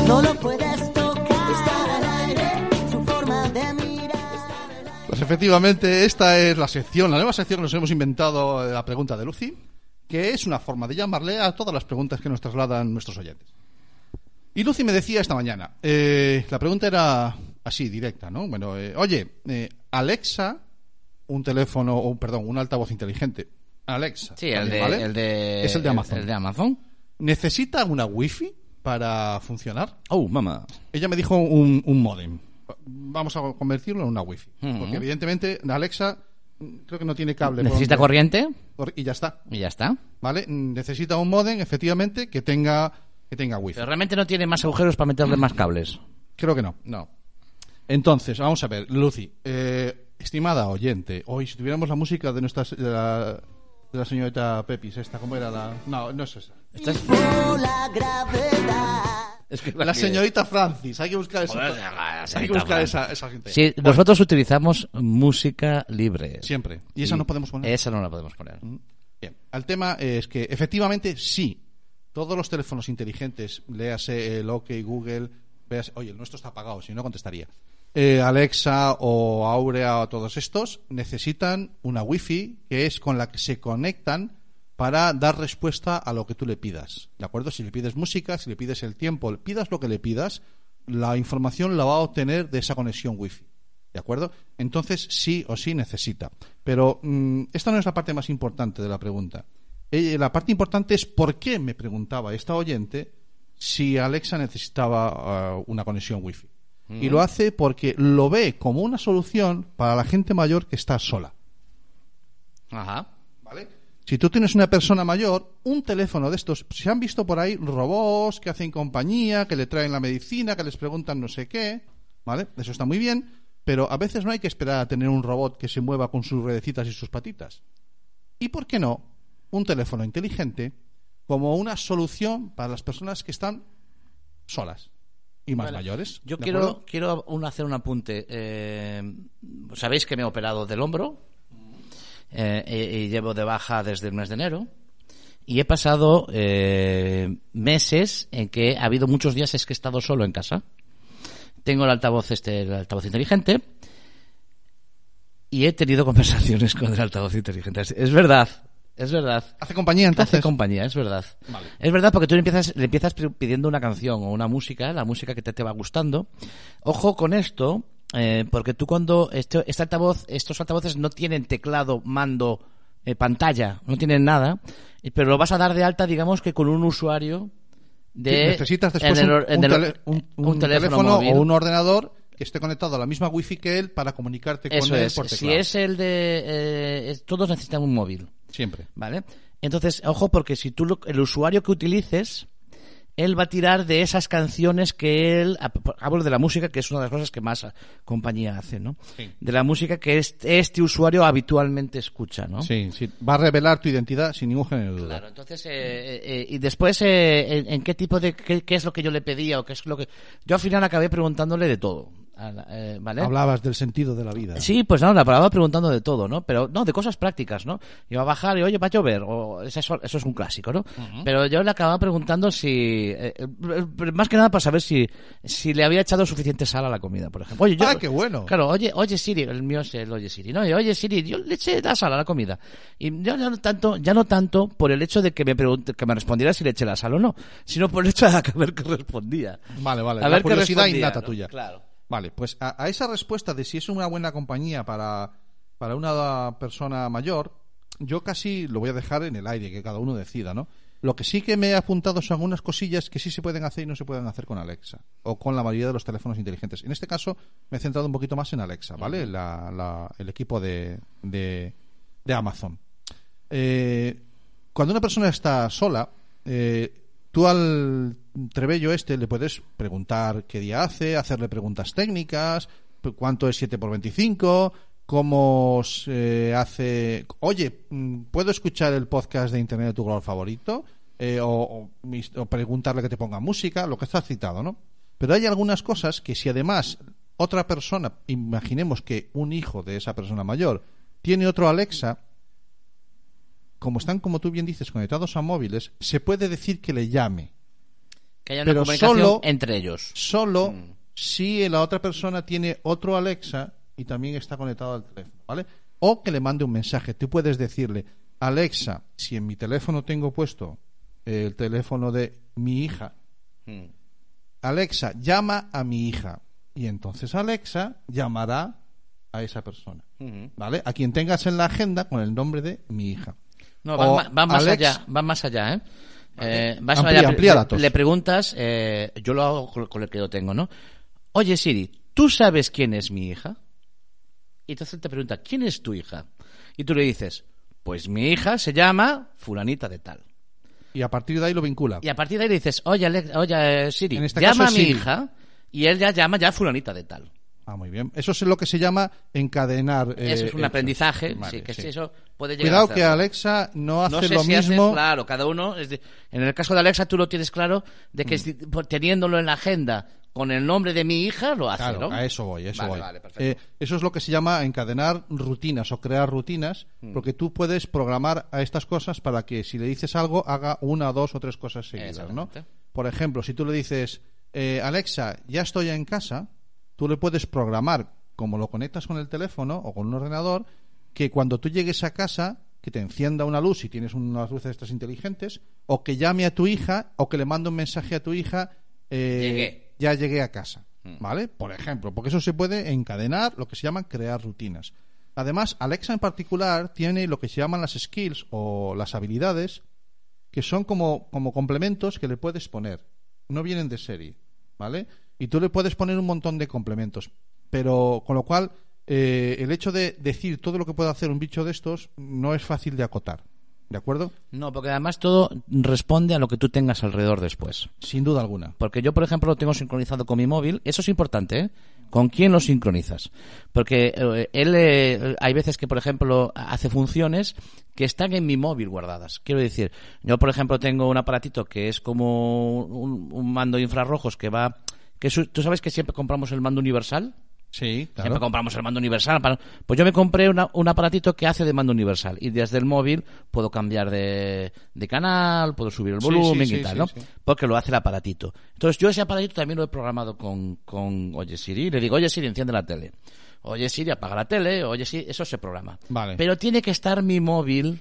No lo puedes tocar. Está en el aire. Su forma de mirar. Pues efectivamente, esta es la sección, la nueva sección que nos hemos inventado, eh, la pregunta de Lucy, que es una forma de llamarle a todas las preguntas que nos trasladan nuestros oyentes. Y Lucy me decía esta mañana, eh, la pregunta era así, directa, ¿no? Bueno, eh, oye, eh, Alexa, un teléfono, o perdón, un altavoz inteligente, Alexa. Sí, el de, ¿vale? el de... Es el de Amazon. El de Amazon. ¿Necesita una wifi para funcionar? Oh, mamá. Ella me dijo un, un modem. Vamos a convertirlo en una wifi. Ujú. Porque evidentemente Alexa mm, creo que no tiene cable. ¿Necesita corriente? cor- Y ya está. Y ya está. ¿Vale? Necesita un modem, efectivamente, que tenga, que tenga wifi. Pero realmente no tiene más agujeros para meterle más cables. Creo que no. No. Entonces, vamos a ver, Lucy, eh, estimada oyente, hoy si tuviéramos la música de nuestra de la, de la señorita Pepis, esta, ¿cómo era la...? No, no es esa. Esta es- la gravedad. es que La señorita Francis, hay que buscar esa. Joder, hay que buscar esa, esa gente. Sí, Bueno, nosotros utilizamos música libre. Siempre. Y esa no podemos poner. Esa no la podemos poner. Bien, al tema es que efectivamente sí, todos los teléfonos inteligentes, léase el OK Google, veas, oye, el nuestro está apagado, si no contestaría. Eh, Alexa o Aurea o todos estos necesitan una Wi-Fi que es con la que se conectan para dar respuesta a lo que tú le pidas. ¿De acuerdo? Si le pides música, si le pides el tiempo, le pidas lo que le pidas, la información la va a obtener de esa conexión Wi-Fi. ¿De acuerdo? Entonces sí o sí necesita. Pero mm, esta no es la parte más importante de la pregunta. Eh, la parte importante es por qué me preguntaba esta oyente si Alexa necesitaba ah, una conexión Wi-Fi. Y lo hace porque lo ve como una solución para la gente mayor que está sola. Ajá. ¿Vale? Si tú tienes una persona mayor, un teléfono de estos, se han visto por ahí robots que hacen compañía, que le traen la medicina, que les preguntan no sé qué, ¿vale? Eso está muy bien, pero a veces no hay que esperar a tener un robot que se mueva con sus ruedecitas y sus patitas. ¿Y por qué no un teléfono inteligente como una solución para las personas que están solas y más mayores? Yo ¿de quiero, acuerdo? quiero un- hacer un apunte. Eh, Sabéis que me he operado del hombro eh, y, y llevo de baja desde el mes de enero. Y he pasado eh, meses en que ha habido muchos días es que he estado solo en casa. Tengo el altavoz este, el altavoz inteligente. Y he tenido conversaciones con el altavoz inteligente. Es verdad, es verdad. ¿Hace compañía entonces? hace compañía, es verdad. Vale. Es verdad porque tú le empiezas, le empiezas pi- pidiendo una canción o una música, la música que te, te va gustando. Ojo con esto, eh, porque tú cuando este, este altavoz, estos altavoces no tienen teclado, mando, eh, pantalla, no tienen nada, pero lo vas a dar de alta, digamos que con un usuario de Sí, necesitas después el un, tele- teléfono teléfono, móvil. o un ordenador que esté conectado a la misma wifi que él para comunicarte con Eso él es. por Si es el de, eh, todos necesitan un móvil. Siempre. ¿Vale? Entonces, ojo, porque si tú, lo- el usuario que utilices, él va a tirar de esas canciones que él, hablo de la música, que es una de las cosas que más compañía hace, ¿no? Sí. De la música que este, este usuario habitualmente escucha, ¿no? Sí, sí. Va a revelar tu identidad sin ningún género de duda. Claro, entonces, eh, eh, eh, y después, eh, en, en qué tipo de, qué, qué es lo que yo le pedía o qué es lo que... Yo al final acabé preguntándole de todo, ¿vale? Hablabas del sentido de la vida. Sí, pues no, la paraba preguntando de todo, ¿no? Pero no, de cosas prácticas, ¿no? Iba a bajar y, oye, va a llover, o eso, eso es un clásico, ¿no? Pero yo le acababa preguntando si, eh, eh, más que nada para saber si, si le había echado suficiente sal a la comida, por ejemplo. Oye, yo, Ah, qué bueno. Claro, oye, oye Siri, el mío es el oye Siri, ¿no? Oye, oye Siri, yo le eché la sal a la comida. Y yo ya no tanto, ya no tanto por el hecho de que me pregunte, que me respondiera si le eché la sal o no, sino por el hecho de a ver qué respondía. Vale, vale. A la ver qué curiosidad respondía, innata ¿no? tuya. Claro. Vale, pues a, a esa respuesta de si es una buena compañía para para una persona mayor, yo casi lo voy a dejar en el aire, que cada uno decida, ¿no? Lo que sí que me he apuntado son algunas cosillas que sí se pueden hacer y no se pueden hacer con Alexa o con la mayoría de los teléfonos inteligentes. En este caso me he centrado un poquito más en Alexa, ¿vale? La- la- el equipo de, de, de Amazon. Eh, cuando una persona está sola, eh, tú al trebello este le puedes preguntar qué día hace, hacerle preguntas técnicas, cuánto es 7 por 25, cómo se hace... Oye, mm, ¿puedo escuchar el podcast de Internet de tu color favorito? Eh, o, o preguntarle que te ponga música, lo que está citado, ¿no? Pero hay algunas cosas que si además otra persona, imaginemos que un hijo de esa persona mayor tiene otro Alexa, como están, como tú bien dices, conectados a móviles, se puede decir que le llame. Que haya una Pero comunicación solo- entre ellos. Solo si la otra persona tiene otro Alexa y también está conectado al teléfono, ¿vale? O que le mande un mensaje. Tú puedes decirle, Alexa, si en mi teléfono tengo puesto el teléfono de mi hija, Mm. Alexa, llama a mi hija. Y entonces Alexa llamará a esa persona, Ujú. ¿vale? A quien tengas en la agenda con el nombre de mi hija. No, va, más allá, va más allá, ¿eh? Eh, vas allá, amplía le- datos. Le preguntas, eh, yo lo hago con, con el que yo tengo, ¿no? Oye Siri, ¿tú sabes quién es mi hija? Y entonces te pregunta, ¿quién es tu hija? Y tú le dices, pues mi hija se llama fulanita de tal. Y a partir de ahí lo vincula. Y a partir de ahí le dices, oye, Alex- oye Siri, este llama caso a mi Siri. hija y él ya llama ya fulanita de tal. Ah, muy bien. Eso es lo que se llama encadenar. eh, Eso es un hechos. aprendizaje, Vale, sí, que sí. eso puede llegar Cuidado a que. Alexa no hace no sé lo si hace- mismo. claro, cada uno. es de- en el caso de Alexa, tú lo tienes claro de Mm. que por- teniéndolo en la agenda con el nombre de mi hija, lo hace, Claro, ¿no? a eso voy, eso Vale, voy. vale. Eh, eso es lo que se llama encadenar rutinas o crear rutinas, Mm. porque tú puedes programar a estas cosas para que si le dices algo haga una, dos o tres cosas seguidas, ¿no? Por ejemplo, si tú le dices eh, Alexa, ya estoy en casa, tú le puedes programar, como lo conectas con el teléfono o con un ordenador, que cuando tú llegues a casa que te encienda una luz si tienes unas luces estas inteligentes, o que llame a tu hija, o que le mande un mensaje a tu hija, eh, Llegué. ya llegué a casa, ¿vale? Por ejemplo, porque eso se puede encadenar, lo que se llaman crear rutinas. Además, Alexa en particular tiene lo que se llaman las skills o las habilidades, que son como, como complementos que le puedes poner. No vienen de serie, ¿vale? Y tú le puedes poner un montón de complementos. Pero con lo cual, eh, el hecho de decir todo lo que puede hacer un bicho de estos no es fácil de acotar. ¿De acuerdo? No, porque además todo responde a lo que tú tengas alrededor después. Sin duda alguna. Porque yo, por ejemplo, lo tengo sincronizado con mi móvil. Eso es importante, ¿eh? ¿Con quién lo sincronizas? Porque eh, él, eh, hay veces que, por ejemplo, hace funciones que están en mi móvil guardadas. Quiero decir, yo, por ejemplo, tengo un aparatito que es como un, un mando de infrarrojos que va... Que tú sabes que siempre compramos el mando universal. Sí, Siempre claro. compramos el mando universal. para- Pues yo me compré una- un aparatito que hace de mando universal y desde el móvil puedo cambiar de, de canal, puedo subir el volumen sí, y sí, tal, ¿no? Porque lo hace el aparatito. Entonces yo ese aparatito también lo he programado con, con Oye Siri. Le digo, Oye Siri, enciende la tele. Oye Siri, apaga la tele. Oye Siri, eso se programa. Vale. Pero tiene que estar mi móvil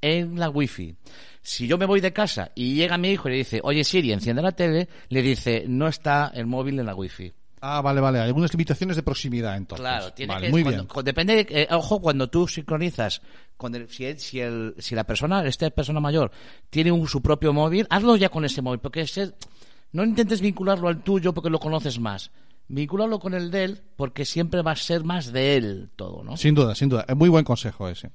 en la wifi. Si yo me voy de casa y llega mi hijo y le dice, oye Siri, enciende la tele, le dice, no está el móvil en la wifi. Ah, vale, vale. Hay algunas limitaciones de proximidad, entonces. Claro, tiene Vale, que muy cuando- bien. depende, de- eh, ojo, cuando tú sincronizas, con el- si, el- si, el- si la persona, esta persona mayor, tiene un- su propio móvil, hazlo ya con ese móvil, porque ese- no intentes vincularlo al tuyo porque lo conoces más. Vincúlalo con el de él, porque siempre va a ser más de él todo, ¿no? Sin duda, sin duda. Es muy buen consejo ese.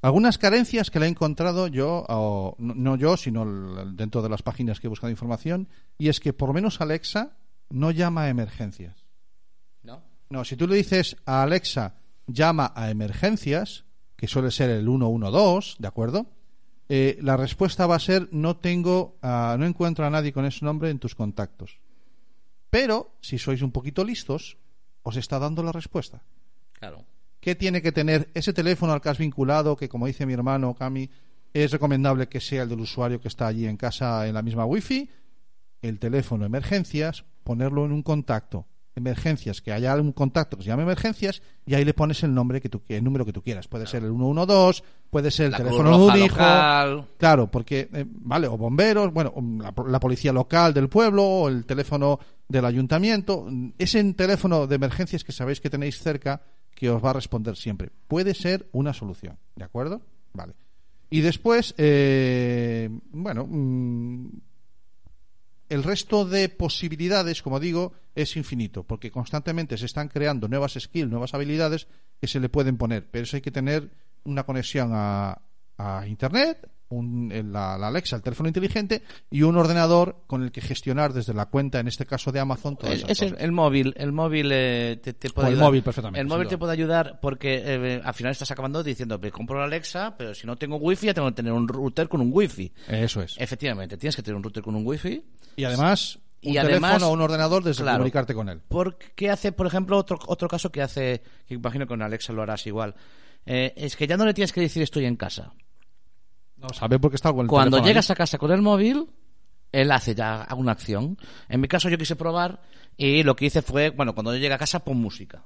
Algunas carencias que le he encontrado yo, o no, yo, sino dentro de las páginas que he buscado información, y es que por lo menos Alexa no llama a emergencias. ¿No? No, si tú le dices a Alexa llama a emergencias, que suele ser el 112, ¿de acuerdo? Eh, la respuesta va a ser no tengo, ah, no encuentro a nadie con ese nombre en tus contactos. Pero si sois un poquito listos, os está dando la respuesta. Claro. ¿Qué tiene que tener ese teléfono al que has vinculado? Que como dice mi hermano Cami, es recomendable que sea el del usuario que está allí en casa en la misma wifi. El teléfono emergencias, ponerlo en un contacto. Emergencias, que haya un contacto que se llame emergencias y ahí le pones el nombre que tú, el número que tú quieras. Puede ser el 112, puede ser el La teléfono de Roja un hijo. local. Claro, porque, eh, vale, o bomberos, bueno, la, la policía local del pueblo, o el teléfono del ayuntamiento, ese teléfono de emergencias que sabéis que tenéis cerca, que os va a responder siempre. Puede ser una solución, ¿de acuerdo? Vale. Y después, eh, bueno, mm, el resto de posibilidades, como digo, es infinito, porque constantemente se están creando nuevas skills, nuevas habilidades que se le pueden poner, pero eso hay que tener una conexión a, a Internet, un- el- la, la Alexa, el teléfono inteligente y un ordenador con el que gestionar desde la cuenta, en este caso de Amazon, todas Es, esas es el, cosas. el móvil, el móvil eh, te, te puede O el ayudar. móvil, perfectamente, El móvil duda. te puede ayudar porque eh, al final estás acabando diciendo, me compro la Alexa, pero si no tengo wifi ya tengo que tener un router con un wifi. Eso es. Efectivamente, tienes que tener un router con un wifi. Y además, un Y además- teléfono o un ordenador desde Claro. comunicarte con él. Porque hace, por ejemplo, otro, otro caso que hace, que imagino que con Alexa lo harás igual, eh, es que ya no le tienes que decir estoy en casa. No sabe por qué está con el Cuando llegas ahí. a casa con el móvil, él hace ya una acción. En mi caso yo quise probar y lo que hice fue, bueno, cuando yo llegue a casa pon música.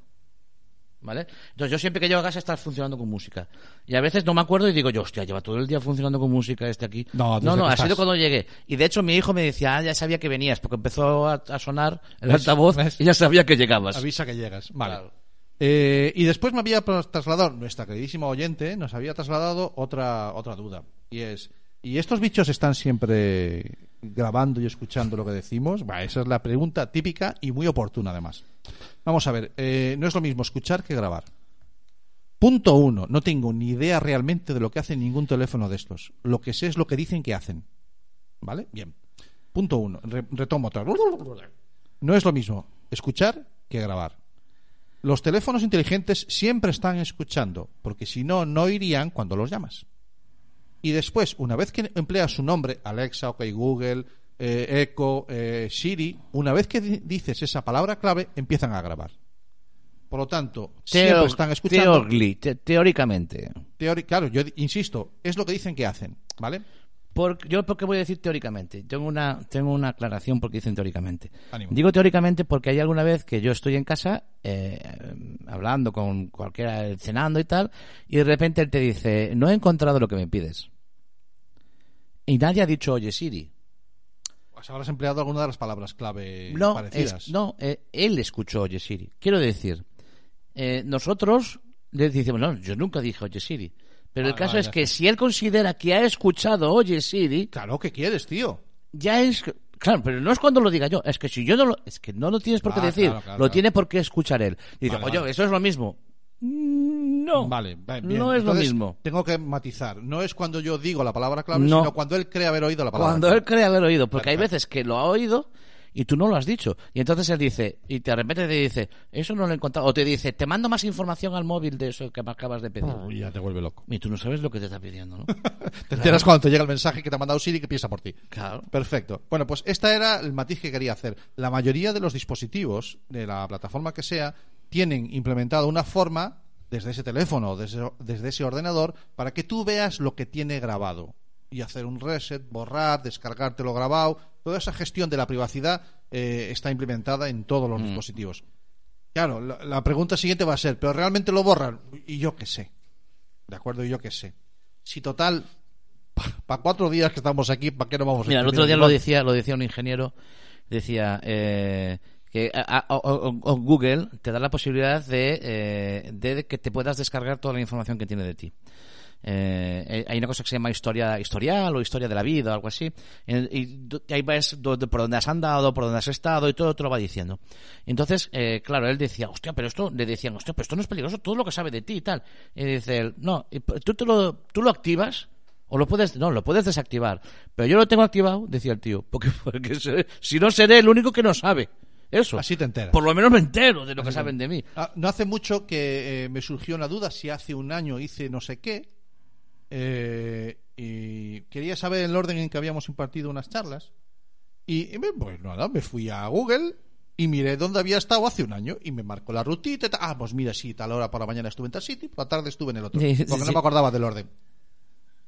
¿Vale? Entonces yo siempre que llego a casa está funcionando con música. Y a veces no me acuerdo y digo yo, hostia, lleva todo el día funcionando con música este aquí. No, no, no ha sido cuando llegué. Y de hecho mi hijo me decía, ah, ya sabía que venías, porque empezó a, a sonar el ¿Ves? altavoz ¿Ves? y ya sabía que llegabas. Avisa que llegas. Vale. Claro. Eh, y después me había trasladado, nuestra queridísima oyente, nos había trasladado otra, otra duda. Y es, ¿y estos bichos están siempre grabando y escuchando lo que decimos? Va, esa es la pregunta típica y muy oportuna además. Vamos a ver, eh, no es lo mismo escuchar que grabar. Punto uno, no tengo ni idea realmente de lo que hace ningún teléfono de estos. Lo que sé es lo que dicen que hacen. ¿Vale? Bien. Punto uno, re- retomo otra. No es lo mismo escuchar que grabar. Los teléfonos inteligentes siempre están escuchando, porque si no, no irían cuando los llamas. Y después, una vez que empleas su nombre, Alexa, OK Google, eh, Echo, eh, Siri, una vez que di- dices esa palabra clave, empiezan a grabar. Por lo tanto, siempre Teo- están escuchando. te- teóricamente. Teori- claro, yo insisto, es lo que dicen que hacen, ¿vale? Por, yo porque voy a decir teóricamente. Tengo una, tengo una aclaración porque dicen teóricamente. Ánimo. Digo teóricamente porque hay alguna vez que yo estoy en casa eh, hablando con cualquiera, cenando y tal, y de repente él te dice, no he encontrado lo que me pides. Y nadie ha dicho, oye Siri. Pues habrás empleado alguna de las palabras clave No, parecidas. es- no eh, él escuchó oye Siri. Quiero decir, eh, nosotros le decimos, no, yo nunca dije oye Siri. Pero el Ah, caso es que si él considera que ha escuchado oye Siri, Claro, ¿qué quieres, tío? ya es claro pero no es cuando lo diga yo es que si yo no lo es que no lo tienes por qué Ah, decir claro, claro, lo claro. tiene por qué escuchar él y dice Vale, oye vale. eso es lo mismo Mm, no Vale, bien. no es lo mismo Tengo que matizar. No es cuando yo digo la palabra clave, No. sino cuando él cree haber oído la palabra cuando clave. él cree haber oído porque hay veces que lo ha oído y tú no lo has dicho y entonces él dice y de repente te dice eso no lo he encontrado o te dice te mando más información al móvil de eso que me acabas de pedir ya te vuelve loco. y tú no sabes lo que te está pidiendo ¿no? Te enteras cuando te llega el mensaje que te ha mandado Siri que piensa por ti. claro Perfecto. Bueno, pues este era el matiz que quería hacer. La mayoría de los dispositivos de la plataforma que sea tienen implementado una forma desde ese teléfono o desde, desde ese ordenador para que tú veas lo que tiene grabado y hacer un reset, borrar, descargarte lo grabado. Toda esa gestión de la privacidad eh, está implementada en todos los dispositivos. Claro, la, la pregunta siguiente va a ser, ¿pero realmente lo borran? Y yo qué sé. ¿De acuerdo? Y yo qué sé. Si total, para cuatro días que estamos aquí, ¿para qué no vamos a Mira, el otro día lo decía, lo decía un ingeniero, decía eh, que Google te da la posibilidad de, eh, de que te puedas descargar toda la información que tiene de ti. Eh, eh, hay una cosa que se llama historia historial o historia de la vida o algo así y, ahí ves por dónde has andado por dónde has estado y todo te lo va diciendo entonces eh, claro él decía hostia pero esto le decían hostia pero esto no es peligroso todo lo que sabe de ti y tal y dice él no tú te lo tú lo activas o lo puedes, no, lo puedes desactivar. Pero yo lo tengo activado, decía el tío, porque, porque si no seré el único que no sabe. Eso. Así te enteras. Por lo menos me entero de lo que saben de mí. Ah, no hace mucho que eh, me surgió una duda si hace un año hice no sé qué eh, y quería saber el orden en que habíamos impartido unas charlas y, y me- pues nada, me fui a Google y miré dónde había estado hace un año y me marcó la rutita y tal. Ah, pues mira, sí, tal hora por la mañana estuve en tal sitio y por la tarde estuve en el otro. Sí, porque sí. no me acordaba del orden.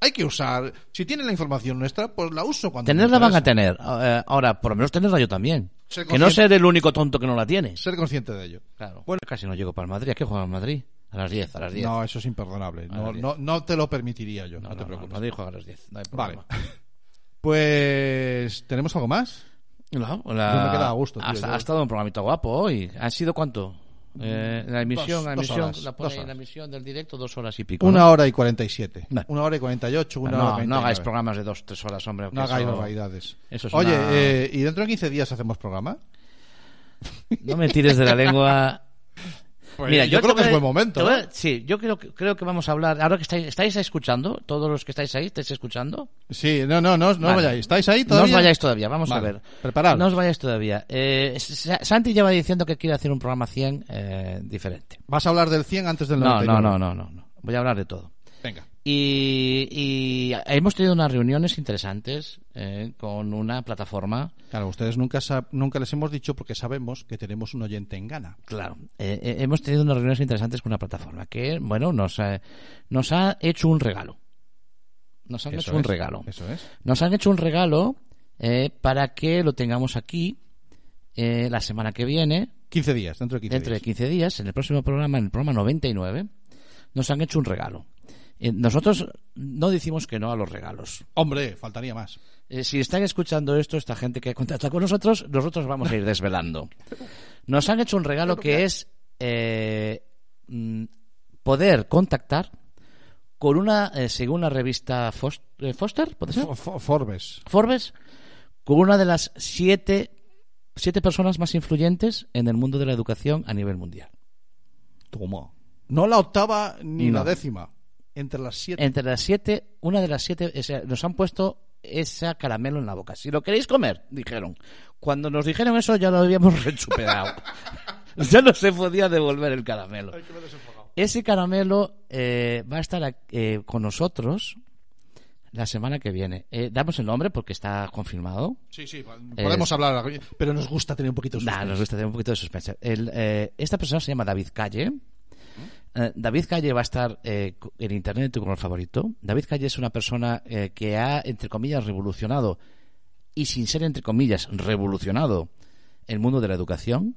Hay que usar, si tienen la información nuestra, pues la uso cuando Tenerla van a tener. Eh, ahora, por lo menos tenerla yo también. Que no ser el único tonto que no la tiene. Ser consciente de ello. Claro. Bueno, casi no llego para el Madrid. ¿A qué juega el Madrid? A las 10, a las 10. No, eso es imperdonable. No, no, no te lo permitiría yo. No, no, te preocupes. Madrid juega a las 10. No hay Vale. Pues, ¿tenemos algo más? No, Yo me he quedado a gusto, tío, Ha, yo- ha estado un programita guapo hoy. ¿Han sido cuánto? Eh, la emisión, Dos- la emisión, horas, la pone la emisión del directo dos horas y pico. Una ¿no? hora y 47. Bueno. Una hora y 48, una hora y no, no 49. hagáis programas de dos, tres horas, hombre. No hagáis barbaridades. eso es Oye, una- eh, ¿y dentro de 15 días hacemos programa? No me tires de la lengua. Pues Mira, yo creo que es buen momento, a- ¿no? Sí, yo creo que, creo que vamos a hablar. Ahora que estáis, estáis escuchando, todos los que estáis ahí, ¿estáis escuchando? Sí, no, no, no, no Vale. vayáis. ¿Estáis ahí No todavía? os vayáis todavía, vamos Vale, a ver. preparados. No os vayáis todavía. Eh, Sa- Santi lleva diciendo que quiere hacer un programa 100 eh, diferente. ¿Vas a hablar del 100 antes del No, 99? no, no, no, no, no. Voy a hablar de todo. Y, y hemos tenido unas reuniones interesantes eh, con una plataforma. Claro, ustedes nunca, nunca les hemos dicho porque sabemos que tenemos un oyente en Ghana. Claro, eh, eh, hemos tenido unas reuniones interesantes con una plataforma que, bueno, nos, ha- nos ha hecho un regalo. Nos han Eso hecho un regalo. Eso es. Nos han hecho un regalo eh, para que lo tengamos aquí eh, la semana que viene, 15 días, dentro de 15 dentro de días. 15 días, en el próximo programa, en el programa 99, nos han hecho un regalo. Eh, nosotros no decimos que no a los regalos. Hombre, faltaría más. Eh, si están escuchando esto, esta gente que contacta con nosotros, nosotros vamos a ir desvelando. Nos han hecho un regalo que es eh, mm, poder contactar con una, eh, según la revista Fos- Foster, ¿puede ser? Fo- Fo- Forbes. Forbes, con una de las siete, siete personas más influyentes en el mundo de la educación a nivel mundial. Toma. No la octava ni la décima. Entre las siete. Entre las siete, una de las siete, o sea, nos han puesto ese caramelo en la boca. Si lo queréis comer, dijeron. Cuando nos dijeron eso ya lo habíamos rechuperado. ya no se podía devolver el caramelo. Ese caramelo eh, va a estar eh, con nosotros la semana que viene. Eh, damos el nombre porque está confirmado. Sí, sí, Eh, podemos hablar, pero nos gusta tener un poquito de Nah, suspense. nos gusta tener un poquito de suspense. El, eh, esta persona se llama David Calle. Eh, David Calle va a estar eh, en Internet tu color favorito. David Calle es una persona eh, que ha, entre comillas, revolucionado y sin ser, entre comillas, revolucionado el mundo de la educación.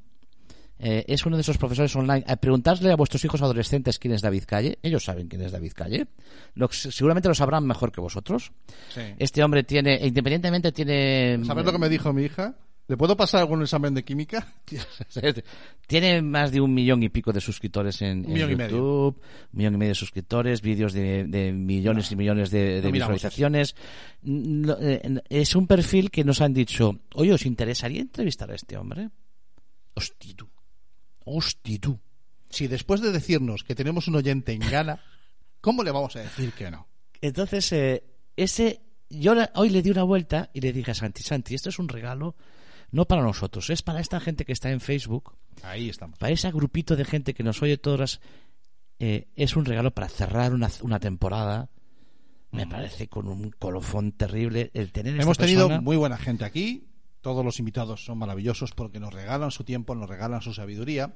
Eh, es uno de esos profesores online. A preguntarle a vuestros hijos adolescentes quién es David Calle. Ellos saben quién es David Calle. Lo- seguramente lo sabrán mejor que vosotros. Sí. Este hombre tiene, independientemente tiene... ¿Sabes lo que me dijo mi hija? ¿Le puedo pasar algún examen de química? Tiene más de un millón y pico de suscriptores en, Un en millón y medio. YouTube, un millón y medio de suscriptores, vídeos de, de millones y millones de, de no miramos visualizaciones. No, eh, es un perfil que nos han dicho, oye, ¿os interesaría entrevistar a este hombre? Hosti tú. Si después de decirnos que tenemos un oyente en Ghana, ¿cómo le vamos a decir que no? Entonces, eh, ese, yo hoy le di una vuelta y le dije a Santi, Santi, esto es un regalo no para nosotros, es para esta gente que está en Facebook, Ahí estamos. para ese grupito de gente que nos oye todas las... eh, es un regalo para cerrar una, una temporada. Me parece con un colofón terrible el tener esta Hemos tenido persona- muy buena gente aquí. Todos los invitados son maravillosos porque nos regalan su tiempo, nos regalan su sabiduría.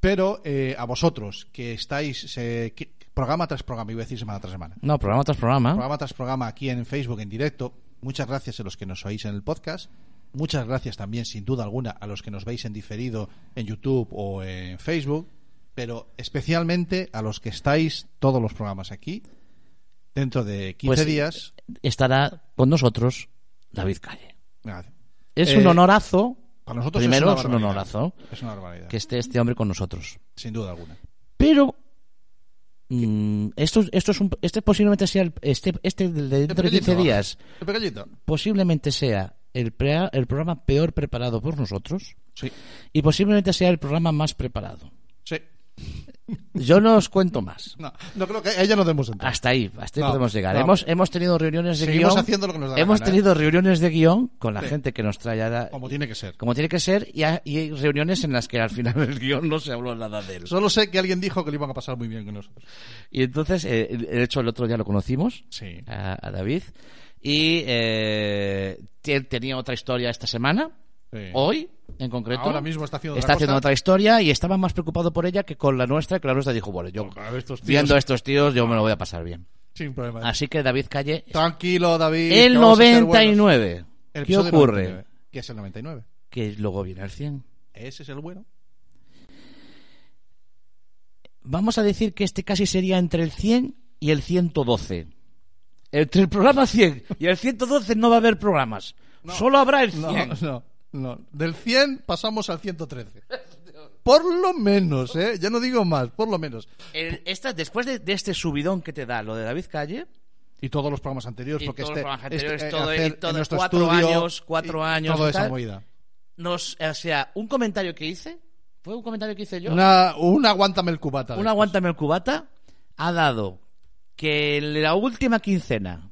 Pero eh, a vosotros que estáis eh, que- programa tras programa, iba a decir semana tras semana, No, programa tras programa. programa tras programa aquí en Facebook en directo. Muchas gracias a los que nos oís en el podcast. Muchas gracias también, sin duda alguna, a los que nos veis en diferido en YouTube o en Facebook. Pero especialmente a los que estáis todos los programas aquí. Dentro de 15 Pues, días. Estará con nosotros David Calle. Nada, Es Eh, un honorazo. Para nosotros Primero es, un honorazo Es una barbaridad. que esté este hombre con nosotros. Sin duda alguna. Pero mm, esto, esto es un, este posiblemente sea el, este, este de dentro de 15 pequeñito, días El pequeñito. posiblemente sea el, pre- el programa peor preparado por nosotros Sí. y posiblemente sea el programa más preparado. Sí. Yo no os cuento más. No, no creo que a ella no debemos entrar. Hasta ahí, hasta ahí No, podemos llegar. no. Hemos, hemos tenido reuniones de Seguimos guion. haciendo lo que nos da hemos gana, ¿eh? tenido reuniones de guion con la Sí. gente que nos trae a- Como tiene que ser. como tiene que ser y, ha- y hay reuniones en las que al final del guion no se habló nada de él. Solo sé que alguien dijo que lo iban a pasar muy bien con nosotros. Y entonces, eh, de hecho, el otro día lo conocimos, Sí. a, a David, y eh, tenía otra historia esta semana, Sí. hoy en concreto. Ahora mismo está haciendo otra haciendo historia y estaba más preocupado por ella que con la nuestra, que la nuestra dijo, bueno, yo estos tíos- viendo a estos tíos yo me lo voy a pasar bien. Sin problema. Así que David Calle, Tranquilo, David. el que vamos a ser buenos. 99. El ¿Qué ocurre? 99, ¿Qué es el 99? Que luego viene el 100. Ese es el bueno. Vamos a decir que este casi sería entre el 100 y el 112. Entre el programa 100 y el 112 no va a haber programas. Solo habrá el 100. No, no, no. Del 100 pasamos al 113. por lo menos, ¿eh? Ya no digo más, por lo menos. El- esta, después de, de este subidón que te da lo de David Calle, Y todos los programas anteriores, Y porque todos este, los programas anteriores, este, todo- y hacer todo- en cuatro estudio, años, cuatro años toda esa movida. nos, o sea, un comentario que hice, fue un comentario que hice yo. Una, un aguántame el cubata. Un aguántame el cubata ha dado que en la última quincena,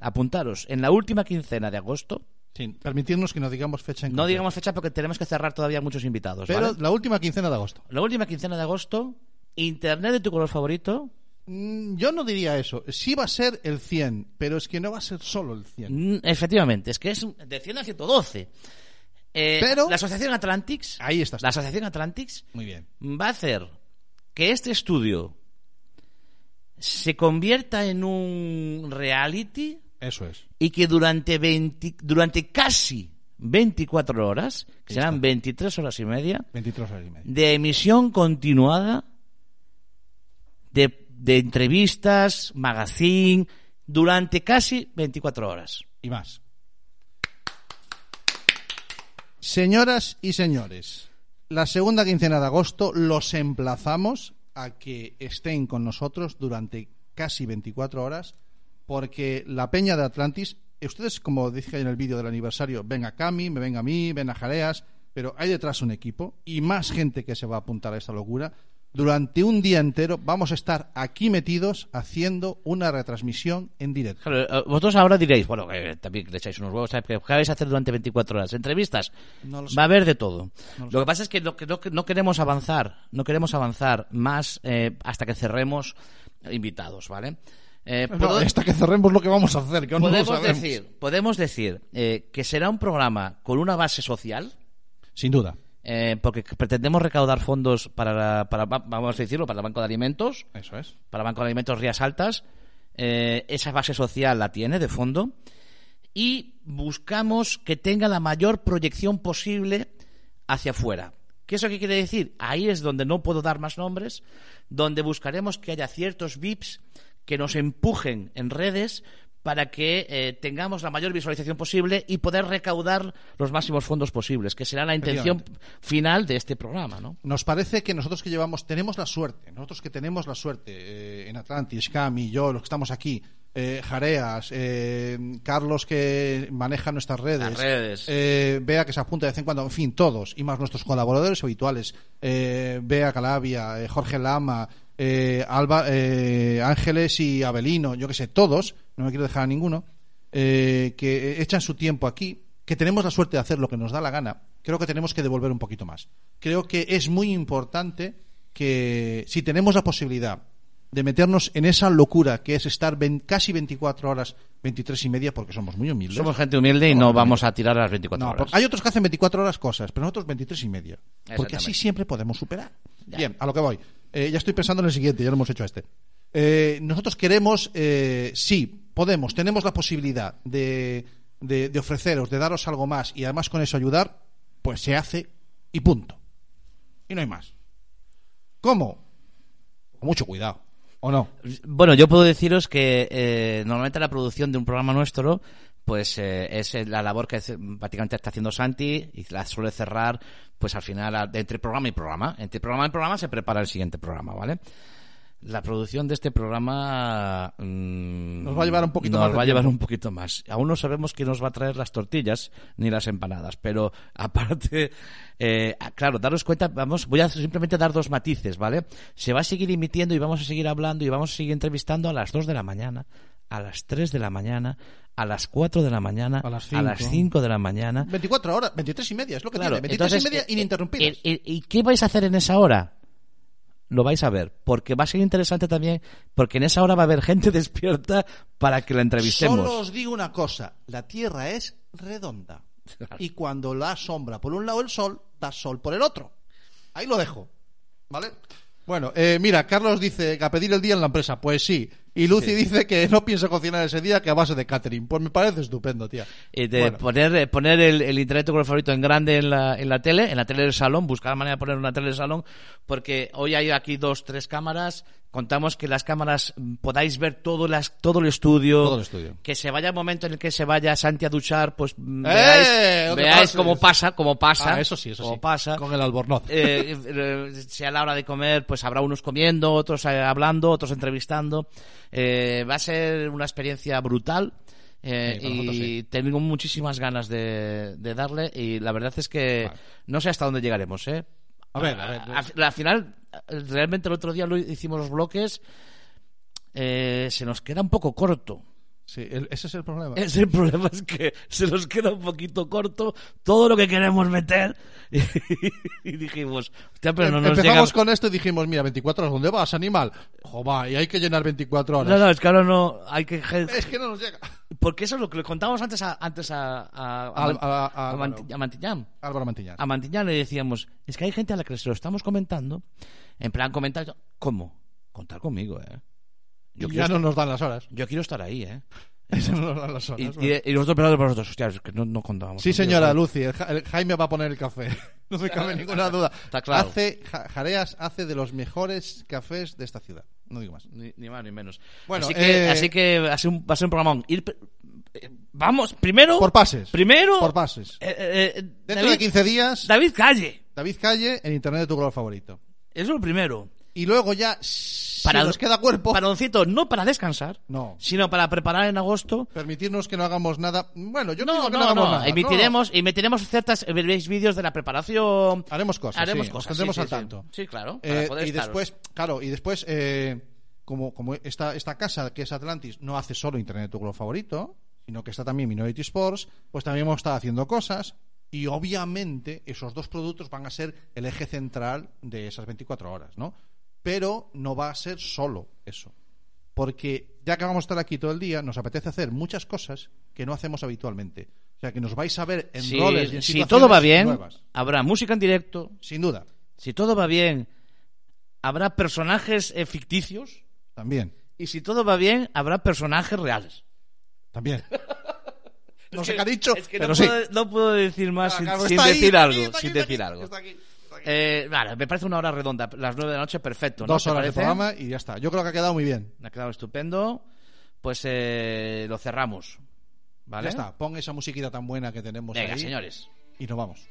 apuntaros, en la última quincena de agosto, Sin permitirnos que no digamos fecha en no concreto. digamos fecha porque tenemos que cerrar todavía muchos invitados. Pero ¿vale? la última quincena de agosto. La última quincena de agosto, Internet de tu color favorito, Mm, Yo no diría eso. Sí va a ser el 100, pero es que no va a ser solo el 100. mm, efectivamente, es que es de 100 a 112. Eh, Pero- la Asociación Atlantics, Ahí estás. la Asociación Atlantics Muy bien. va a hacer que este estudio se convierta en un reality Eso es. y que durante 20 durante casi 24 horas, que serán 23 horas y media, 23 horas y media. de emisión continuada de, de entrevistas, magazine, durante casi 24 horas. Y más. Señoras y señores, la segunda quincena de agosto los emplazamos a que estén con nosotros durante casi 24 horas, porque la Peña de Atlantis, ustedes, como dije en el vídeo del aniversario, ven a Cami, me ven a mí, ven a Jareas, pero hay detrás un equipo y más gente que se va a apuntar a esta locura. Durante un día entero vamos a estar aquí metidos haciendo una retransmisión en directo. Claro, eh, vosotros ahora diréis, bueno, que también le echáis unos huevos. ¿qué vais a hacer durante 24 horas? ¿Entrevistas? No lo sé. Va a haber de todo. No lo lo que pasa es que no, no queremos avanzar, no queremos avanzar más eh, hasta que cerremos invitados, ¿vale? Eh, No, hasta que cerremos lo que vamos a hacer, que aún no lo sabemos. decir, podemos decir eh, que será un programa con una base social, Sin duda. Eh, porque pretendemos recaudar fondos para, para, va- vamos a decirlo, para el Banco de Alimentos, Eso es. para el Banco de Alimentos Rías Altas. Eh, esa base social la tiene de fondo. Y buscamos que tenga la mayor proyección posible hacia afuera. ¿Qué es eso que quiere decir? Ahí es donde no puedo dar más nombres, donde buscaremos que haya ciertos VIPs que nos empujen en redes para que eh, tengamos la mayor visualización posible y poder recaudar los máximos fondos posibles, que será la intención final de este programa, ¿no? Nos parece que nosotros que llevamos, tenemos la suerte, nosotros que tenemos la suerte eh, en Atlantis, Cami, yo, los que estamos aquí, eh, Jareas, eh, Carlos que maneja nuestras redes, redes. eh, Bea que se apunta de vez en cuando, en fin, todos, y más nuestros colaboradores habituales, eh, Bea Calabia, eh, Jorge Lama, eh, Alba, eh, Ángeles y Abelino, yo que sé, todos, no me quiero dejar a ninguno, eh, que echan su tiempo aquí, que tenemos la suerte de hacer lo que nos da la gana, creo que tenemos que devolver un poquito más. Creo que es muy importante que si tenemos la posibilidad de meternos en esa locura que es estar casi 24 horas, 23 y media, porque somos muy humildes. Somos gente humilde y no vamos a tirar a las 24 No, horas. hay otros que hacen 24 horas cosas, pero nosotros 23 y media. Porque así siempre podemos superar. Ya. Bien, a lo que voy. Eh, ya estoy pensando en el siguiente, ya lo hemos hecho este. Eh, nosotros queremos, eh, sí, podemos, tenemos la posibilidad de, de, ofreceros, de daros algo más y además con eso ayudar, pues se hace y punto. Y no hay más. ¿Cómo? Con mucho cuidado. ¿O no? Bueno, yo puedo deciros que eh, normalmente la producción de un programa nuestro pues eh, es la labor que prácticamente está haciendo Santi y la suele cerrar pues al final entre programa y programa. Entre programa y programa se prepara el siguiente programa, ¿vale? La producción de este programa mm, Nos va a llevar un poquito nos más de va a llevar un poquito más. Aún no sabemos quién nos va a traer las tortillas ni las empanadas, pero aparte, eh, claro, daros cuenta, vamos, voy a simplemente dar dos matices, ¿vale? Se va a seguir emitiendo y vamos a seguir hablando y vamos a seguir entrevistando a las 2 de la mañana, a las 3 de la mañana, a las 4 de la mañana, A las a las cinco. 5 de la mañana. 24 horas, 23 y media, es lo que Claro, tiene. 23 entonces, y media eh, ininterrumpidas. eh, eh, ¿Y qué vais a hacer en esa hora? Lo vais a ver, porque va a ser interesante también, porque en esa hora va a haber gente despierta para que la entrevistemos. Solo os digo una cosa, la Tierra es redonda. Y cuando la sombra por un lado el sol, da sol por el otro. Ahí lo dejo. ¿Vale? Bueno, eh, mira, Carlos dice que a pedir el día en la empresa. Pues sí. Y Lucy dice que no piensa cocinar ese día que a base de catering. Pues me parece estupendo, tía. Y de Bueno. poner, eh, poner el, el favorito en grande en la, en la tele, en la tele del salón, buscar la manera de poner una tele del salón, porque hoy hay aquí dos, tres cámaras. Contamos que las cámaras mm, podáis ver todo, las, todo el estudio. Todo el estudio. Que se vaya el momento en el que se vaya Santi a duchar, pues mm, ¡Eh! veáis, cómo pasa, cómo pasa. Ah, eso sí, eso cómo sí. pasa. Con el albornoz. Eh, eh, la hora de comer, pues habrá unos comiendo, otros eh, hablando, otros entrevistando. Eh, va a ser una experiencia brutal. eh, Sí, para nosotros y sí. tengo muchísimas ganas de, de darle y la verdad es que Vale. no sé hasta dónde llegaremos ¿eh? A ver, a ver. A- al final realmente el otro día lo hicimos los bloques eh, se nos queda un poco corto Sí, el- ese es el problema. ese el problema es que se nos queda un poquito corto todo lo que queremos meter y, dijimos hostia, pero no nos Em, Empezamos con esto y dijimos, mira, 24 horas, ¿dónde vas, animal? Jova, y hay que llenar 24 horas. no, no, es que ahora no hay que Es que no nos llega. porque eso es lo que le contábamos antes a antes a a, a, a- a- Álvaro. Manti- a Mantiñán Álvaro a Mantiñán le decíamos, es que hay gente a la que se lo estamos comentando, en plan comentario, ¿cómo? Contar conmigo, ¿eh? Yo ya no nos dan las horas. yo quiero estar ahí, ¿eh? Eso no nos dan las Y, horas. y- y nosotros esperando por nosotros, hostia, es que no, no contábamos. Sí, señora. Lucy, el, Ja- el Jaime va a poner el café. No me cabe ninguna duda. Está claro. Hace, Ja- Jareas hace de los mejores cafés de esta ciudad. No digo más. Ni, ni más ni menos. Bueno, así que, eh, así que va, a ser un, va a ser un programón. Ir, eh, vamos, primero. Por pases. Primero. Por pases. eh, Dentro David, de 15 días, David Calle. David Calle en Internet de tu color favorito. Eso es lo primero. Y luego ya, si Para- nos queda cuerpo, Paroncito, no para descansar. No. Sino para preparar en agosto. permitirnos que no hagamos nada. Bueno, yo no, No, digo que no, no, hagamos no. nada. Emitiremos, emitiremos ciertas. Veréis vídeos de la preparación. Haremos cosas, Haremos sí, cosas. tendremos sí, al sí, tanto. Sí, claro. Eh, para poder y estaros. después, claro, y después, eh, como, como esta, esta casa que es Atlantis no hace solo Internet tu color favorito, sino que está también Minority Sports, pues también hemos estado haciendo cosas y obviamente esos dos productos van a ser el eje central de esas 24 horas, ¿no? Pero no va a ser solo eso. Porque ya que vamos a estar aquí todo el día, nos apetece hacer muchas cosas que no hacemos habitualmente. O sea, que nos vais a ver en Si- roles y en si situaciones todo va bien, nuevas. habrá música en directo. Sin duda, Si todo va bien, habrá personajes eh, ficticios. también. Y si todo va bien, habrá personajes reales. También. No sé qué ha dicho, es que pero no, sí. puedo, no puedo decir más sin, Claro, sin ahí, decir algo. sin decir algo. Aquí. Eh, vale, me parece una hora redonda. Las nueve de la noche, perfecto. ¿no? Dos ¿Te horas de programa y ya está. Yo creo que ha quedado muy bien. Ha quedado estupendo. Pues eh, lo cerramos. ¿Vale? Ya está. Pon esa musiquita tan buena que tenemos Venga, ahí señores. y nos vamos.